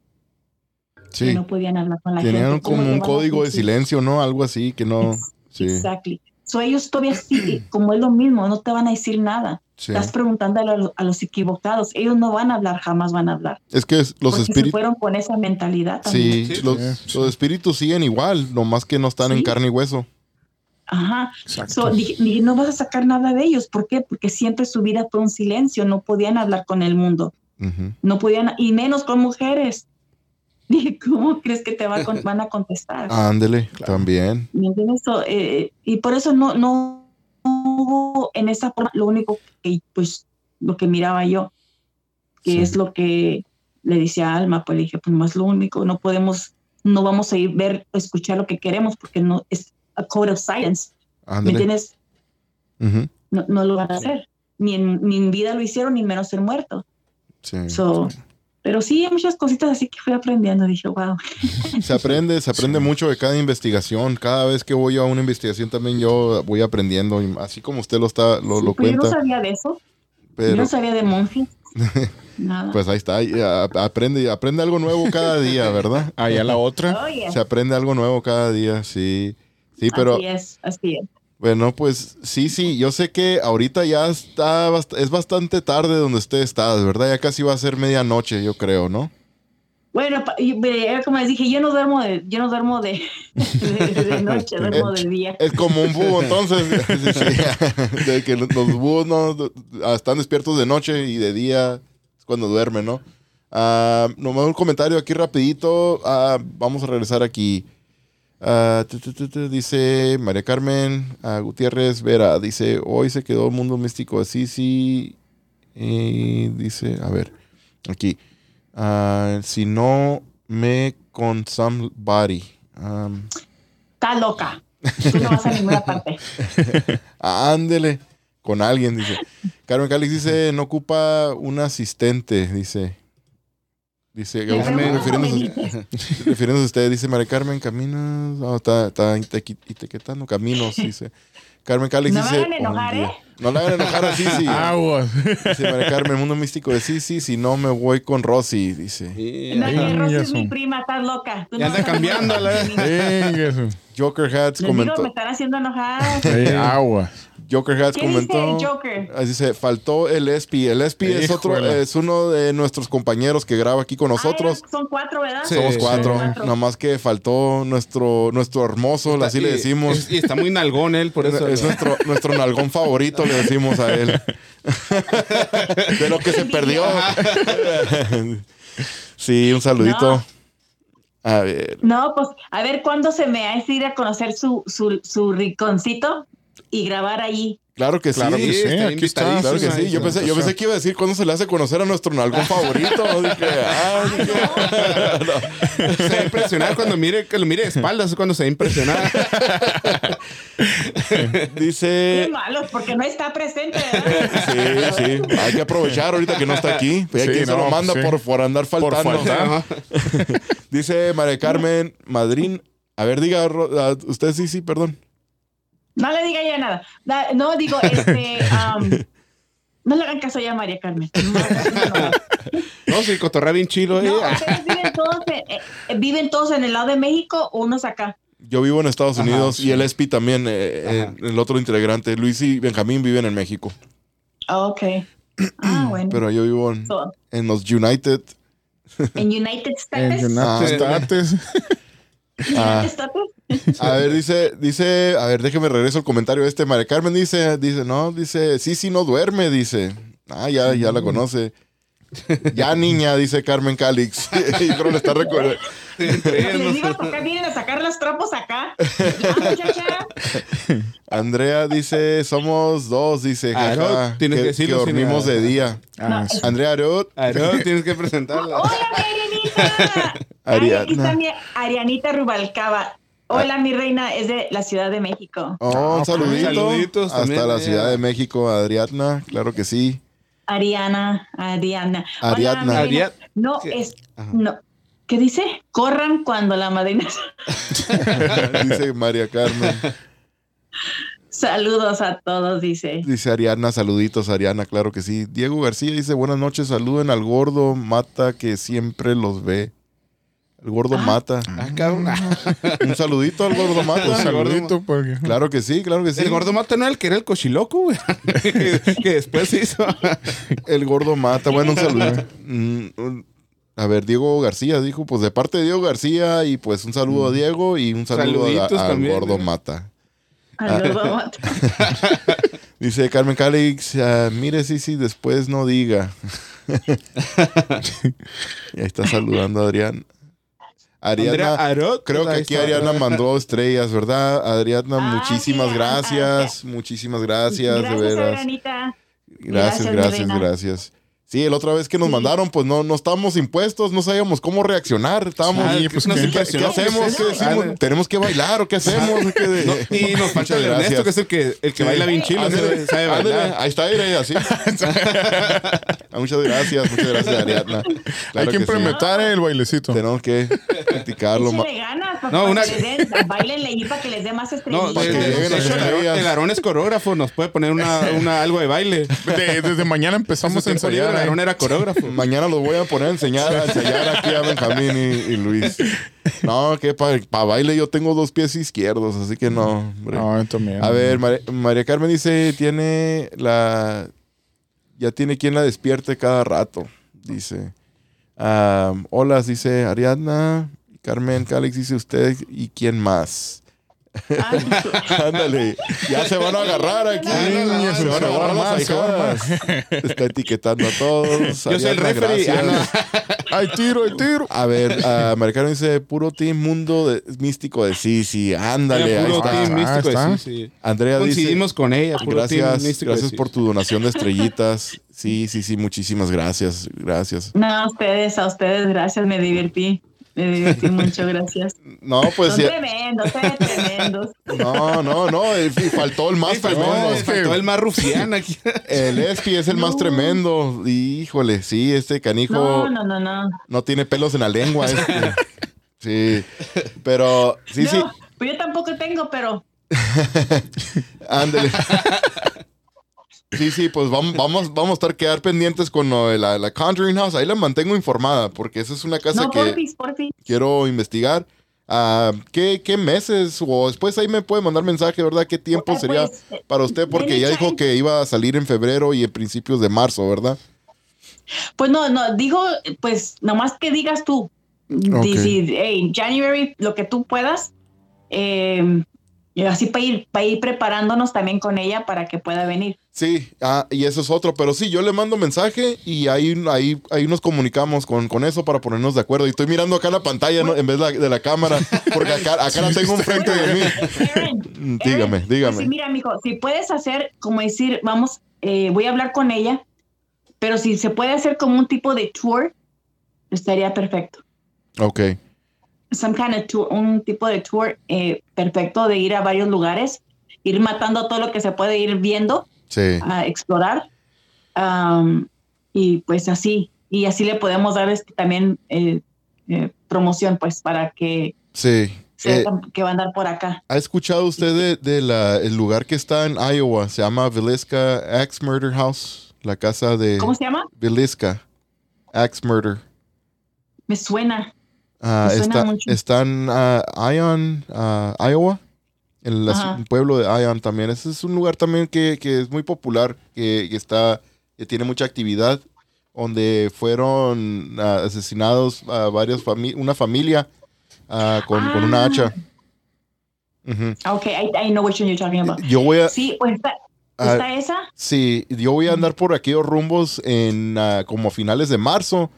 que Sí. no podían hablar con la Tenían gente. ¿Cómo como un código de silencio, ¿no? Algo así que no. Sí. Exactly. So ellos todavía sí, [clears throat] como es lo mismo, no te van a decir nada. sí. Estás preguntando a, lo- a los equivocados. Ellos no van a hablar, jamás van a hablar. Es que es- los espíritus. fueron con esa mentalidad también. Sí, Sí, los, sí. los espíritus siguen igual, nomás que no están en carne y hueso. Ajá. Exacto. So, dije, dije, no vas a sacar nada de ellos. ¿Por qué? Porque siempre su vida fue un silencio. No podían hablar con el mundo. Ujú. No podían, y menos con mujeres. [laughs] Dije, ¿cómo crees que te va con- [laughs] van a contestar? Ándele, también. ¿Me entiendes? So, eh, y por eso no, no hubo en esa forma lo único que, pues, lo que miraba yo, que Sí. es lo que le decía a Alma, pues le dije, pues más lo único, no podemos, no vamos a ir ver, escuchar lo que queremos porque no es a code of silence, ¿me entiendes? Ujú. No, no lo van a hacer, ni en, ni en vida lo hicieron, ni menos ser muerto. Sí. So, pero sí, hay muchas cositas así que fui aprendiendo, dije, wow. [laughs] Se aprende, se aprende mucho de cada investigación. Cada vez que voy a una investigación también yo voy aprendiendo, y así como usted lo está, lo, lo Pues yo no cuenta. sabía de eso, yo no sabía de monjes, [laughs] nada. pues ahí está, ahí, a- aprende, aprende algo nuevo cada día, ¿verdad? Allá la otra. Oye, Se aprende algo nuevo cada día, sí. Sí, pero así es, así es. Bueno, pues sí, sí, yo sé que ahorita ya está, bast- es bastante tarde donde usted está, ¿verdad? Ya casi va a ser medianoche, yo creo, ¿no? Bueno, como les dije, yo no duermo de, yo no duermo de, de, de noche, duermo [laughs] de día. Es como un búho, entonces. [laughs] [laughs] De que los búhos no están despiertos de noche y de día es cuando duermen, ¿no? Ah, nomás un comentario aquí rapidito. Ah, vamos a regresar aquí. Tu, tu, tu, tu, dice María Carmen ah, Gutiérrez Vera. Dice, hoy se quedó el mundo místico de Sisi. Y dice, a ver, aquí. Ah, si no me con somebody. Um, Está loca. Tú no vas a ninguna parte. [laughs] Ándele. Con alguien, dice. Carmen Calix dice, no ocupa un asistente, dice. Dice, refiriéndose, [laughs] refiriéndose a usted, dice María Carmen, caminos. No, está, está etiquetando caminos, dice. Carmen Calix No dice. hagan enojar, "Un día". ¿eh? No la hagan enojar así, sí. Agua. Dice María Carmen, mundo místico de sí, sí, si no me voy con Rosy, dice. Sí, No, Rosy es mi prima, estás loca. Tú Ya no anda a cambiándola. Joker Hats Les digo, me comentó. están haciendo enojar. Sí, agua. Joker Hats ¿Qué dice comentó. Joker? Ah, Dice, faltó el Espi. El Espi es otro, Híjole. es uno de nuestros compañeros que graba aquí con nosotros. Ah, son cuatro, ¿verdad? Sí. Somos cuatro. Cuatro. Nada más que faltó nuestro, nuestro hermoso, así le decimos. es- Y está muy nalgón él, por [laughs] eso. es nuestro, nuestro nalgón favorito, le decimos a él. [laughs] de lo que se perdió. [laughs] sí, un saludito. No. A ver. No, pues a ver cuándo se me hace ir a conocer su, su, su rinconcito y grabar ahí. Claro que Claro sí. que sí, está aquí está. Claro que sí. Yo pensé, yo pensé que iba a decir cuándo se le hace conocer a nuestro nalgón [laughs] favorito. Dije, ah, dije, [laughs] Se va a impresionar cuando mire, que lo mire de espaldas, es cuando se va a impresionar. [laughs] Qué Dice. malos, porque no está presente, ¿verdad? Sí, sí. Hay que aprovechar ahorita que no está aquí. Pues hay Sí, quien se no, lo manda sí. por, por andar Por faltando. faltar. Dice María Carmen Madrín. A ver, diga, usted sí, sí, perdón. No le diga ya nada. Da- No, digo, este, [laughs] am, No le hagan caso ya a María Carmen. No, no, no. No, sí, cotorrea bien chilo, eh. Ustedes viven todos, en, eh, eh, viven todos en el lado de México o unos acá. Yo vivo en Estados Ajá, Unidos sí. y el Espi también, eh, eh, el otro integrante, Luis y Benjamín viven en México. Ah, Ok. Ah, [clears throat] bueno. Pero yo vivo en, So, en los United. en United En States. United Ah. States. Ah. United States. A ver, dice, dice, a ver, déjeme regreso el comentario este. María Carmen dice, dice, no, dice, sí, sí, no duerme, dice. Ah, ya, ya la conoce. Ya, niña, dice Carmen Calix. [laughs] y creo le está recordando. Les digo, ¿por qué vienen a sacar los trapos acá? [laughs] Ya. Andrea dice, somos dos, dice, Ah, jaja, tienes que decirlo sin- dormimos de día. Ah, No, sí. Andrea Arot, Ah, no, [laughs] tienes que presentarla. Hola, mi Arianita. Arianita Rubalcaba. Hola, mi reina, es de la Ciudad de México. oh, un saludito. Saluditos Hasta también, la eh. Ciudad de México, Adriana, claro que sí. Ariana, Ariana. Ariadna. mi reina. Ariad- No, es. Ajá. No. ¿Qué dice? Corran cuando la madrina. [laughs] dice María Carmen. Saludos a todos, dice. Dice Ariana, saluditos Ariana, claro que sí. Diego García dice, buenas noches, saluden al gordo Mata que siempre los ve. El gordo Mata. Ah, cabrón. [laughs] Un saludito al gordo Un Mata. saludito porque Claro que sí, claro que sí. El gordo mata no era el que era el cochiloco, güey. [laughs] que, después se hizo. [laughs] El gordo Mata. Bueno, un saludo. Mm, un- A ver, Diego García dijo, pues de parte de Diego García y pues un saludo a Diego y un saludo a- al también, gordo. Mata. Al gordo Mata. Dice Carmen Calix, ah, mire sí, sí, después no diga. y ahí está saludando a Adrián. Arot. creo que ahí aquí está. Ariana mandó estrellas, ¿verdad? Adriana, Ah, muchísimas sí, gracias, muchísimas gracias, de veras. Gracias, Gracias, gracias. Sí, la otra vez que nos mandaron, pues no, no estábamos impuestos, no sabíamos cómo reaccionar. Estábamos, Ah, Sí, ¿qué- pues, ¿qué- ¿qué, impresionó? qué hacemos? Ah, ¿Tenemos que bailar o qué hacemos? [laughs] ¿Qué de- no, y [laughs] nos falta el Ernesto, que es el que, el que baila bien chilo. Ándale, sabe- sabe ándale, bailar. ahí está así. [laughs] Ah, muchas gracias, muchas gracias, Ariadna. hay que sí. implementar el bailecito. Tenemos que practicarlo. para, No, para una- que les den, bailenle ahí para que les dé más No, el Aarón- estrellas. el Aarón es coreógrafo, nos puede poner una, una, algo de baile. De- desde mañana empezamos a ensayar. Aarón era coreógrafo. [laughs] Mañana los voy a poner a enseñar, a ensayar aquí a Benjamín y, y Luis. No, que para baile yo tengo dos pies izquierdos, así que no. hombre. A ver, María, María Carmen dice, tiene la... Ya tiene quien la despierte cada rato, dice. Ah, hola, dice Ariadna. Carmen Calix dice usted y quién más. [laughs] Ándale, ya se van a agarrar aquí. Se van a agarrar más, se van ahijadas. Está etiquetando a todos. Yo soy el referee. Hay tiro, hay tiro. A ver, uh, dice puro team mundo de- místico de Sisi. Ándale, ahí puro está. team Ah, místico. está. sí, sí. Andrea dice, Coincidimos con ella. Puro team gracias, místico de gracias por tu donación de estrellitas. Sí, sí, sí, muchísimas gracias, gracias. No, a ustedes, a ustedes, gracias, me divertí. Me divertí mucho, gracias. No, pues Son ya- tremendos, son tremendos. no, no, no, eh, y faltó el más Sí, tremendo. eh, faltó el más rufián aquí. El Espi es el más tremendo. Híjole, sí, este canijo No, no, no, no, no. tiene pelos en la lengua. [laughs] este. Sí, pero sí, no, sí, pues yo tampoco tengo, pero [laughs] ándale. [laughs] Sí, sí, pues vamos, [laughs] vamos, vamos a estar quedar pendientes con lo de la, la Conjuring House. Ahí la mantengo informada, porque esa es una casa no, que porfis, porfis. quiero investigar. Ah, ¿qué, ¿Qué meses? O después ahí me puede mandar mensaje, ¿verdad? ¿Qué tiempo sería pues, eh, para usted? Porque ya dijo que iba a salir en febrero y en principios de marzo, ¿verdad? Pues no, no, digo, pues nomás que digas tú. Decir, hey, January, lo que tú puedas. eh, y así para ir, para ir preparándonos también con ella para que pueda venir. Sí, ah, y eso es otro, pero sí, yo le mando mensaje y ahí, ahí, ahí nos comunicamos con, con eso para ponernos de acuerdo. Y estoy mirando acá la pantalla ¿no? en vez de la, de la cámara, porque acá, acá la tengo enfrente de mí. Aaron, [laughs] Dígame, Aaron, dígame. pues, mira, mijo, si puedes hacer, como decir, vamos, eh, voy a hablar con ella, pero si se puede hacer como un tipo de tour, estaría perfecto. Ok, Some kind of tour, un tipo de tour eh, perfecto de ir a varios lugares, ir matando todo lo que se puede ir viendo, sí. a explorar. Um, y pues así, y así le podemos dar este, también eh, eh, promoción, pues, para que Sí. Eh, sepan que va a andar por acá. ¿Ha escuchado usted de, de el lugar que está en Iowa? Se llama Villisca Axe Murder House. La casa de ¿Cómo se llama? Villisca. Axe Murder. Me suena. Suena está, mucho. está en ah, Ion, ah, Iowa. En el pueblo de Ion también. Ese es un lugar también que, que es muy popular, que, que está, que tiene mucha actividad, donde fueron asesinados a varias fami- una familia ah, con, con una hacha. Ujú. Ok, I, I know which one you're talking about. Yo voy a, Sí, pues está, está esa. Sí, yo voy a andar por aquellos rumbos en como a finales de marzo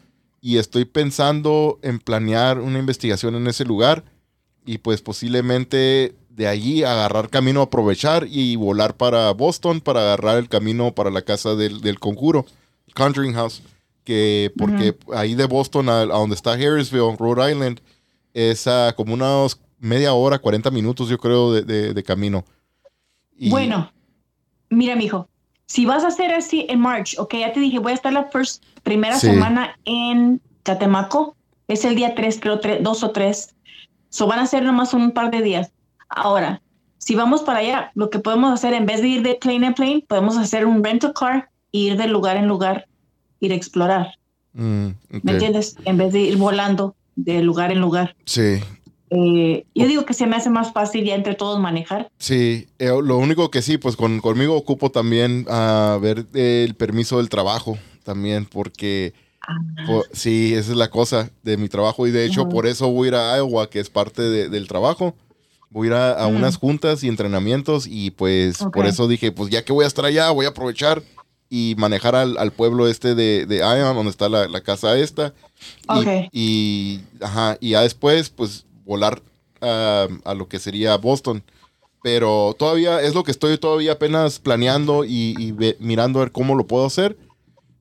y estoy pensando en planear una investigación en ese lugar y pues posiblemente de allí agarrar camino, aprovechar y volar para Boston para agarrar el camino para la casa del, del conjuro, Conjuring House, que porque ahí de Boston a, a donde está Harrisville, Rhode Island, es ah, como unos media hora, 40 minutos yo creo de, de- de camino. Y- Bueno, mira, mijo, si vas a hacer así en March, ok, ya te dije, voy a estar la first, primera Sí. semana en Catemaco. Es el día 3, creo, 2 o 3. So van a ser nomás un par de días. Ahora, si vamos para allá, lo que podemos hacer, en vez de ir de plane en plane, podemos hacer un rental car e ir de lugar en lugar, ir a explorar. Mm. ¿Me entiendes? En vez de ir volando de lugar en lugar. Sí, Eh, yo digo que se me hace más fácil ya entre todos manejar. Sí, eh, lo único que sí, pues con, conmigo ocupo también a ver el permiso del trabajo también, porque po- sí, esa es la cosa de mi trabajo y de hecho por eso voy a ir a Iowa, que es parte de- del trabajo. Voy a ir a, a Mm. unas juntas y entrenamientos y pues Ok. por eso dije, pues ya que voy a estar allá, voy a aprovechar y manejar al, al pueblo este de, de Ion, donde está la, la casa esta. Y, Ok. y, ajá, y ya después, pues volar ah, a lo que sería Boston. Pero todavía es lo que estoy todavía apenas planeando y, y ve- mirando a ver cómo lo puedo hacer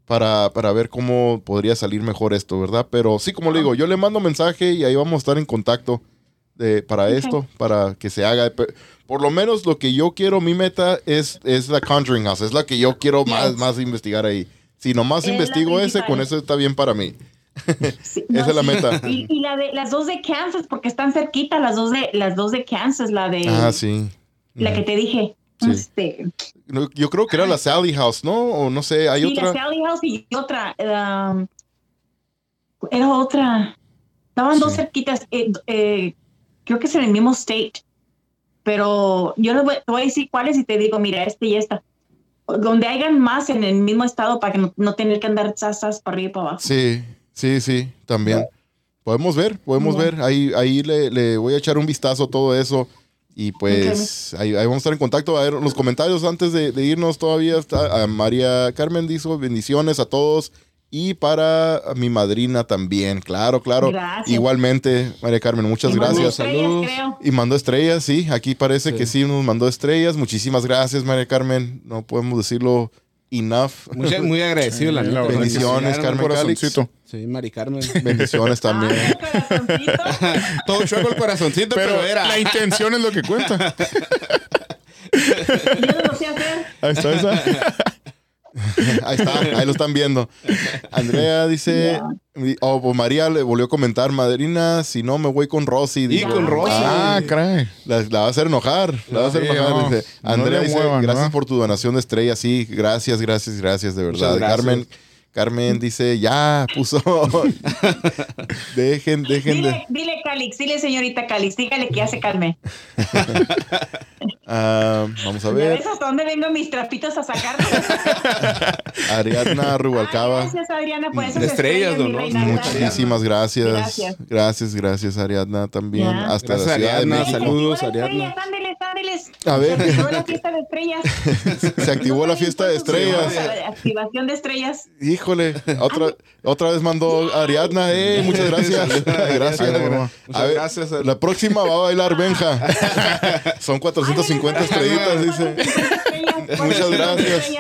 para, para ver cómo podría salir mejor esto, ¿verdad? Pero sí, como le digo, yo le mando mensaje y ahí vamos a estar en contacto de, para esto, para que se haga. Por lo menos lo que yo quiero, mi meta es, es la Conjuring House, es la que yo quiero más, más investigar ahí. Si nomás Es investigo ese, con eso está bien para mí. Sí, Esa es la meta. Y, y la de las dos de Kansas, porque están cerquita, las dos de las dos de Kansas, la de Ah, sí. la que te dije. Sí. Este, No, Yo creo que era la Sally House, ¿no? O no sé, hay sí, la otra. Sally House y otra. um, era otra. Estaban dos cerquitas. eh, eh, creo que es en el mismo state. Pero yo les voy, te voy a decir cuáles y te digo, mira, este y esta. Donde hayan más en el mismo estado para que no, no tener que andar sasas para arriba y para abajo. Sí, sí, sí, también. Podemos ver, podemos ver. Ahí, ahí le, le voy a echar un vistazo a todo eso. Y pues ahí, ahí vamos a estar en contacto. A ver, los comentarios antes de, de irnos todavía está a María Carmen dijo bendiciones a todos. Y para mi madrina también, claro, claro. Gracias. Igualmente, María Carmen, muchas Y gracias. Saludos. Y mandó estrellas, sí. Aquí parece Sí. que sí nos mandó estrellas. Muchísimas gracias, María Carmen. No podemos decirlo enough. Muy, muy agradecido, la neta. Bendiciones, Carmen Calix. corazoncito. Sí, Mari Carmen. [laughs] Bendiciones también. Corazoncito. Todo chueco el corazoncito, pero, Pero era. la intención es lo que cuenta. Yo no lo sé hacer. Ahí está, está. [laughs] Ahí está, ahí lo están viendo. Andrea dice, oh, pues María le volvió a comentar, madrina, si no me voy con Rosy. Y con Rosy. Ah, caray. La, la va a hacer enojar, la va a hacer Sí, enojar. no. dice. No Andrea le dice, muevan, gracias ¿no? por tu donación de estrellas. Sí, gracias, gracias, gracias, de verdad. Gracias. Carmen, Carmen dice, ya, puso. [laughs] dejen, dejen de. Dile, dile Calix, dile señorita Calix, dígale que ya se calme. [laughs] Ah, vamos a ¿Ya ver. ves hasta dónde vengo mis trapitos a sacar? [laughs] Ariadna Ay, Rubalcaba. gracias, Adriana, por esas De estrellas, mi don reina. Rosa. Muchísimas gracias. Gracias. Gracias, gracias, Ariadna también. Ya. Hasta Gracias, la Ciudad de Ariadna. México. Saludos, Ariadna. estrellas, A ver. Se activó la fiesta de estrellas. [laughs] Se activó la fiesta de estrellas. Activación de estrellas. Híjole, otra, otra vez mandó Ariadna. Eh, muchas gracias. gracias. A ver, gracias. La próxima va a bailar Benja. [laughs] Son 450 estrellitas, dice. [laughs] Muchas gracias.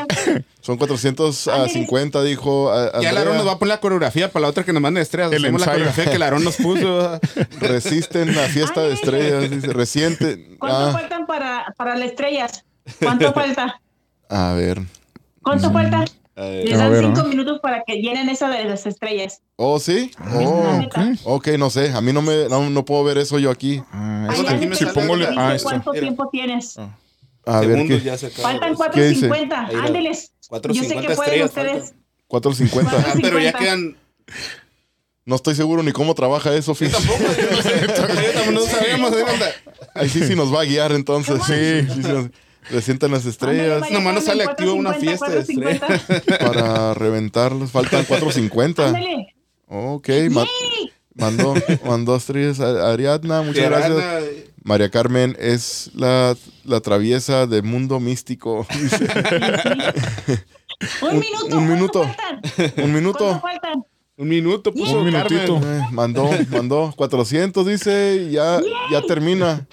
Son 450, dijo a- Ya el Aarón Andrea. nos va a poner la coreografía para la otra que nos mande estrellas. El la coreografía que el Aarón nos puso. [laughs] Resisten la fiesta de estrellas, dice. Reciente. ¿Cuánto Ah, faltan para, para las estrellas? ¿Cuánto falta? [laughs] a ver. ¿Cuánto falta? Les dan ver, cinco ¿no? minutos para que llenen esa de las estrellas. Oh, sí. Oh, ok. ok, no sé. A mí no me no, no puedo ver eso yo aquí. Ah, Ahí es que dice si me pongo... sale le- la- Ah. ¿Cuánto tiempo tienes? A ver segundos qué. ya se acaba. Faltan ¿Qué dice? 4.50. Ahí va. Ándeles. Yo sé 4.50 que pueden estrellas ustedes. 4.50. Ah, pero ya 50. quedan. No estoy seguro ni cómo trabaja eso, Fis. Tampoco, yo no sé. Yo [laughs] no. Onda. Ahí sí, sí nos va a guiar entonces. Sí, sí, sí. nos- Le sientan las estrellas Ándale, nomás no María sale activo una 4.50, fiesta de 4.50. para reventarlos. Faltan 4.50. Ándale. Ok, ma- mandó, mandó estrellas a Ariadna. Muchas De gracias. Arana, María Carmen es la, la traviesa del mundo místico. [laughs] Un Un- minuto. un minuto. Un minuto. Un minuto puso Un minutito. Carmen. Eh, mandó, mandó 400, dice, y ya, ya termina.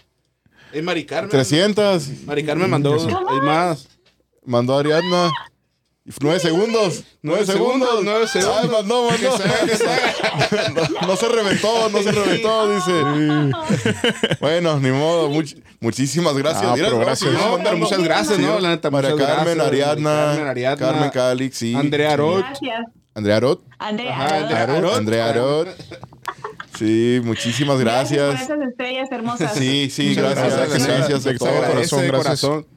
Eh, Mari Carmen. 300, Mari Carmen mandó. Hay más. mandó Ariadna. Nueve segundos, nueve segundos, nueve segundos. Ay, mandó, mandó. Que se haga, que se haga. No, no se reventó, no se reventó, dice. Bueno, ni modo. much- muchísimas gracias. Ah, Mira, pero no, gracias. No, pero muchas gracias, ¿no? La neta, María Carmen, gracias. Ariadna, Carmen, Ariadna. Carmen Calix, sí. Andrea Arot. Gracias. Andrea Arot. Andrea. Arot. Arot. Andrea Arot. Sí, muchísimas gracias. por esas estrellas hermosas. Sí, sí, gracias, gracias, gracias, gracias a De corazón, gracias. corazón.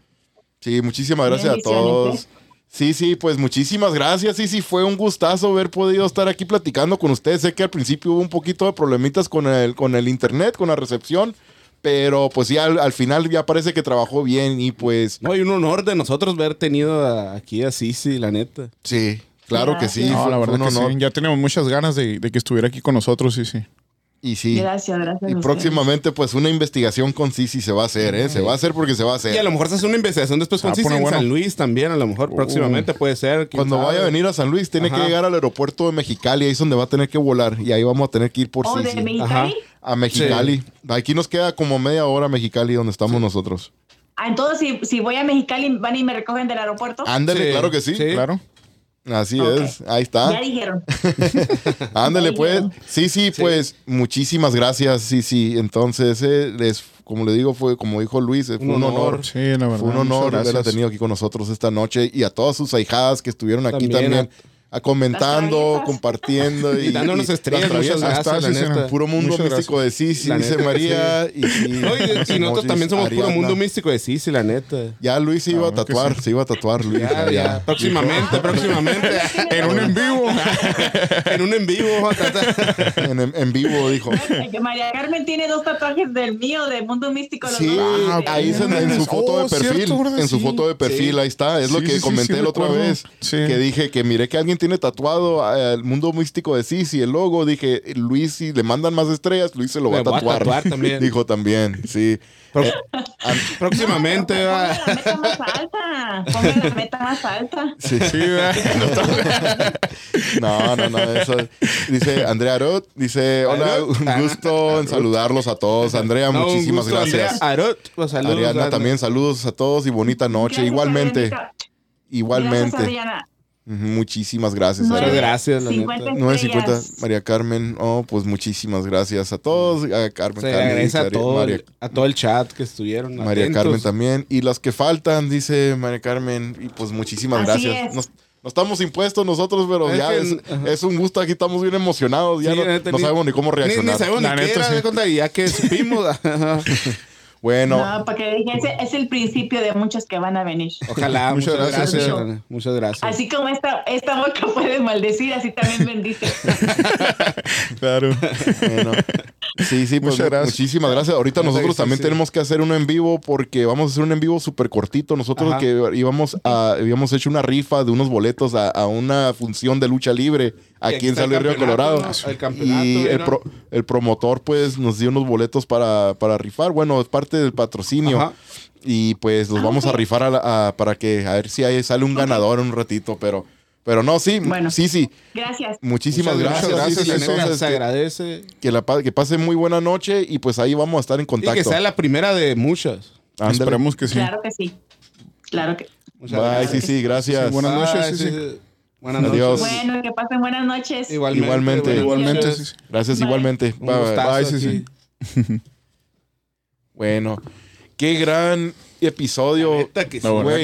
Sí, muchísimas gracias a todos. Sí, sí, pues muchísimas gracias. Sí, sí, fue un gustazo haber podido estar aquí platicando con ustedes. Sé que al principio hubo un poquito de problemitas con el, con el internet, con la recepción, pero pues ya al, al final ya parece que trabajó bien y pues No, y un honor de nosotros haber tenido a- aquí a Sisi, la neta. sí, claro que sí. No, fue- la fue verdad un que honor. sí. Ya teníamos muchas ganas de, de que estuviera aquí con nosotros, sí, sí. Y sí. Gracias, gracias. Y próximamente pues una investigación con Sisi se va a hacer, ¿eh? Se va a hacer porque se va a hacer. Y a lo mejor se hace una investigación después con Ah, Sisi en bueno. San Luis también, a lo mejor próximamente puede ser. Cuando sabe. vaya a venir a San Luis, tiene Ajá. que llegar al aeropuerto de Mexicali, ahí es donde va a tener que volar. Y ahí vamos a tener que ir por ¿O de Sisi. Mexicali? A Mexicali. Aquí nos queda como media hora Mexicali donde estamos nosotros. Ah, entonces, si, si voy a Mexicali, van y me recogen del aeropuerto. Ándale, Sí, claro que sí. sí. Claro. Así es. Ahí está. Ya dijeron. [laughs] Ándale, pues. Sí, sí, pues muchísimas gracias. Sí, sí. Entonces, eh, les, como le digo, fue como dijo Luis, eh, fue un, honor. Sí, la verdad. Fue un honor haberla tenido aquí con nosotros esta noche y a todas sus ahijadas que estuvieron aquí También, también. A- comentando, compartiendo y, [laughs] Y dándonos estrellas, las muchas gracias, la sí, neta. Puro mundo Muchas místico de Sisi, dice neta, María. Y, sí, No, y, y nosotros también somos puro mundo místico de Sisi, la neta. Ya Luis se iba a tatuar, sí. se iba a tatuar Luis. Ya, ya. Próximamente, próximamente. [laughs] En un en vivo. [laughs] en un en vivo. En, en- en vivo dijo. Que María Carmen tiene dos tatuajes del mío, de Mundo Místico. Los Sí, dos. Ah, ahí se- en su foto Oh, de perfil, cierto, ¿verdad? en su foto de perfil, ahí está, es lo que comenté la otra vez, que dije que miré que alguien tiene tatuado al mundo místico de Sisi, el logo, dije, Luis, si le mandan más estrellas, Luis se lo va a tatuar. también. [laughs] Dijo también, sí. Pro- Eh, [laughs] próximamente va. la meta más alta. Ponle la meta más alta. sí. Sí, ¿verdad? [laughs] No, no, no, eso. Dice Andrea Arot, dice, hola, Arot. un gusto en saludarlos a todos. Andrea, No, un muchísimas gusto, gracias. Andrea Arot, los saludos, Ariadna Ariadna. también, saludos a todos y bonita noche. Igualmente, igualmente. Gracias, Muchísimas gracias. Muchas gracias, la 50 neta. 950, estrellas. María Carmen. Oh, pues muchísimas gracias a todos. A Carmen, Se le Carmen, agradece a todo, María, a todo el chat que estuvieron. María atentos. Carmen también. Y los que faltan, dice María Carmen. Y pues muchísimas Así gracias. es. Nos, no estamos impuestos nosotros, pero Es ya que- es, un gusto. Aquí estamos bien emocionados. Ya Sí, no, sabemos ni cómo reaccionar. ni sabemos La ni qué neta, era, sí. de cuenta, y ya que supimos. [laughs] Bueno, No, para que dejen, ese es el principio de muchos que van a venir. Ojalá, [laughs] Muchas muchas, gracias, gracias. señor. Ana, Muchas gracias. Así como esta, esta boca puede maldecir, así también bendice. [laughs] Claro. bueno. Sí, sí, pues Muchas gracias. muchísimas gracias. Ahorita nosotros también sí. tenemos que hacer uno en vivo porque vamos a hacer un en vivo súper cortito. Nosotros Ajá. que íbamos a, habíamos hecho una rifa de unos boletos a, a una función de lucha libre aquí aquí en San Luis Río Colorado. ¿no? El campeonato, y el, pro- el promotor pues nos dio unos boletos para, para rifar. Bueno, es parte del patrocinio. Ajá. Y pues los Ah, vamos a rifar a la- a- para que a ver si ahí sale un ganador en un ratito. Pero, pero no, sí, Bueno. sí, sí. Gracias. Muchísimas Muchas gracias. gracias. sí, entonces, se agradece. que, la, que pase muy buena noche y pues ahí vamos a estar en Y contacto. que sea la primera de muchas. Ándale. Esperemos que sí. Claro que sí. Claro que Muchas Bye, gracias. sí, sí, gracias. Sí, buenas noches, Bye, sí, sí. Buenas Adiós. noches. Bueno, que pasen buenas noches. Igualmente. Igualmente. Igualmente, noches. sí, sí. Gracias Bye. igualmente. Un Bye, bye. Bye, sí, [laughs] sí. Bueno, qué gran episodio. Que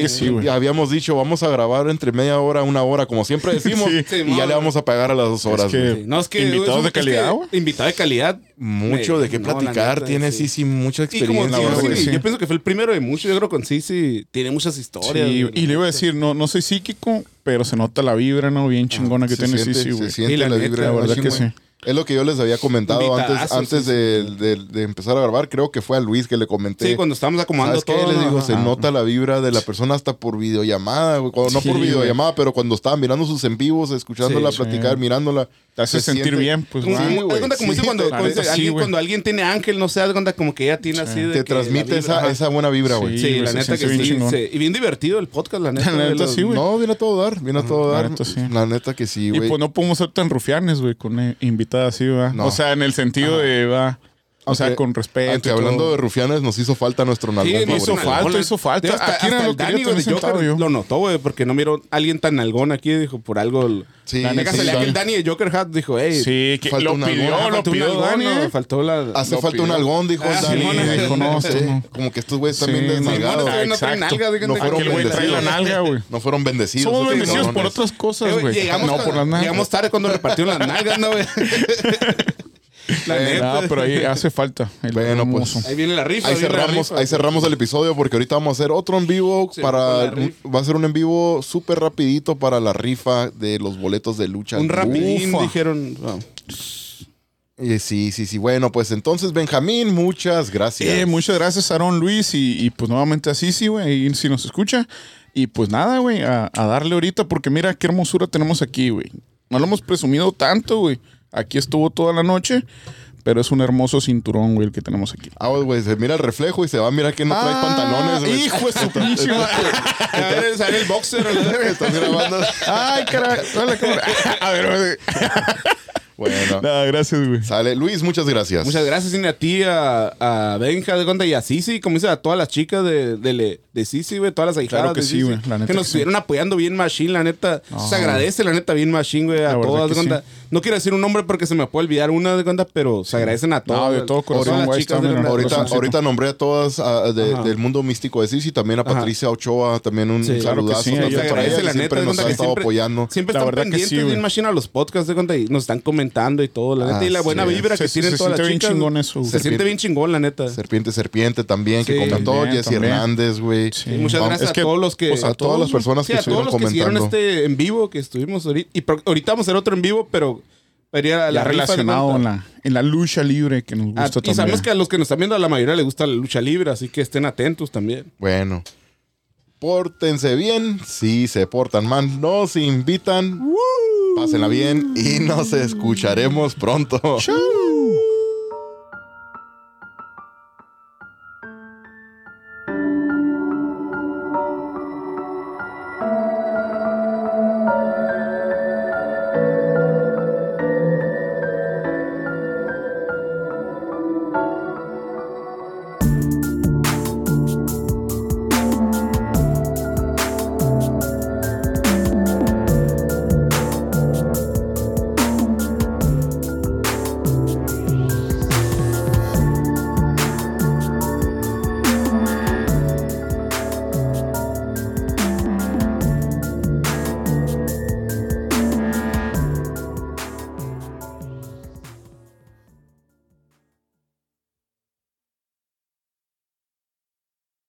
sí, sí, habíamos dicho, vamos a grabar entre media hora, una hora, como siempre [laughs] decimos, Sí, y ya le vamos a pagar a las dos horas. que- güey. Sí, No, es que. Invitados es- de es que calidad, güey. Invitado de calidad. Mucho Me- de qué no, platicar, neta, tiene sí, mucha Y como experiencia. yo pienso que fue el primero de muchos. Yo creo que con sí, tiene muchas historias. Y le iba a decir, no, no soy psíquico, pero se nota la vibra, ¿no? Bien chingona que tiene sí, güey. Se siente la vibra. la verdad que sí. Es lo que yo les había comentado antes, antes sí, de, de- de empezar a grabar. Creo que fue a Luis que le comenté. Sí, cuando estábamos acomodando ¿Sabes qué? todo. Les digo, Ajá. se nota la vibra de la persona hasta por videollamada, Sí, no por güey. videollamada, pero cuando estaba mirando sus en vivos, escuchándola platicar, mirándola. Te hace se sentir siente- bien, pues, Como, güey. Sí, como- güey, haz cuenta como sí, dice cuando, sí, alguien, güey. cuando alguien tiene ángel, no sé, haz cuenta como que ella tiene así de Te que transmite vibra, esa, buena vibra, güey. Sí, la neta que sí. Y bien divertido el podcast, la neta. La neta, los- sí, güey. No, viene a todo dar, viene a todo la dar. neta, sí. La neta que sí, Y güey. pues no podemos ser tan rufianes, güey, con invitadas así, ¿verdad? No. O sea, en el sentido de, va, o sea, con respeto. Aunque hablando de rufianes, nos hizo falta nuestro Sí, nalgón no hizo falta, hizo falta. Aquí era hasta lo Dani, yo. lo notó, güey, porque no miró a alguien tan nalgón aquí. Dijo, por algo. el- Sí, la neta sí, Dani. el Dani de Joker Hat dijo, hey, Sí, que Falta lo un pidió, algón. lo faltó un pidió Dani. ¿eh? Faltó la. Hace Lo falta un algón, dijo Ah, el Dani. Simón, Ahí dijo, no, Sí. Como que estos güeyes también Sí, no, desnalgados. no, no traen exacto. nalgas, digan, No fueron bendecidos. nalga, güey. No fueron bendecidos. Somos bendecidos por otras Eh, cosas, güey, güey. llegamos, No por las nalgas. llegamos tarde cuando repartieron las nalgas, ¿no, güey? [laughs] [laughs] La Eh, neta. No, pero ahí hace falta. el Bueno, pues. Ahí viene la rifa. Ahí viene la cerramos, rifa. ahí cerramos el episodio porque ahorita vamos a hacer otro en vivo Sí, para va a ser un en vivo súper rapidito para la rifa de los boletos de lucha. Un rapidín, Ufa. dijeron. no. Sí, sí, sí. Bueno, pues entonces Benjamín, muchas gracias. Eh, muchas gracias, Aaron Luis. Y, y, pues nuevamente así, sí, güey. Si nos escucha. Y pues nada, güey, a, a darle ahorita, porque mira qué hermosura tenemos aquí, güey. No lo hemos presumido tanto, güey. Aquí estuvo toda la noche, pero es un hermoso cinturón, güey, el que tenemos aquí. Ah, güey, se mira el reflejo y se va a mirar que no trae Ah, pantalones. güey. Hijo de su pinche madre. [laughs] A ver, sale el boxer. Estás grabando. Ay, cámara. [laughs] A ver, a ver. [laughs] Bueno, Nada, gracias, güey. sale. Luis, muchas gracias. Muchas gracias, Cine, a ti, a, a Benja de Conta y a Sisi, como dice a todas las chicas de, de, Sisi, güey, todas las ahijadas Claro que de sí, Sisi, güey, la neta que nos estuvieron apoyando bien machine, la neta. Se agradece, la neta, bien machine, güey, a todas, de cuenta. No quiero decir un nombre porque se me puede olvidar una de cuenta, pero se agradecen a todas. de todo corazón, las chicas de. Ahorita, nombré a todas ah, de- del mundo místico de Sisi, también a Ajá. Patricia Ochoa, también un Sí, claro que saludazo sí, para ella, la neta, siempre de nos ha estado siempre, apoyando. siempre La están verdad que pendientes sí, bien güey. machine a los podcasts de cuenta y nos están comentando y todo, la neta. y la buena vibra que se- tienen todas las siente bien chicas. chingón eso, güey. Se siente bien chingón, la neta. Serpiente, serpiente también, que comentó. también. Hernández, güey. Y muchas gracias a todos los que. pues, a todas las personas que todos estuvieron comentando. este en vivo que estuvimos ahorita. Y ahorita vamos a hacer otro en vivo, pero. Sería la Ya relacionado en la, en la lucha libre que nos Ah, gusta y también. sabemos que a los que nos están viendo, a la mayoría les gusta la lucha libre, así que estén atentos también. Bueno. Pórtense bien. Si se portan mal, nos invitan. Pásenla bien y nos escucharemos pronto. Chau.